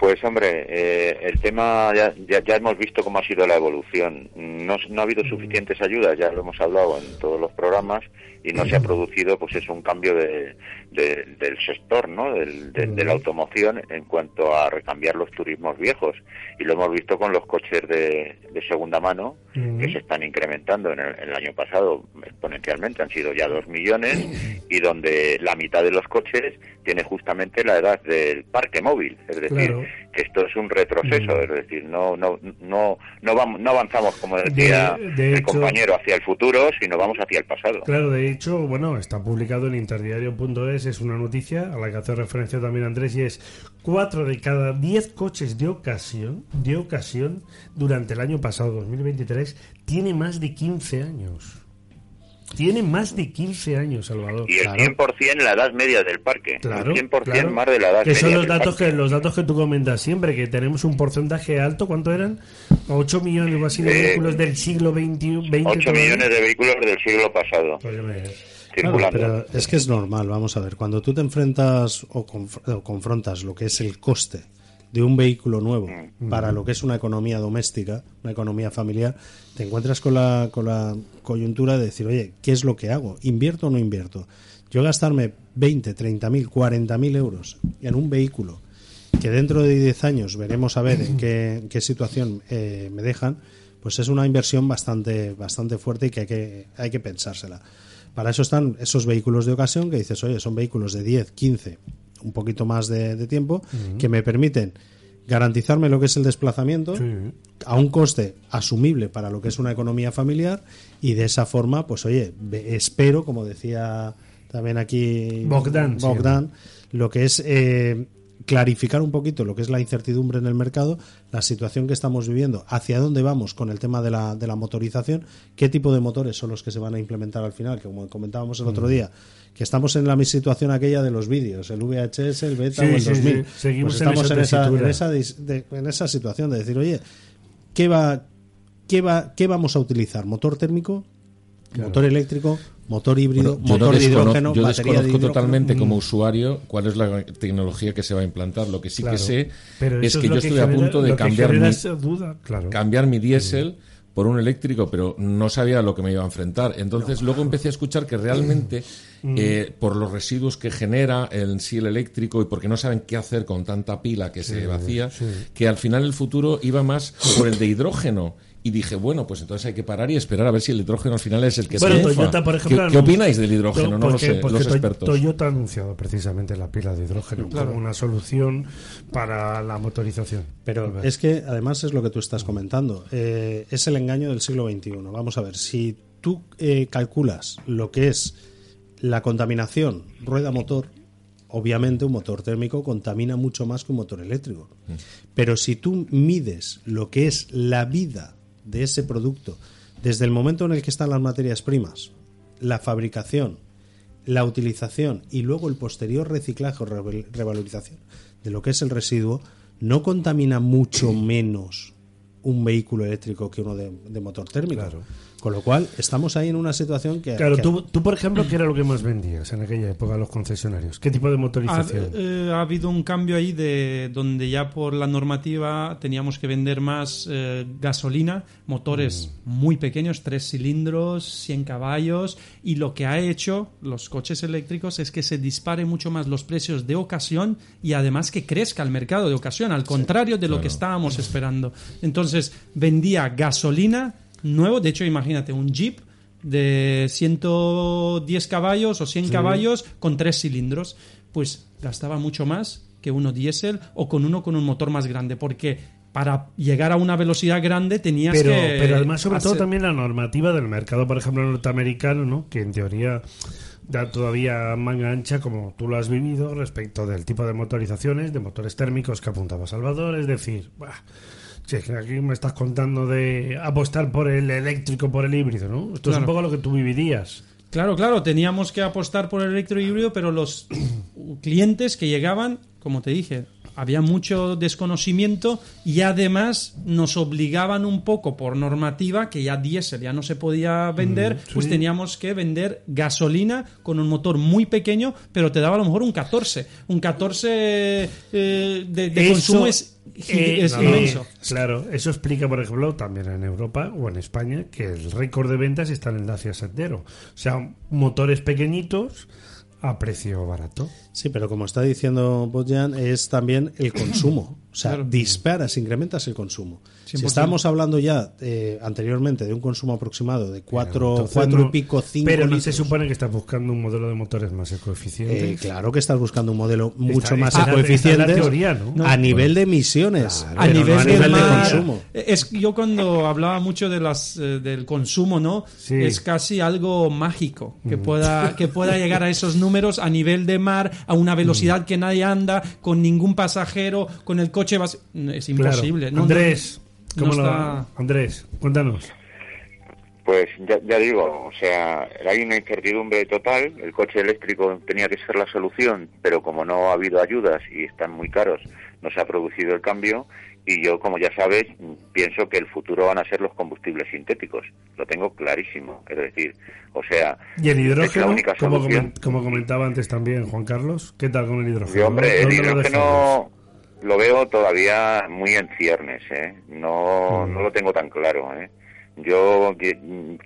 [SPEAKER 20] Pues hombre, eh, el tema ya, ya, ya hemos visto cómo ha sido la evolución. No, no ha habido suficientes ayudas, ya lo hemos hablado en todos los programas, y no se ha producido pues es un cambio de, de- del sector, ¿no? Del, de, de la automoción en cuanto a recambiar los turismos viejos. Y lo hemos visto con los coches de, de segunda mano, que se están incrementando en el, año pasado exponencialmente, han sido ya dos millones, y donde la mitad de los coches tiene justamente la edad del parque móvil, es decir,
[SPEAKER 3] Claro.
[SPEAKER 20] que esto es un retroceso, es decir, no no no no vamos no avanzamos como decía
[SPEAKER 3] De- de
[SPEAKER 20] el
[SPEAKER 3] hecho-
[SPEAKER 20] compañero hacia el futuro, sino vamos hacia el pasado.
[SPEAKER 3] Claro, de hecho, bueno, está publicado en interdiario.es, es una noticia a la que hace referencia también Andrés, y es 4 de cada 10 coches de ocasión, de ocasión, durante el año pasado, 2023, tiene más de 15 años. Tiene más de 15 años, Salvador.
[SPEAKER 20] Y el 100% la edad media del parque.
[SPEAKER 3] Claro,
[SPEAKER 20] el 100%
[SPEAKER 3] claro.
[SPEAKER 20] más de la edad
[SPEAKER 3] Que
[SPEAKER 20] media
[SPEAKER 3] son los
[SPEAKER 20] del
[SPEAKER 3] datos
[SPEAKER 20] parque.
[SPEAKER 3] que los datos que tú comentas siempre, que tenemos un porcentaje alto, ¿cuánto eran? 8 millones o así de
[SPEAKER 20] Eh,
[SPEAKER 3] vehículos del siglo XXI. 20
[SPEAKER 20] 8
[SPEAKER 3] todavía.
[SPEAKER 20] millones de vehículos del siglo pasado.
[SPEAKER 19] Claro,
[SPEAKER 20] circulando.
[SPEAKER 19] pero es que es normal, vamos a ver, cuando tú te enfrentas o, conf- o confrontas lo que es el coste de un vehículo nuevo
[SPEAKER 20] Mm.
[SPEAKER 19] para lo que es una economía doméstica, una economía familiar, te encuentras con la, con la coyuntura de decir, oye, ¿qué es lo que hago? ¿Invierto o no invierto? Yo gastarme 20, 30 mil, 40 mil euros en un vehículo que dentro de 10 años veremos a ver en qué, qué situación eh, me dejan, pues es una inversión bastante, bastante fuerte y que hay, que hay que pensársela. Para eso están esos vehículos de ocasión que dices, oye, son vehículos de 10, 15, un poquito más de, de tiempo, que me permiten garantizarme lo que es el desplazamiento a un coste asumible para lo que es una economía familiar y de esa forma, pues oye, espero, como decía también aquí
[SPEAKER 3] Bogdan, sí.
[SPEAKER 19] Bogdan, lo que es eh, clarificar un poquito lo que es la incertidumbre en el mercado, la situación que estamos viviendo, hacia dónde vamos con el tema de la, de la motorización, qué tipo de motores son los que se van a implementar al final, que como comentábamos el otro
[SPEAKER 3] Mm.
[SPEAKER 19] día, que estamos en la misma situación aquella de los vídeos, el VHS, el beta
[SPEAKER 3] Sí,
[SPEAKER 19] o el
[SPEAKER 3] sí,
[SPEAKER 19] 2000.
[SPEAKER 3] sí. Seguimos
[SPEAKER 19] Pues
[SPEAKER 3] en
[SPEAKER 19] estamos
[SPEAKER 3] esa
[SPEAKER 19] en esa, en,
[SPEAKER 3] tesitura.
[SPEAKER 19] esa, dis- de- en esa situación de decir, oye, ¿qué va, qué va, qué vamos a utilizar? ¿Motor térmico?
[SPEAKER 3] Claro.
[SPEAKER 19] ¿Motor eléctrico? ¿Motor híbrido?
[SPEAKER 4] Bueno,
[SPEAKER 19] ¿Motor de hidrógeno?
[SPEAKER 4] yo
[SPEAKER 19] ¿Batería de
[SPEAKER 4] desconozco
[SPEAKER 19] hidrógeno?
[SPEAKER 4] totalmente como
[SPEAKER 19] Mm.
[SPEAKER 4] usuario cuál es la tecnología que se va a implantar. Lo que sí
[SPEAKER 3] Claro.
[SPEAKER 4] que sé
[SPEAKER 3] Pero
[SPEAKER 4] es que
[SPEAKER 3] es
[SPEAKER 4] yo
[SPEAKER 3] que
[SPEAKER 4] estoy a punto de cambiar mi,
[SPEAKER 3] duda, claro.
[SPEAKER 4] cambiar mi diésel por un eléctrico, pero no sabía a lo que me iba a enfrentar. Entonces luego empecé a escuchar que realmente
[SPEAKER 3] Mm.
[SPEAKER 4] eh, por los residuos que genera en sí el eléctrico y porque no saben qué hacer con tanta pila que
[SPEAKER 3] Sí,
[SPEAKER 4] se vacía,
[SPEAKER 3] sí.
[SPEAKER 4] que al final el futuro iba más por el de hidrógeno. Y dije, bueno, pues entonces hay que parar y esperar a ver si el hidrógeno al final es el que
[SPEAKER 3] Bueno,
[SPEAKER 4] triunfa.
[SPEAKER 3] Toyota, por ejemplo,
[SPEAKER 4] ¿Qué, opináis del hidrógeno? No, lo sé,
[SPEAKER 3] porque
[SPEAKER 4] los expertos.
[SPEAKER 3] Toyota ha anunciado precisamente la pila de hidrógeno
[SPEAKER 19] Claro.
[SPEAKER 3] como una solución para la motorización.
[SPEAKER 19] Pero es que además es lo que tú estás comentando. eh, es el engaño del siglo XXI. Vamos a ver, si tú eh, calculas lo que es la contaminación rueda-motor, obviamente un motor térmico contamina mucho más que un motor eléctrico. Pero si tú mides lo que es la vida de ese producto, desde el momento en el que están las materias primas, la fabricación, la utilización y luego el posterior reciclaje o reval- revalorización de lo que es el residuo, no contamina mucho menos un vehículo eléctrico que uno de, de motor térmico. Con lo cual, estamos ahí en una situación que...
[SPEAKER 3] Claro,
[SPEAKER 19] que-
[SPEAKER 3] tú, tú, por ejemplo, ¿qué era lo que más vendías en aquella época a los concesionarios? ¿Qué tipo de
[SPEAKER 5] Ha,
[SPEAKER 3] motorización?
[SPEAKER 5] eh, ha habido un cambio ahí de donde ya por la normativa teníamos que vender más eh, gasolina, motores muy pequeños, tres cilindros, 100 caballos, y lo que ha hecho los coches eléctricos es que se dispare mucho más los precios de ocasión y además que crezca el mercado de ocasión, al contrario de lo que estábamos esperando. Entonces vendía gasolina nuevo, de hecho imagínate un Jeep de 110 caballos o 100
[SPEAKER 3] Sí.
[SPEAKER 5] caballos con tres cilindros, pues gastaba mucho más que uno diésel o con uno con un motor más grande, porque para llegar a una velocidad grande tenías
[SPEAKER 3] pero,
[SPEAKER 5] que...
[SPEAKER 3] pero además, sobre todo, también la normativa del mercado, por ejemplo, norteamericano, ¿no? que en teoría da todavía manga ancha, como tú lo has vivido, respecto del tipo de motorizaciones, de motores térmicos que apuntaba Salvador. Es decir, bah, si es que aquí me estás contando de apostar por el eléctrico, por el híbrido, ¿no? Esto es un poco lo que tú vivirías.
[SPEAKER 5] Claro, claro, teníamos que apostar por el electrohíbrido, pero los clientes que llegaban, como te dije, había mucho desconocimiento y además nos obligaban un poco por normativa que ya diésel ya no se podía vender,
[SPEAKER 3] Mm, sí.
[SPEAKER 5] pues teníamos que vender gasolina con un motor muy pequeño, pero te daba a lo mejor un 14. Un 14 eh, de, de
[SPEAKER 3] Eso,
[SPEAKER 5] consumo es,
[SPEAKER 3] eh,
[SPEAKER 5] es
[SPEAKER 3] no,
[SPEAKER 5] inmenso.
[SPEAKER 3] Claro, eso explica, por ejemplo, también en Europa o en España, que el récord de ventas está en el Dacia Sandero. O sea, motores pequeñitos a precio barato.
[SPEAKER 19] Sí, pero como está diciendo Bojan, es también el [CLEARS THROAT] consumo. O sea,
[SPEAKER 3] Claro.
[SPEAKER 19] disparas, incrementas el consumo. Si
[SPEAKER 3] 100%.
[SPEAKER 19] estábamos hablando ya eh, anteriormente de un consumo aproximado de cuatro,
[SPEAKER 3] Entonces,
[SPEAKER 19] cuatro
[SPEAKER 3] no-
[SPEAKER 19] y pico, cinco
[SPEAKER 3] Pero no
[SPEAKER 19] litros,
[SPEAKER 3] se supone que estás buscando un modelo de motores más ecoeficientes.
[SPEAKER 19] eh, claro que estás buscando un modelo mucho
[SPEAKER 3] Está-
[SPEAKER 19] más
[SPEAKER 3] está-
[SPEAKER 19] ecoeficiente
[SPEAKER 3] la teoría, ¿no?
[SPEAKER 19] a nivel de emisiones,
[SPEAKER 5] a nivel,
[SPEAKER 19] no a
[SPEAKER 5] del
[SPEAKER 19] nivel de
[SPEAKER 5] mar,
[SPEAKER 19] consumo.
[SPEAKER 5] Es yo cuando hablaba mucho de las eh, del consumo, ¿no?
[SPEAKER 19] Sí.
[SPEAKER 5] Es casi algo mágico que
[SPEAKER 3] Mm.
[SPEAKER 5] pueda que pueda llegar a esos números a nivel de mar a una velocidad que nadie anda con ningún pasajero con el coche vas es imposible.
[SPEAKER 3] Claro.
[SPEAKER 5] No,
[SPEAKER 3] Andrés,
[SPEAKER 5] no-
[SPEAKER 3] ¿cómo
[SPEAKER 5] no
[SPEAKER 3] lo-
[SPEAKER 5] está-
[SPEAKER 3] Andrés, cuéntanos.
[SPEAKER 20] Pues ya, ya digo, o sea, hay una incertidumbre total. El coche eléctrico tenía que ser la solución, pero como no ha habido ayudas y están muy caros, no se ha producido el cambio. Y yo, como ya sabes, pienso que el futuro van a ser los combustibles sintéticos. Lo tengo clarísimo. Es decir, o sea,
[SPEAKER 3] Y el
[SPEAKER 20] la única
[SPEAKER 3] como,
[SPEAKER 20] solución.
[SPEAKER 3] comen- como comentaba antes también Juan Carlos, ¿qué tal con el hidrógeno?
[SPEAKER 20] Sí, hombre, el
[SPEAKER 3] ¿Dónde lo
[SPEAKER 20] hidrógeno lo veo todavía muy en ciernes, ¿eh? No,
[SPEAKER 3] Mm.
[SPEAKER 20] no lo tengo tan claro, ¿eh? Yo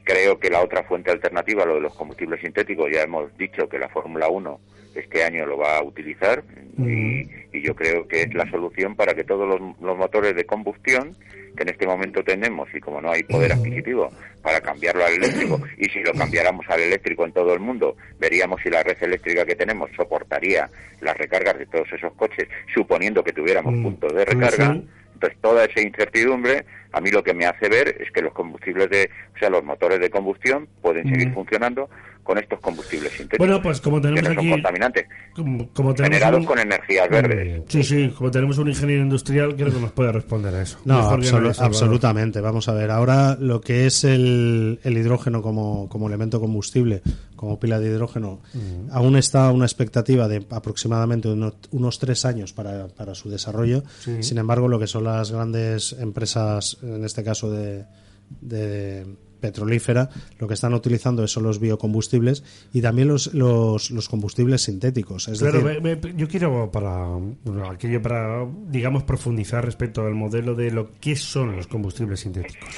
[SPEAKER 20] creo que la otra fuente alternativa, lo de los combustibles sintéticos, ya hemos dicho que la Fórmula 1 este año lo va a utilizar y, y yo creo que es la solución para que todos los, los motores de combustión que en este momento tenemos y como no hay poder adquisitivo para cambiarlo al eléctrico [CLEARS THROAT] y si lo cambiáramos al eléctrico en todo el mundo veríamos si la red eléctrica que tenemos soportaría las recargas de todos esos coches suponiendo que tuviéramos puntos de recarga. entonces toda esa incertidumbre a mí lo que me hace ver es que los combustibles de o sea los motores de combustión pueden seguir
[SPEAKER 3] Mm.
[SPEAKER 20] funcionando con estos combustibles sintéticos
[SPEAKER 3] Bueno, pues como tenemos
[SPEAKER 20] que no son
[SPEAKER 3] aquí-
[SPEAKER 20] contaminantes
[SPEAKER 3] Como, como tenemos
[SPEAKER 20] generados
[SPEAKER 3] un-
[SPEAKER 20] con energías verdes
[SPEAKER 3] Sí, sí, como tenemos un ingeniero industrial, creo que nos puede responder a eso.
[SPEAKER 19] No, absolu- absolutamente. Vamos a ver, ahora lo que es el, el hidrógeno como, como elemento combustible, como pila de hidrógeno,
[SPEAKER 3] Mm.
[SPEAKER 19] aún está una expectativa de aproximadamente uno- unos tres años para, para su desarrollo.
[SPEAKER 3] Sí.
[SPEAKER 19] Sin embargo, lo que son las grandes empresas, en este caso de, de petrolífera, lo que están utilizando son los biocombustibles y también los, los, los combustibles sintéticos. Es
[SPEAKER 3] Claro,
[SPEAKER 19] decir,
[SPEAKER 3] yo quiero para bueno, aquello para digamos profundizar respecto al modelo de lo que son los combustibles sintéticos.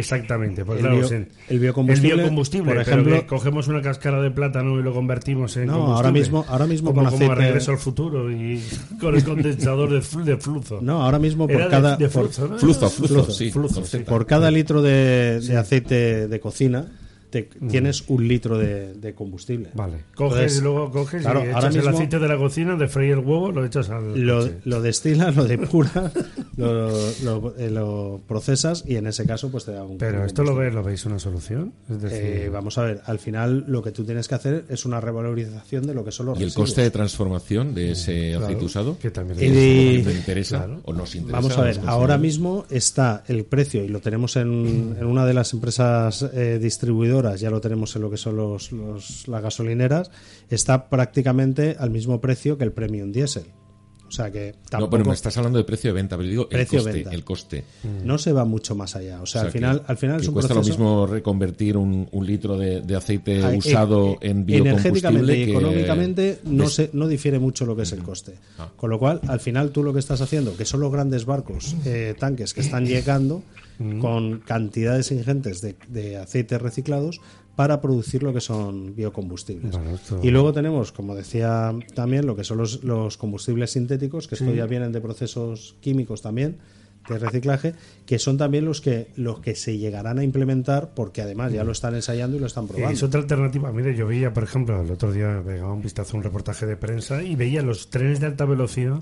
[SPEAKER 3] Exactamente, pues
[SPEAKER 19] El
[SPEAKER 3] claro,
[SPEAKER 19] bio- el biocombustible,
[SPEAKER 3] el biocombustible,
[SPEAKER 19] por
[SPEAKER 3] pero
[SPEAKER 19] ejemplo-
[SPEAKER 3] que cogemos una cáscara de plátano y lo convertimos en
[SPEAKER 19] No,
[SPEAKER 3] combustible.
[SPEAKER 19] ahora mismo- ahora mismo
[SPEAKER 3] como,
[SPEAKER 19] con
[SPEAKER 3] como
[SPEAKER 19] aceite-
[SPEAKER 3] regreso al futuro y con el condensador de, flu- de flujo.
[SPEAKER 19] No, ahora mismo por
[SPEAKER 3] Era
[SPEAKER 19] cada
[SPEAKER 3] de flujo, ¿no?
[SPEAKER 4] Flujo, flujo,
[SPEAKER 19] Flujo,
[SPEAKER 4] sí,
[SPEAKER 3] flujo, sí.
[SPEAKER 19] Por cada litro de, de aceite de cocina te-
[SPEAKER 3] Mm.
[SPEAKER 19] tienes un litro de, de combustible.
[SPEAKER 3] Vale. Coges
[SPEAKER 19] Entonces,
[SPEAKER 3] y luego coges
[SPEAKER 19] claro,
[SPEAKER 3] y
[SPEAKER 19] ahora
[SPEAKER 3] echas el
[SPEAKER 19] mismo-
[SPEAKER 3] aceite de la cocina, de freír el huevo, lo echas al
[SPEAKER 19] Lo,
[SPEAKER 3] coche.
[SPEAKER 19] lo destilas, lo depuras, [LAUGHS] lo, lo- eh, lo procesas y en ese caso pues te da un
[SPEAKER 3] Pero esto lo,
[SPEAKER 19] combustible.
[SPEAKER 3] ve, lo veis una solución, es decir,
[SPEAKER 19] Eh, vamos a ver, al final lo que tú tienes que hacer es una revalorización de lo que son los
[SPEAKER 4] ¿Y el
[SPEAKER 19] residuos.
[SPEAKER 4] coste de transformación de ese
[SPEAKER 3] Claro,
[SPEAKER 4] aceite usado?
[SPEAKER 3] que también
[SPEAKER 19] Y-
[SPEAKER 4] ¿Es lo que me interesa
[SPEAKER 3] Claro.
[SPEAKER 4] o nos interesa?
[SPEAKER 19] Vamos a ver, ahora mismo está el precio y lo tenemos en, en una de las empresas eh, distribuidoras, ya lo tenemos en lo que son los, las gasolineras, está prácticamente al mismo precio que el premium diésel. O sea que tampoco
[SPEAKER 4] No, pero me estás hablando de precio de venta, pero digo el coste.
[SPEAKER 19] venta.
[SPEAKER 4] El coste.
[SPEAKER 19] no se va mucho más allá. O sea, al final,
[SPEAKER 4] que-
[SPEAKER 19] al final es un
[SPEAKER 4] cuesta
[SPEAKER 19] proceso
[SPEAKER 4] lo mismo reconvertir un, un litro de, de aceite
[SPEAKER 19] Ah,
[SPEAKER 4] usado
[SPEAKER 19] eh,
[SPEAKER 4] en
[SPEAKER 19] energéticamente
[SPEAKER 4] biocombustible
[SPEAKER 19] y
[SPEAKER 4] que-
[SPEAKER 19] económicamente no se no difiere mucho lo que es el coste
[SPEAKER 4] Ah.
[SPEAKER 19] con lo cual al final tú lo que estás haciendo que son los grandes barcos eh, tanques que están llegando con cantidades ingentes de, de aceites reciclados para producir lo que son biocombustibles
[SPEAKER 3] esto-
[SPEAKER 19] y luego tenemos como decía también lo que son los, los combustibles sintéticos que esto
[SPEAKER 3] Sí.
[SPEAKER 19] ya vienen de procesos químicos también de reciclaje que son también los que los que se llegarán a implementar porque además ya lo están ensayando y lo están probando
[SPEAKER 3] Es otra alternativa. Mire, yo veía, por ejemplo, el otro día pegaba un vistazo a un reportaje de prensa y veía los trenes de alta velocidad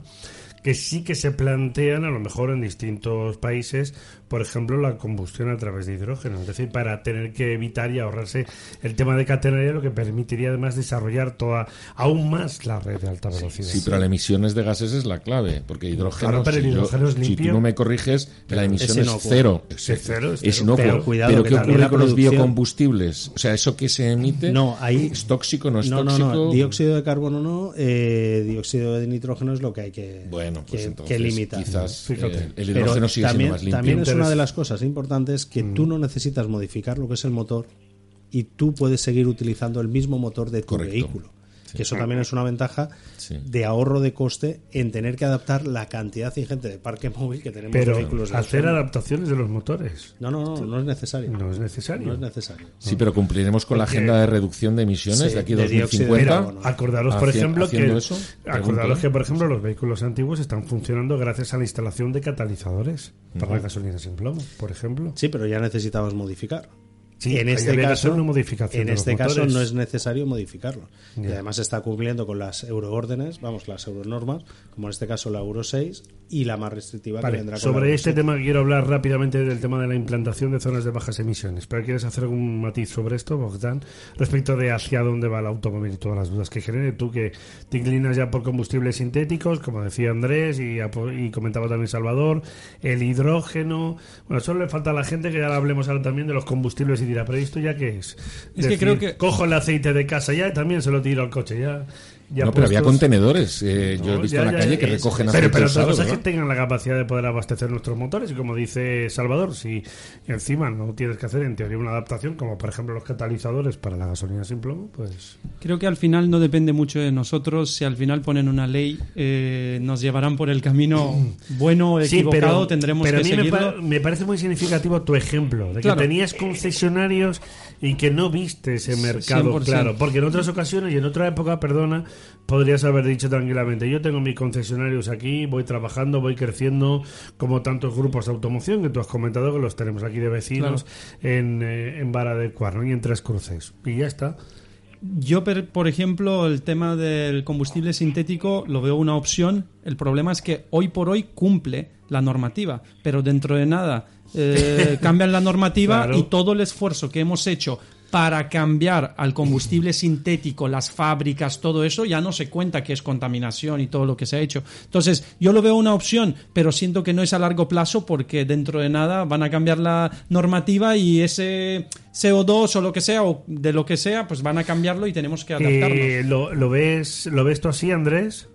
[SPEAKER 3] que sí que se plantean, a lo mejor en distintos países, por ejemplo, la combustión a través de hidrógeno. Es decir, para tener que evitar y ahorrarse el tema de catenaria, lo que permitiría además desarrollar toda aún más la red de alta velocidad.
[SPEAKER 4] Sí, pero la emisiones de gases es la clave, porque hidrógeno,
[SPEAKER 3] Claro, pero el
[SPEAKER 4] si, yo-
[SPEAKER 3] hidrógeno es
[SPEAKER 4] si
[SPEAKER 3] limpio.
[SPEAKER 4] tú no me corriges, la emisión
[SPEAKER 19] es
[SPEAKER 4] cero.
[SPEAKER 3] Es cero, es
[SPEAKER 4] Es inocuo.
[SPEAKER 19] Pero
[SPEAKER 4] Pero,
[SPEAKER 19] cuidado, que
[SPEAKER 4] ¿qué ocurre con los biocombustibles? O sea, eso que se emite
[SPEAKER 19] No, ahí-
[SPEAKER 4] es tóxico, no es
[SPEAKER 19] no,
[SPEAKER 4] tóxico.
[SPEAKER 19] no, dióxido de carbono no, eh, dióxido de nitrógeno es lo que hay que,
[SPEAKER 4] Bueno, pues
[SPEAKER 19] que,
[SPEAKER 4] entonces
[SPEAKER 19] que limitar.
[SPEAKER 4] quizás
[SPEAKER 3] Fíjate.
[SPEAKER 4] eh, el
[SPEAKER 19] Pero
[SPEAKER 4] hidrógeno sigue
[SPEAKER 19] también,
[SPEAKER 4] siendo más limpio.
[SPEAKER 19] también es una de las cosas importantes que tú
[SPEAKER 4] Mm.
[SPEAKER 19] no necesitas modificar lo que es el motor y tú puedes seguir utilizando el mismo motor de tu
[SPEAKER 4] Correcto.
[SPEAKER 19] vehículo. Que eso también es una ventaja
[SPEAKER 4] Sí.
[SPEAKER 19] de ahorro de coste en tener que adaptar la cantidad ingente de parque móvil que tenemos de
[SPEAKER 3] Pero
[SPEAKER 19] vehículos. de
[SPEAKER 3] hacer adaptaciones de los motores.
[SPEAKER 19] No, no, no, no es necesario.
[SPEAKER 3] No es necesario.
[SPEAKER 19] No es necesario.
[SPEAKER 4] Sí, pero cumpliremos con la agenda de reducción de emisiones
[SPEAKER 19] Sí,
[SPEAKER 4] de aquí a
[SPEAKER 19] de dióxido de
[SPEAKER 4] 2050.
[SPEAKER 19] carbono.
[SPEAKER 3] Acordaros, por ejemplo, que,
[SPEAKER 4] eso,
[SPEAKER 3] acordaros que, por ejemplo, los vehículos antiguos están funcionando gracias a la instalación de catalizadores para la gasolina sin plomo, por ejemplo.
[SPEAKER 19] Sí, pero ya necesitabas modificar.
[SPEAKER 3] Sí,
[SPEAKER 19] en este
[SPEAKER 3] que
[SPEAKER 19] caso,
[SPEAKER 3] hacer una modificación
[SPEAKER 19] en este caso no es necesario modificarlo. Y además está cumpliendo con las euroórdenes, vamos, las euronormas, como en este caso la Euro 6, y la más restrictiva
[SPEAKER 3] Vale,
[SPEAKER 19] que vendrá con la
[SPEAKER 3] sobre este tema quiero hablar rápidamente del tema de la implantación de zonas de bajas emisiones. Pero ¿quieres hacer algún matiz sobre esto, Bogdan? Respecto de hacia dónde va el automóvil y todas las dudas que genere. Tú que te inclinas ya por combustibles sintéticos, como decía Andrés y comentaba también Salvador, el hidrógeno. Bueno, solo le falta a la gente que ya hablemos ahora también de los combustibles y dirá, pero ¿esto ya qué es?
[SPEAKER 5] Es que creo que-
[SPEAKER 3] Cojo el aceite de casa ya y también se lo tiro al coche ya. Ya
[SPEAKER 4] no, pero había contenedores. eh, yo he visto
[SPEAKER 3] ya,
[SPEAKER 4] en la
[SPEAKER 3] ya,
[SPEAKER 4] calle que
[SPEAKER 3] es-
[SPEAKER 4] recogen
[SPEAKER 3] pero,
[SPEAKER 4] aceite
[SPEAKER 3] pero otra
[SPEAKER 4] usado,
[SPEAKER 3] cosa es que tengan la capacidad de poder abastecer nuestros motores y como dice Salvador, si encima no tienes que hacer en teoría una adaptación como por ejemplo los catalizadores para la gasolina sin plomo, pues
[SPEAKER 5] Creo que al final no depende mucho de nosotros. Si al final ponen una ley, eh, nos llevarán por el camino [CLEARS THROAT] bueno o
[SPEAKER 3] Sí,
[SPEAKER 5] equivocado,
[SPEAKER 3] pero,
[SPEAKER 5] tendremos
[SPEAKER 3] pero
[SPEAKER 5] que
[SPEAKER 3] a mí me,
[SPEAKER 5] seguirlo.
[SPEAKER 3] pa- me parece muy significativo tu ejemplo, de
[SPEAKER 5] Claro.
[SPEAKER 3] que tenías concesionarios y que no viste ese mercado
[SPEAKER 5] 100%.
[SPEAKER 3] claro, porque en otras ocasiones y en otra época, perdona, podrías haber dicho tranquilamente, yo tengo mis concesionarios aquí, voy trabajando, voy creciendo, como tantos grupos de automoción que tú has comentado que los tenemos aquí de vecinos en, eh, en Vara del Cuarno y en Tres Cruces. Y ya está.
[SPEAKER 5] Yo, por ejemplo, el tema del combustible sintético lo veo una opción. El problema es que hoy por hoy cumple la normativa, pero dentro de nada eh, [LAUGHS] cambian la normativa
[SPEAKER 3] Claro.
[SPEAKER 5] y todo el esfuerzo que hemos hecho para cambiar al combustible sintético, las fábricas, todo eso, ya no se cuenta que es contaminación y todo lo que se ha hecho. Entonces, yo lo veo una opción, pero siento que no es a largo plazo porque dentro de nada van a cambiar la normativa y ese CO2 o lo que sea, o de lo que sea, pues van a cambiarlo y tenemos que adaptarnos.
[SPEAKER 3] Eh, ¿lo, lo ves, ¿Lo ves tú así, Andrés?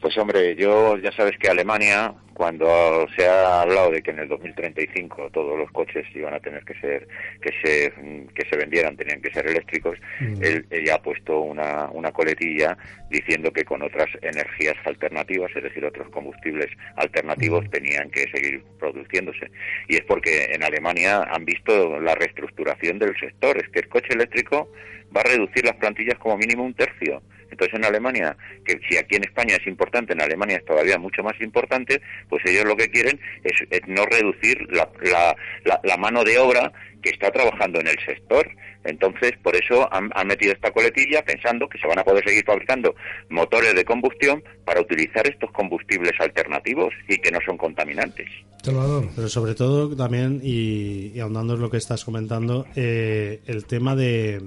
[SPEAKER 20] Pues hombre, yo ya sabes que Alemania, cuando se ha hablado de que en el 2035 todos los coches iban a tener que ser, que se, que se vendieran, tenían que ser eléctricos,
[SPEAKER 21] Mm.
[SPEAKER 20] él, ella ha puesto una, una coletilla diciendo que con otras energías alternativas, es decir, otros combustibles alternativos, tenían que seguir produciéndose. Y es porque en Alemania han visto la reestructuración del sector, es que el coche eléctrico va a reducir las plantillas como mínimo un tercio. Entonces en Alemania, que si aquí en España es importante, en Alemania es todavía mucho más importante, pues ellos lo que quieren es, es no reducir la, la, la- la mano de obra que está trabajando en el sector. Entonces, por eso han, han metido esta coletilla pensando que se van a poder seguir fabricando motores de combustión para utilizar estos combustibles alternativos y que no son contaminantes.
[SPEAKER 3] Salvador.
[SPEAKER 19] Pero sobre todo también, y, y ahondando en lo que estás comentando, eh, el tema de,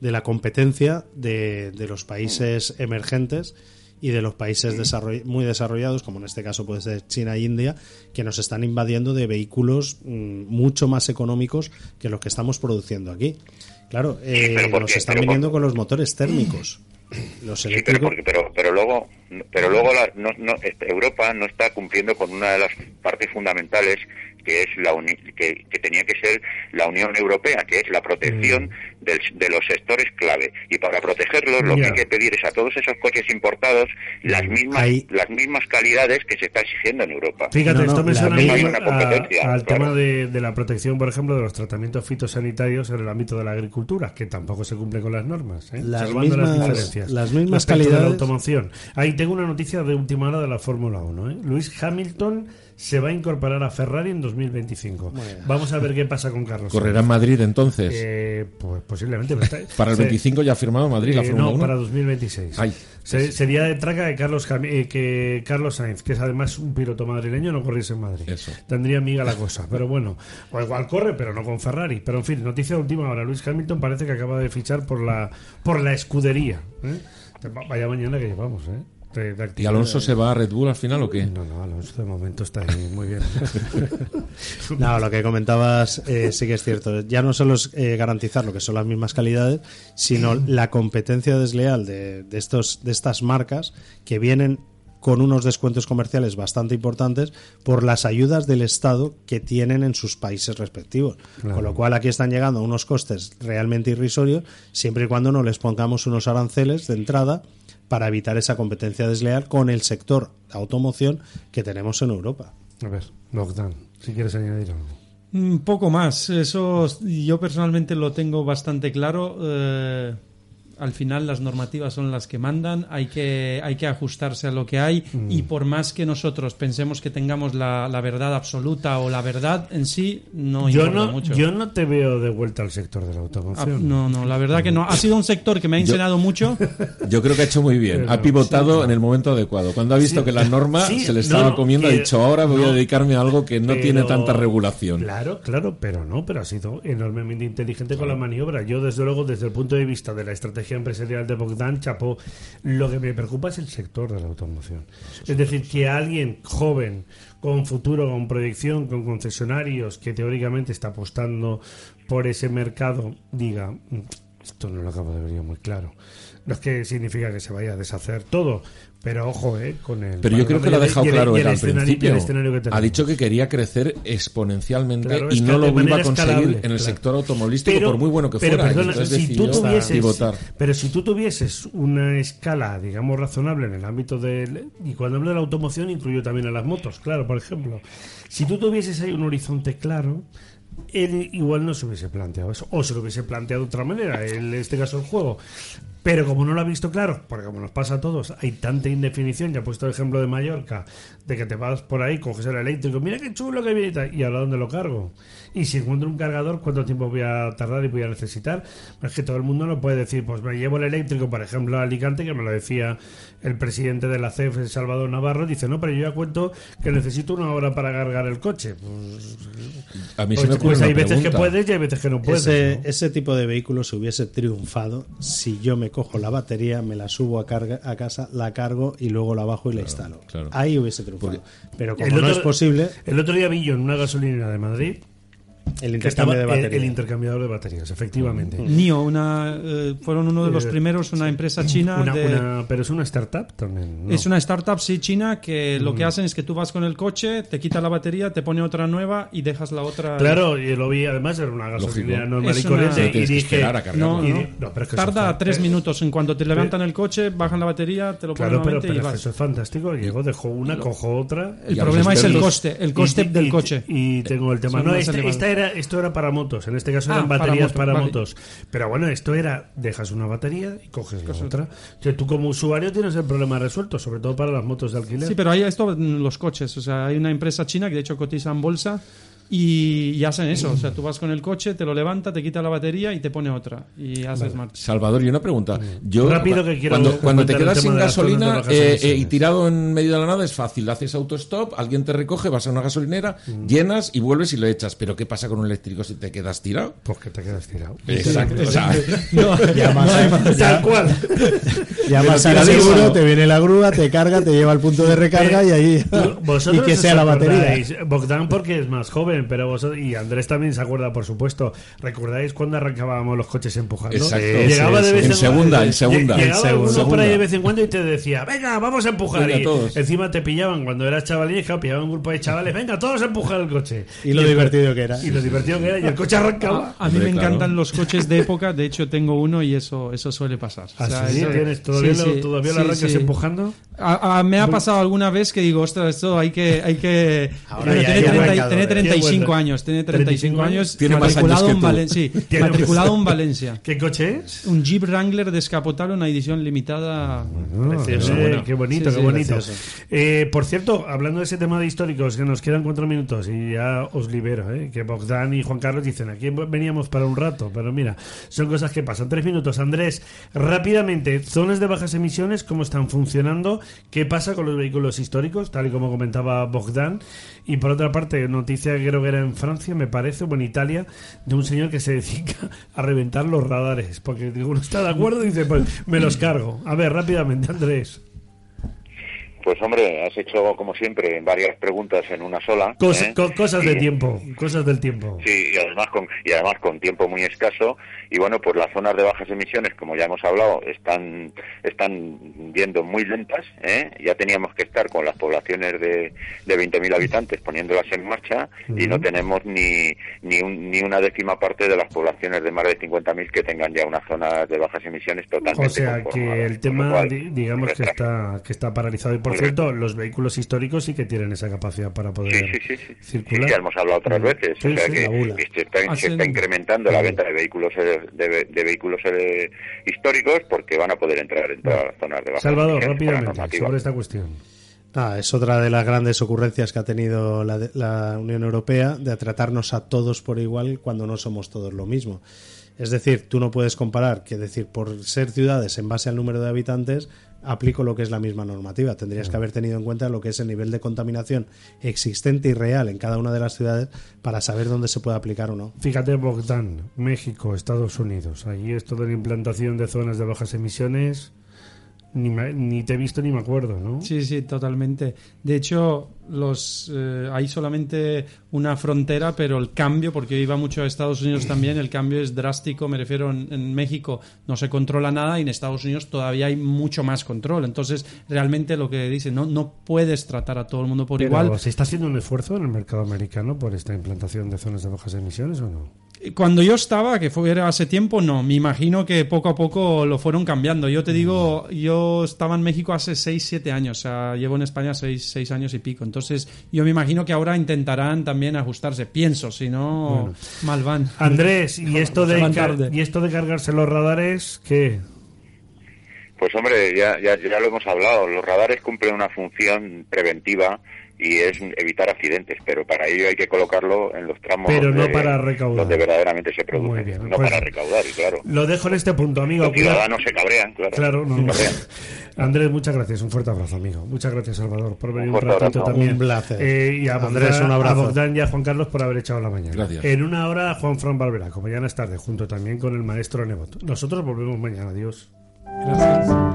[SPEAKER 19] de la competencia de, de los países emergentes y de los países desarroll- muy desarrollados, como en este caso puede ser China e India, que nos están invadiendo de vehículos mm, mucho más económicos que los que estamos produciendo aquí. Claro, eh,
[SPEAKER 20] pero ¿por
[SPEAKER 19] nos están
[SPEAKER 20] Pero
[SPEAKER 19] viniendo con los motores térmicos. Los
[SPEAKER 20] Sí, pero, porque, pero, pero luego, pero luego la- no, no, este, Europa no está cumpliendo con una de las partes fundamentales que es la uni- que, que tenía que ser la Unión Europea, que es la protección del- de los sectores clave. Y para protegerlos, lo que hay que pedir es a todos esos coches importados las mismas las mismas calidades que se está exigiendo en Europa.
[SPEAKER 3] Fíjate, esto me suena a- al
[SPEAKER 20] claro.
[SPEAKER 3] tema de, de la protección, por ejemplo, de los tratamientos fitosanitarios en el ámbito de la agricultura, que tampoco se cumple con las normas, ¿eh?
[SPEAKER 19] Las
[SPEAKER 3] salvando las
[SPEAKER 19] mismas-
[SPEAKER 3] diferencias.
[SPEAKER 19] las mismas
[SPEAKER 3] Respecto de la
[SPEAKER 19] calidades-
[SPEAKER 3] automoción. Ahí tengo una noticia de última hora de la Fórmula 1. ¿eh? Luis Hamilton se va a incorporar a Ferrari en 2025. Vamos a ver qué pasa con Carlos.
[SPEAKER 4] ¿Correrá en. Madrid entonces?
[SPEAKER 3] Eh, pues posiblemente. pero está- [LAUGHS]
[SPEAKER 4] Para el
[SPEAKER 3] se-
[SPEAKER 4] 25 ya ha firmado Madrid la
[SPEAKER 3] eh,
[SPEAKER 4] Fórmula
[SPEAKER 3] no,
[SPEAKER 4] 1.
[SPEAKER 3] para 2026.
[SPEAKER 4] Ay.
[SPEAKER 3] Se- sería de traca de Carlos, Cam- eh, que Carlos Sainz, que es además un piloto madrileño, no corriese en Madrid. Tendría amiga la cosa. Pero bueno, o igual corre, pero no con Ferrari. Pero en fin, noticia de última hora. Luis Hamilton parece que acaba de fichar por la, por la escudería. ¿eh? Vaya mañana que llevamos, ¿eh? De- de
[SPEAKER 4] ¿Y. Alonso se va a Red Bull al final o qué?
[SPEAKER 3] No, no, Alonso de momento está ahí muy bien. [LAUGHS]
[SPEAKER 19] No, lo que comentabas eh, sí que es cierto. Ya no solo es eh, garantizar lo que son las mismas calidades, sino la competencia desleal de, de estos, de estas marcas que vienen con unos descuentos comerciales bastante importantes por las ayudas del Estado que tienen en sus países respectivos.
[SPEAKER 3] Claro.
[SPEAKER 19] Con lo cual aquí están llegando a unos costes realmente irrisorios, siempre y cuando no les pongamos unos aranceles de entrada para evitar esa competencia desleal con el sector de automoción que tenemos en Europa.
[SPEAKER 3] A ver, Bogdan, si quieres añadir algo.
[SPEAKER 5] Un poco más. Eso yo personalmente lo tengo bastante claro. Eh, al final las normativas son las que mandan, hay que, hay que ajustarse a lo que hay
[SPEAKER 3] Mm.
[SPEAKER 5] y por más que nosotros pensemos que tengamos la, la verdad absoluta o la verdad en sí, no
[SPEAKER 3] yo
[SPEAKER 5] importa
[SPEAKER 3] no,
[SPEAKER 5] mucho.
[SPEAKER 3] yo no te veo de vuelta al sector de la
[SPEAKER 5] Ah,
[SPEAKER 3] automoción.
[SPEAKER 5] no, no, la verdad que no. Ha sido un sector que me ha enseñado mucho. [LAUGHS]
[SPEAKER 4] Yo creo que ha hecho muy bien.
[SPEAKER 3] Pero,
[SPEAKER 4] ha pivotado
[SPEAKER 3] sí,
[SPEAKER 4] en el momento adecuado. Cuando ha visto
[SPEAKER 3] Sí.
[SPEAKER 4] que la norma
[SPEAKER 3] Sí,
[SPEAKER 4] se le estaba
[SPEAKER 3] no,
[SPEAKER 4] comiendo, ha
[SPEAKER 3] que-
[SPEAKER 4] dicho, ahora voy a
[SPEAKER 3] no,
[SPEAKER 4] dedicarme a algo que no
[SPEAKER 3] pero-
[SPEAKER 4] tiene tanta regulación.
[SPEAKER 3] Claro, claro, pero no, pero ha sido enormemente inteligente con la maniobra. Yo, desde luego, desde el punto de vista de la estrategia empresarial de Bogdan, chapó, lo que me preocupa es el sector de la automoción. Es decir, que alguien joven, con futuro, con proyección, con concesionarios, que teóricamente está apostando por ese mercado, diga, "Mm, esto no lo acabo de ver yo muy claro. No es que significa que se vaya a deshacer todo, pero ojo, eh, con el...
[SPEAKER 4] Pero yo creo que lo ha dejado
[SPEAKER 3] y
[SPEAKER 4] claro
[SPEAKER 3] y
[SPEAKER 4] él
[SPEAKER 3] el
[SPEAKER 4] al principio. Ha dicho que quería crecer exponencialmente
[SPEAKER 3] Claro,
[SPEAKER 4] y no lo iba a conseguir en el
[SPEAKER 3] claro.
[SPEAKER 4] sector automovilístico,
[SPEAKER 3] Pero-
[SPEAKER 4] por muy bueno que
[SPEAKER 3] pero
[SPEAKER 4] fuera.
[SPEAKER 3] perdona, si tú
[SPEAKER 4] decidió
[SPEAKER 3] tuvieses,
[SPEAKER 4] pivotar.
[SPEAKER 3] pero si tú tuvieses una escala, digamos, razonable en el ámbito del... Y cuando hablo de la automoción incluyo también a las motos, claro, por ejemplo. Si tú tuvieses ahí un horizonte claro, él igual no se hubiese planteado eso, o se lo hubiese planteado de otra manera, en este caso el juego. Pero como no lo ha visto claro, porque como nos pasa a todos, hay tanta indefinición, ya he puesto el ejemplo de Mallorca, de que te vas por ahí, coges el eléctrico, mira qué chulo que viene y tal, y ahora dónde lo cargo. Y si encuentro un cargador, ¿cuánto tiempo voy a tardar y voy a necesitar? Es que todo el mundo no puede decir, pues me llevo el eléctrico, por ejemplo, a Alicante, que me lo decía el presidente de la CEF, Salvador Navarro, dice, no, pero yo ya cuento que necesito una hora para cargar el coche. Pues,
[SPEAKER 4] A mí
[SPEAKER 3] pues,
[SPEAKER 4] se me ocurre
[SPEAKER 3] pues
[SPEAKER 4] una
[SPEAKER 3] hay veces que puedes y hay veces que no puedes.
[SPEAKER 19] ese,
[SPEAKER 3] ¿no?
[SPEAKER 19] ese tipo de vehículo se hubiese triunfado si yo me cojo la batería, me la subo a, carga, a casa, la cargo y luego la bajo y la instalo.
[SPEAKER 4] claro.
[SPEAKER 19] Ahí hubiese triunfado. Pero como no
[SPEAKER 3] otro-
[SPEAKER 19] es posible,
[SPEAKER 3] El otro día vi yo en una gasolinera de Madrid
[SPEAKER 19] el intercambio
[SPEAKER 3] estaba
[SPEAKER 19] de
[SPEAKER 3] el-
[SPEAKER 19] batería.
[SPEAKER 3] El, intercambiador de baterías, efectivamente.
[SPEAKER 5] NIO, una, eh, fueron uno de los
[SPEAKER 3] Eh,
[SPEAKER 5] primeros, una empresa china.
[SPEAKER 3] Una-
[SPEAKER 5] de-
[SPEAKER 3] una- pero es una startup también. ¿no?
[SPEAKER 5] Es una startup, sí, china, que lo que hacen es que tú vas con el coche, te quita la batería, te pone otra nueva y dejas la otra.
[SPEAKER 3] Claro, y lo vi además, era una gasolinera
[SPEAKER 5] Lógico.
[SPEAKER 3] normal y
[SPEAKER 5] Es una-
[SPEAKER 3] corriente. Y dije.
[SPEAKER 5] No,
[SPEAKER 3] y
[SPEAKER 5] no.
[SPEAKER 3] no, pero es que
[SPEAKER 5] Tarda tres
[SPEAKER 3] eh,
[SPEAKER 5] minutos. En cuanto te levantan el coche, bajan la batería, te lo ponen
[SPEAKER 3] Claro, pero,
[SPEAKER 5] nuevamente
[SPEAKER 3] pero
[SPEAKER 5] y
[SPEAKER 3] es
[SPEAKER 5] vas.
[SPEAKER 3] eso es fantástico. Llegó, dejó una, cojo otra.
[SPEAKER 5] El problema es el coste, el coste
[SPEAKER 3] y-
[SPEAKER 5] del
[SPEAKER 3] y-
[SPEAKER 5] coche.
[SPEAKER 3] Y tengo el tema. No,
[SPEAKER 5] elevados.
[SPEAKER 3] esta era, esto era para motos. En este caso
[SPEAKER 5] Ah,
[SPEAKER 3] eran
[SPEAKER 5] para
[SPEAKER 3] baterías
[SPEAKER 5] moto,
[SPEAKER 3] para
[SPEAKER 5] vale.
[SPEAKER 3] motos. Pero bueno, esto era, dejas una batería y coges la otra. O sea, tú como usuario tienes el problema resuelto, sobre todo para las motos de alquiler.
[SPEAKER 5] Sí, pero hay esto en los coches. O sea, hay una empresa china que de hecho cotiza en bolsa y, y hacen eso. O sea, tú vas con el coche, te lo levanta, te quita la batería y te pone otra. Y haces marcha.
[SPEAKER 4] Salvador, y una pregunta. Yo,
[SPEAKER 3] Rápido que quiero
[SPEAKER 4] cuando, cuando te quedas sin gasolina eh, eh, y tirado en medio de la nada es fácil. Haces autostop, alguien te recoge, vas a una gasolinera, llenas y vuelves y lo echas. Pero ¿qué pasa con un eléctrico si te quedas tirado?
[SPEAKER 3] Pues que te quedas tirado.
[SPEAKER 4] Exacto. o sea, [LAUGHS] [LAUGHS]
[SPEAKER 19] No, llamas
[SPEAKER 3] no hay
[SPEAKER 19] a-
[SPEAKER 3] más. Tal cual.
[SPEAKER 19] Llamas al seguro, te viene la grúa, te carga, te lleva al punto de recarga y ahí. [LAUGHS] y que sea la batería.
[SPEAKER 3] Bogdan porque es más joven, pero vosotros, y Andrés también se acuerda, por supuesto. ¿Recordáis cuando arrancábamos los coches empujando?
[SPEAKER 4] Exacto.
[SPEAKER 3] Llegaba
[SPEAKER 4] Sí,
[SPEAKER 3] de vez
[SPEAKER 4] En
[SPEAKER 3] en
[SPEAKER 4] segunda, en segunda.
[SPEAKER 3] Llegaba
[SPEAKER 4] En segunda.
[SPEAKER 3] por ahí de vez en cuando y te decía, venga, vamos a empujar.
[SPEAKER 4] Venga,
[SPEAKER 3] y
[SPEAKER 4] todos.
[SPEAKER 3] encima te pillaban cuando eras chavalija, pillaban un grupo de chavales, venga, todos a empujar el coche.
[SPEAKER 19] Y lo
[SPEAKER 3] el-
[SPEAKER 19] divertido que era.
[SPEAKER 3] Y lo divertido que era, y el coche arrancaba.
[SPEAKER 5] A mí
[SPEAKER 4] Hombre,
[SPEAKER 5] me
[SPEAKER 4] claro.
[SPEAKER 5] encantan los coches de época, de hecho tengo uno y eso eso suele pasar. O
[SPEAKER 3] ¿Ah,
[SPEAKER 5] sea,
[SPEAKER 3] sí?
[SPEAKER 5] eso-
[SPEAKER 3] ¿Tienes- todavía
[SPEAKER 5] sí,
[SPEAKER 3] lo-
[SPEAKER 5] sí,
[SPEAKER 3] todavía lo
[SPEAKER 5] sí,
[SPEAKER 3] arrancas
[SPEAKER 5] sí.
[SPEAKER 3] empujando?
[SPEAKER 5] A- a- me ha pasado alguna vez que digo, ostras, esto hay que... Hay que
[SPEAKER 19] Ahora
[SPEAKER 5] Bueno,
[SPEAKER 19] ya
[SPEAKER 5] tiene,
[SPEAKER 19] hay
[SPEAKER 5] 30
[SPEAKER 19] arrancadores.
[SPEAKER 5] tiene 35
[SPEAKER 3] Qué bueno.
[SPEAKER 5] años, tiene 35 años,
[SPEAKER 4] Tiene más
[SPEAKER 5] matriculado,
[SPEAKER 4] años que
[SPEAKER 5] en,
[SPEAKER 4] tú.
[SPEAKER 5] Valen- sí, [LAUGHS]
[SPEAKER 3] Tiene
[SPEAKER 5] matriculado
[SPEAKER 3] más-
[SPEAKER 5] en Valencia. [LAUGHS]
[SPEAKER 3] ¿Qué coche es?
[SPEAKER 5] Un Jeep Wrangler descapotable, una edición limitada.
[SPEAKER 3] Precioso,
[SPEAKER 5] Pero
[SPEAKER 3] eh,
[SPEAKER 5] bueno.
[SPEAKER 3] qué bonito,
[SPEAKER 5] Sí,
[SPEAKER 3] qué
[SPEAKER 5] sí,
[SPEAKER 3] bonito. Eh, por cierto, hablando de ese tema de históricos, que nos quedan cuatro minutos y ya os libero, eh, que Bogdan y Juan Carlos dicen, aquí veníamos para un rato, pero mira, son cosas que pasan. Tres minutos. Andrés, rápidamente, zonas de bajas emisiones, ¿cómo están funcionando? ¿Qué pasa con los vehículos históricos, tal y como comentaba Bogdan? Y por otra parte, noticia que creo que era en Francia, me parece, o en Italia, de un señor que se [LAUGHS] dedica a reventar los radares, porque uno está de acuerdo y dice, pues me los cargo. A ver, rápidamente, Andrés.
[SPEAKER 20] Pues hombre, has hecho como siempre varias preguntas en una sola.
[SPEAKER 3] Cos-
[SPEAKER 20] ¿eh?
[SPEAKER 3] co- cosas de
[SPEAKER 20] Y-
[SPEAKER 3] tiempo, cosas del tiempo.
[SPEAKER 20] Sí, y además con y además con tiempo muy escaso y bueno, pues las zonas de bajas emisiones, como ya hemos hablado, están están yendo muy lentas, ¿eh? Ya teníamos que estar con las poblaciones de de 20.000 habitantes poniéndolas en marcha y no tenemos ni ni, un- ni una décima parte de las poblaciones de más de 50.000 que tengan ya una zona de bajas emisiones totalmente
[SPEAKER 3] O sea que el tema, digamos que
[SPEAKER 20] retraso.
[SPEAKER 3] está que está paralizado. Y por cierto, los vehículos históricos sí que tienen esa capacidad para poder
[SPEAKER 20] Sí, sí, sí, sí.
[SPEAKER 3] circular.
[SPEAKER 20] Sí, ya hemos hablado otras veces.
[SPEAKER 3] Sí,
[SPEAKER 20] o sea
[SPEAKER 3] sí,
[SPEAKER 20] que,
[SPEAKER 3] la bula.
[SPEAKER 20] que se, está, se
[SPEAKER 3] Hacen-
[SPEAKER 20] está incrementando la venta de vehículos eh, de, ve- de vehículos eh, históricos porque van a poder entrar en todas las zonas de baja
[SPEAKER 3] Salvador, rápidamente, sobre esta cuestión.
[SPEAKER 19] Ah, es otra de las grandes ocurrencias que ha tenido la, de- la Unión Europea de tratarnos a todos por igual cuando no somos todos lo mismo. Es decir, tú no puedes comparar que decir por ser ciudades en base al número de habitantes aplico lo que es la misma normativa. Tendrías que haber tenido en cuenta lo que es el nivel de contaminación existente y real en cada una de las ciudades para saber dónde se puede aplicar o no.
[SPEAKER 3] Fíjate, Bogdan, México, Estados Unidos. Allí esto de la implantación de zonas de bajas emisiones, ni, me- ni te he visto ni me acuerdo, ¿no?
[SPEAKER 5] Sí, sí, totalmente. De hecho, los eh, hay solamente una frontera, pero el cambio, porque yo iba mucho a Estados Unidos también, el cambio es drástico. Me refiero, en, en México no se controla nada y en Estados Unidos todavía hay mucho más control. Entonces, realmente lo que dice, no, no puedes tratar a todo el mundo por
[SPEAKER 3] Pero,
[SPEAKER 5] igual.
[SPEAKER 3] ¿Se está haciendo un esfuerzo en el mercado americano por esta implantación de zonas de bajas emisiones o no?
[SPEAKER 5] Cuando yo estaba, que fue era hace tiempo, no. Me imagino que poco a poco lo fueron cambiando. Yo te digo, yo estaba en México hace 6, 7 años. O sea, llevo en España 6, seis años y pico. Entonces, yo me imagino que ahora intentarán también ajustarse. Pienso, si no,
[SPEAKER 3] Bueno.
[SPEAKER 5] mal van.
[SPEAKER 3] Andrés, ¿y esto, de
[SPEAKER 5] Van
[SPEAKER 3] car-
[SPEAKER 5] tarde.
[SPEAKER 3] ¿y esto de cargarse los radares qué?
[SPEAKER 20] Pues hombre, ya, ya, ya lo hemos hablado. Los radares cumplen una función preventiva y es evitar accidentes, pero para ello hay que colocarlo en los tramos
[SPEAKER 3] Pero no
[SPEAKER 20] donde-
[SPEAKER 3] para recaudar.
[SPEAKER 20] donde verdaderamente se produce,
[SPEAKER 3] Muy bien,
[SPEAKER 20] no
[SPEAKER 3] pues-
[SPEAKER 20] para recaudar, y claro.
[SPEAKER 3] Lo dejo en este punto, amigo.
[SPEAKER 20] Los
[SPEAKER 3] Cuidado.
[SPEAKER 20] ciudadanos se cabrean, claro.
[SPEAKER 3] Claro, no, no. [LAUGHS] Andrés, muchas gracias. Un fuerte abrazo, amigo. Muchas gracias, Salvador, por venir un,
[SPEAKER 20] fuerte
[SPEAKER 3] ratito
[SPEAKER 20] abrazo.
[SPEAKER 3] también.
[SPEAKER 19] Un placer.
[SPEAKER 3] Eh, y a
[SPEAKER 19] Andrés,
[SPEAKER 3] Bogdan,
[SPEAKER 19] un abrazo.
[SPEAKER 3] A Bogdan y a Juan Carlos por haber echado la mañana.
[SPEAKER 4] Gracias.
[SPEAKER 3] En una hora, Juan Fran Valvera, como mañana es tarde, junto también con el maestro Nebot. Nosotros volvemos mañana. Adiós.
[SPEAKER 5] Gracias.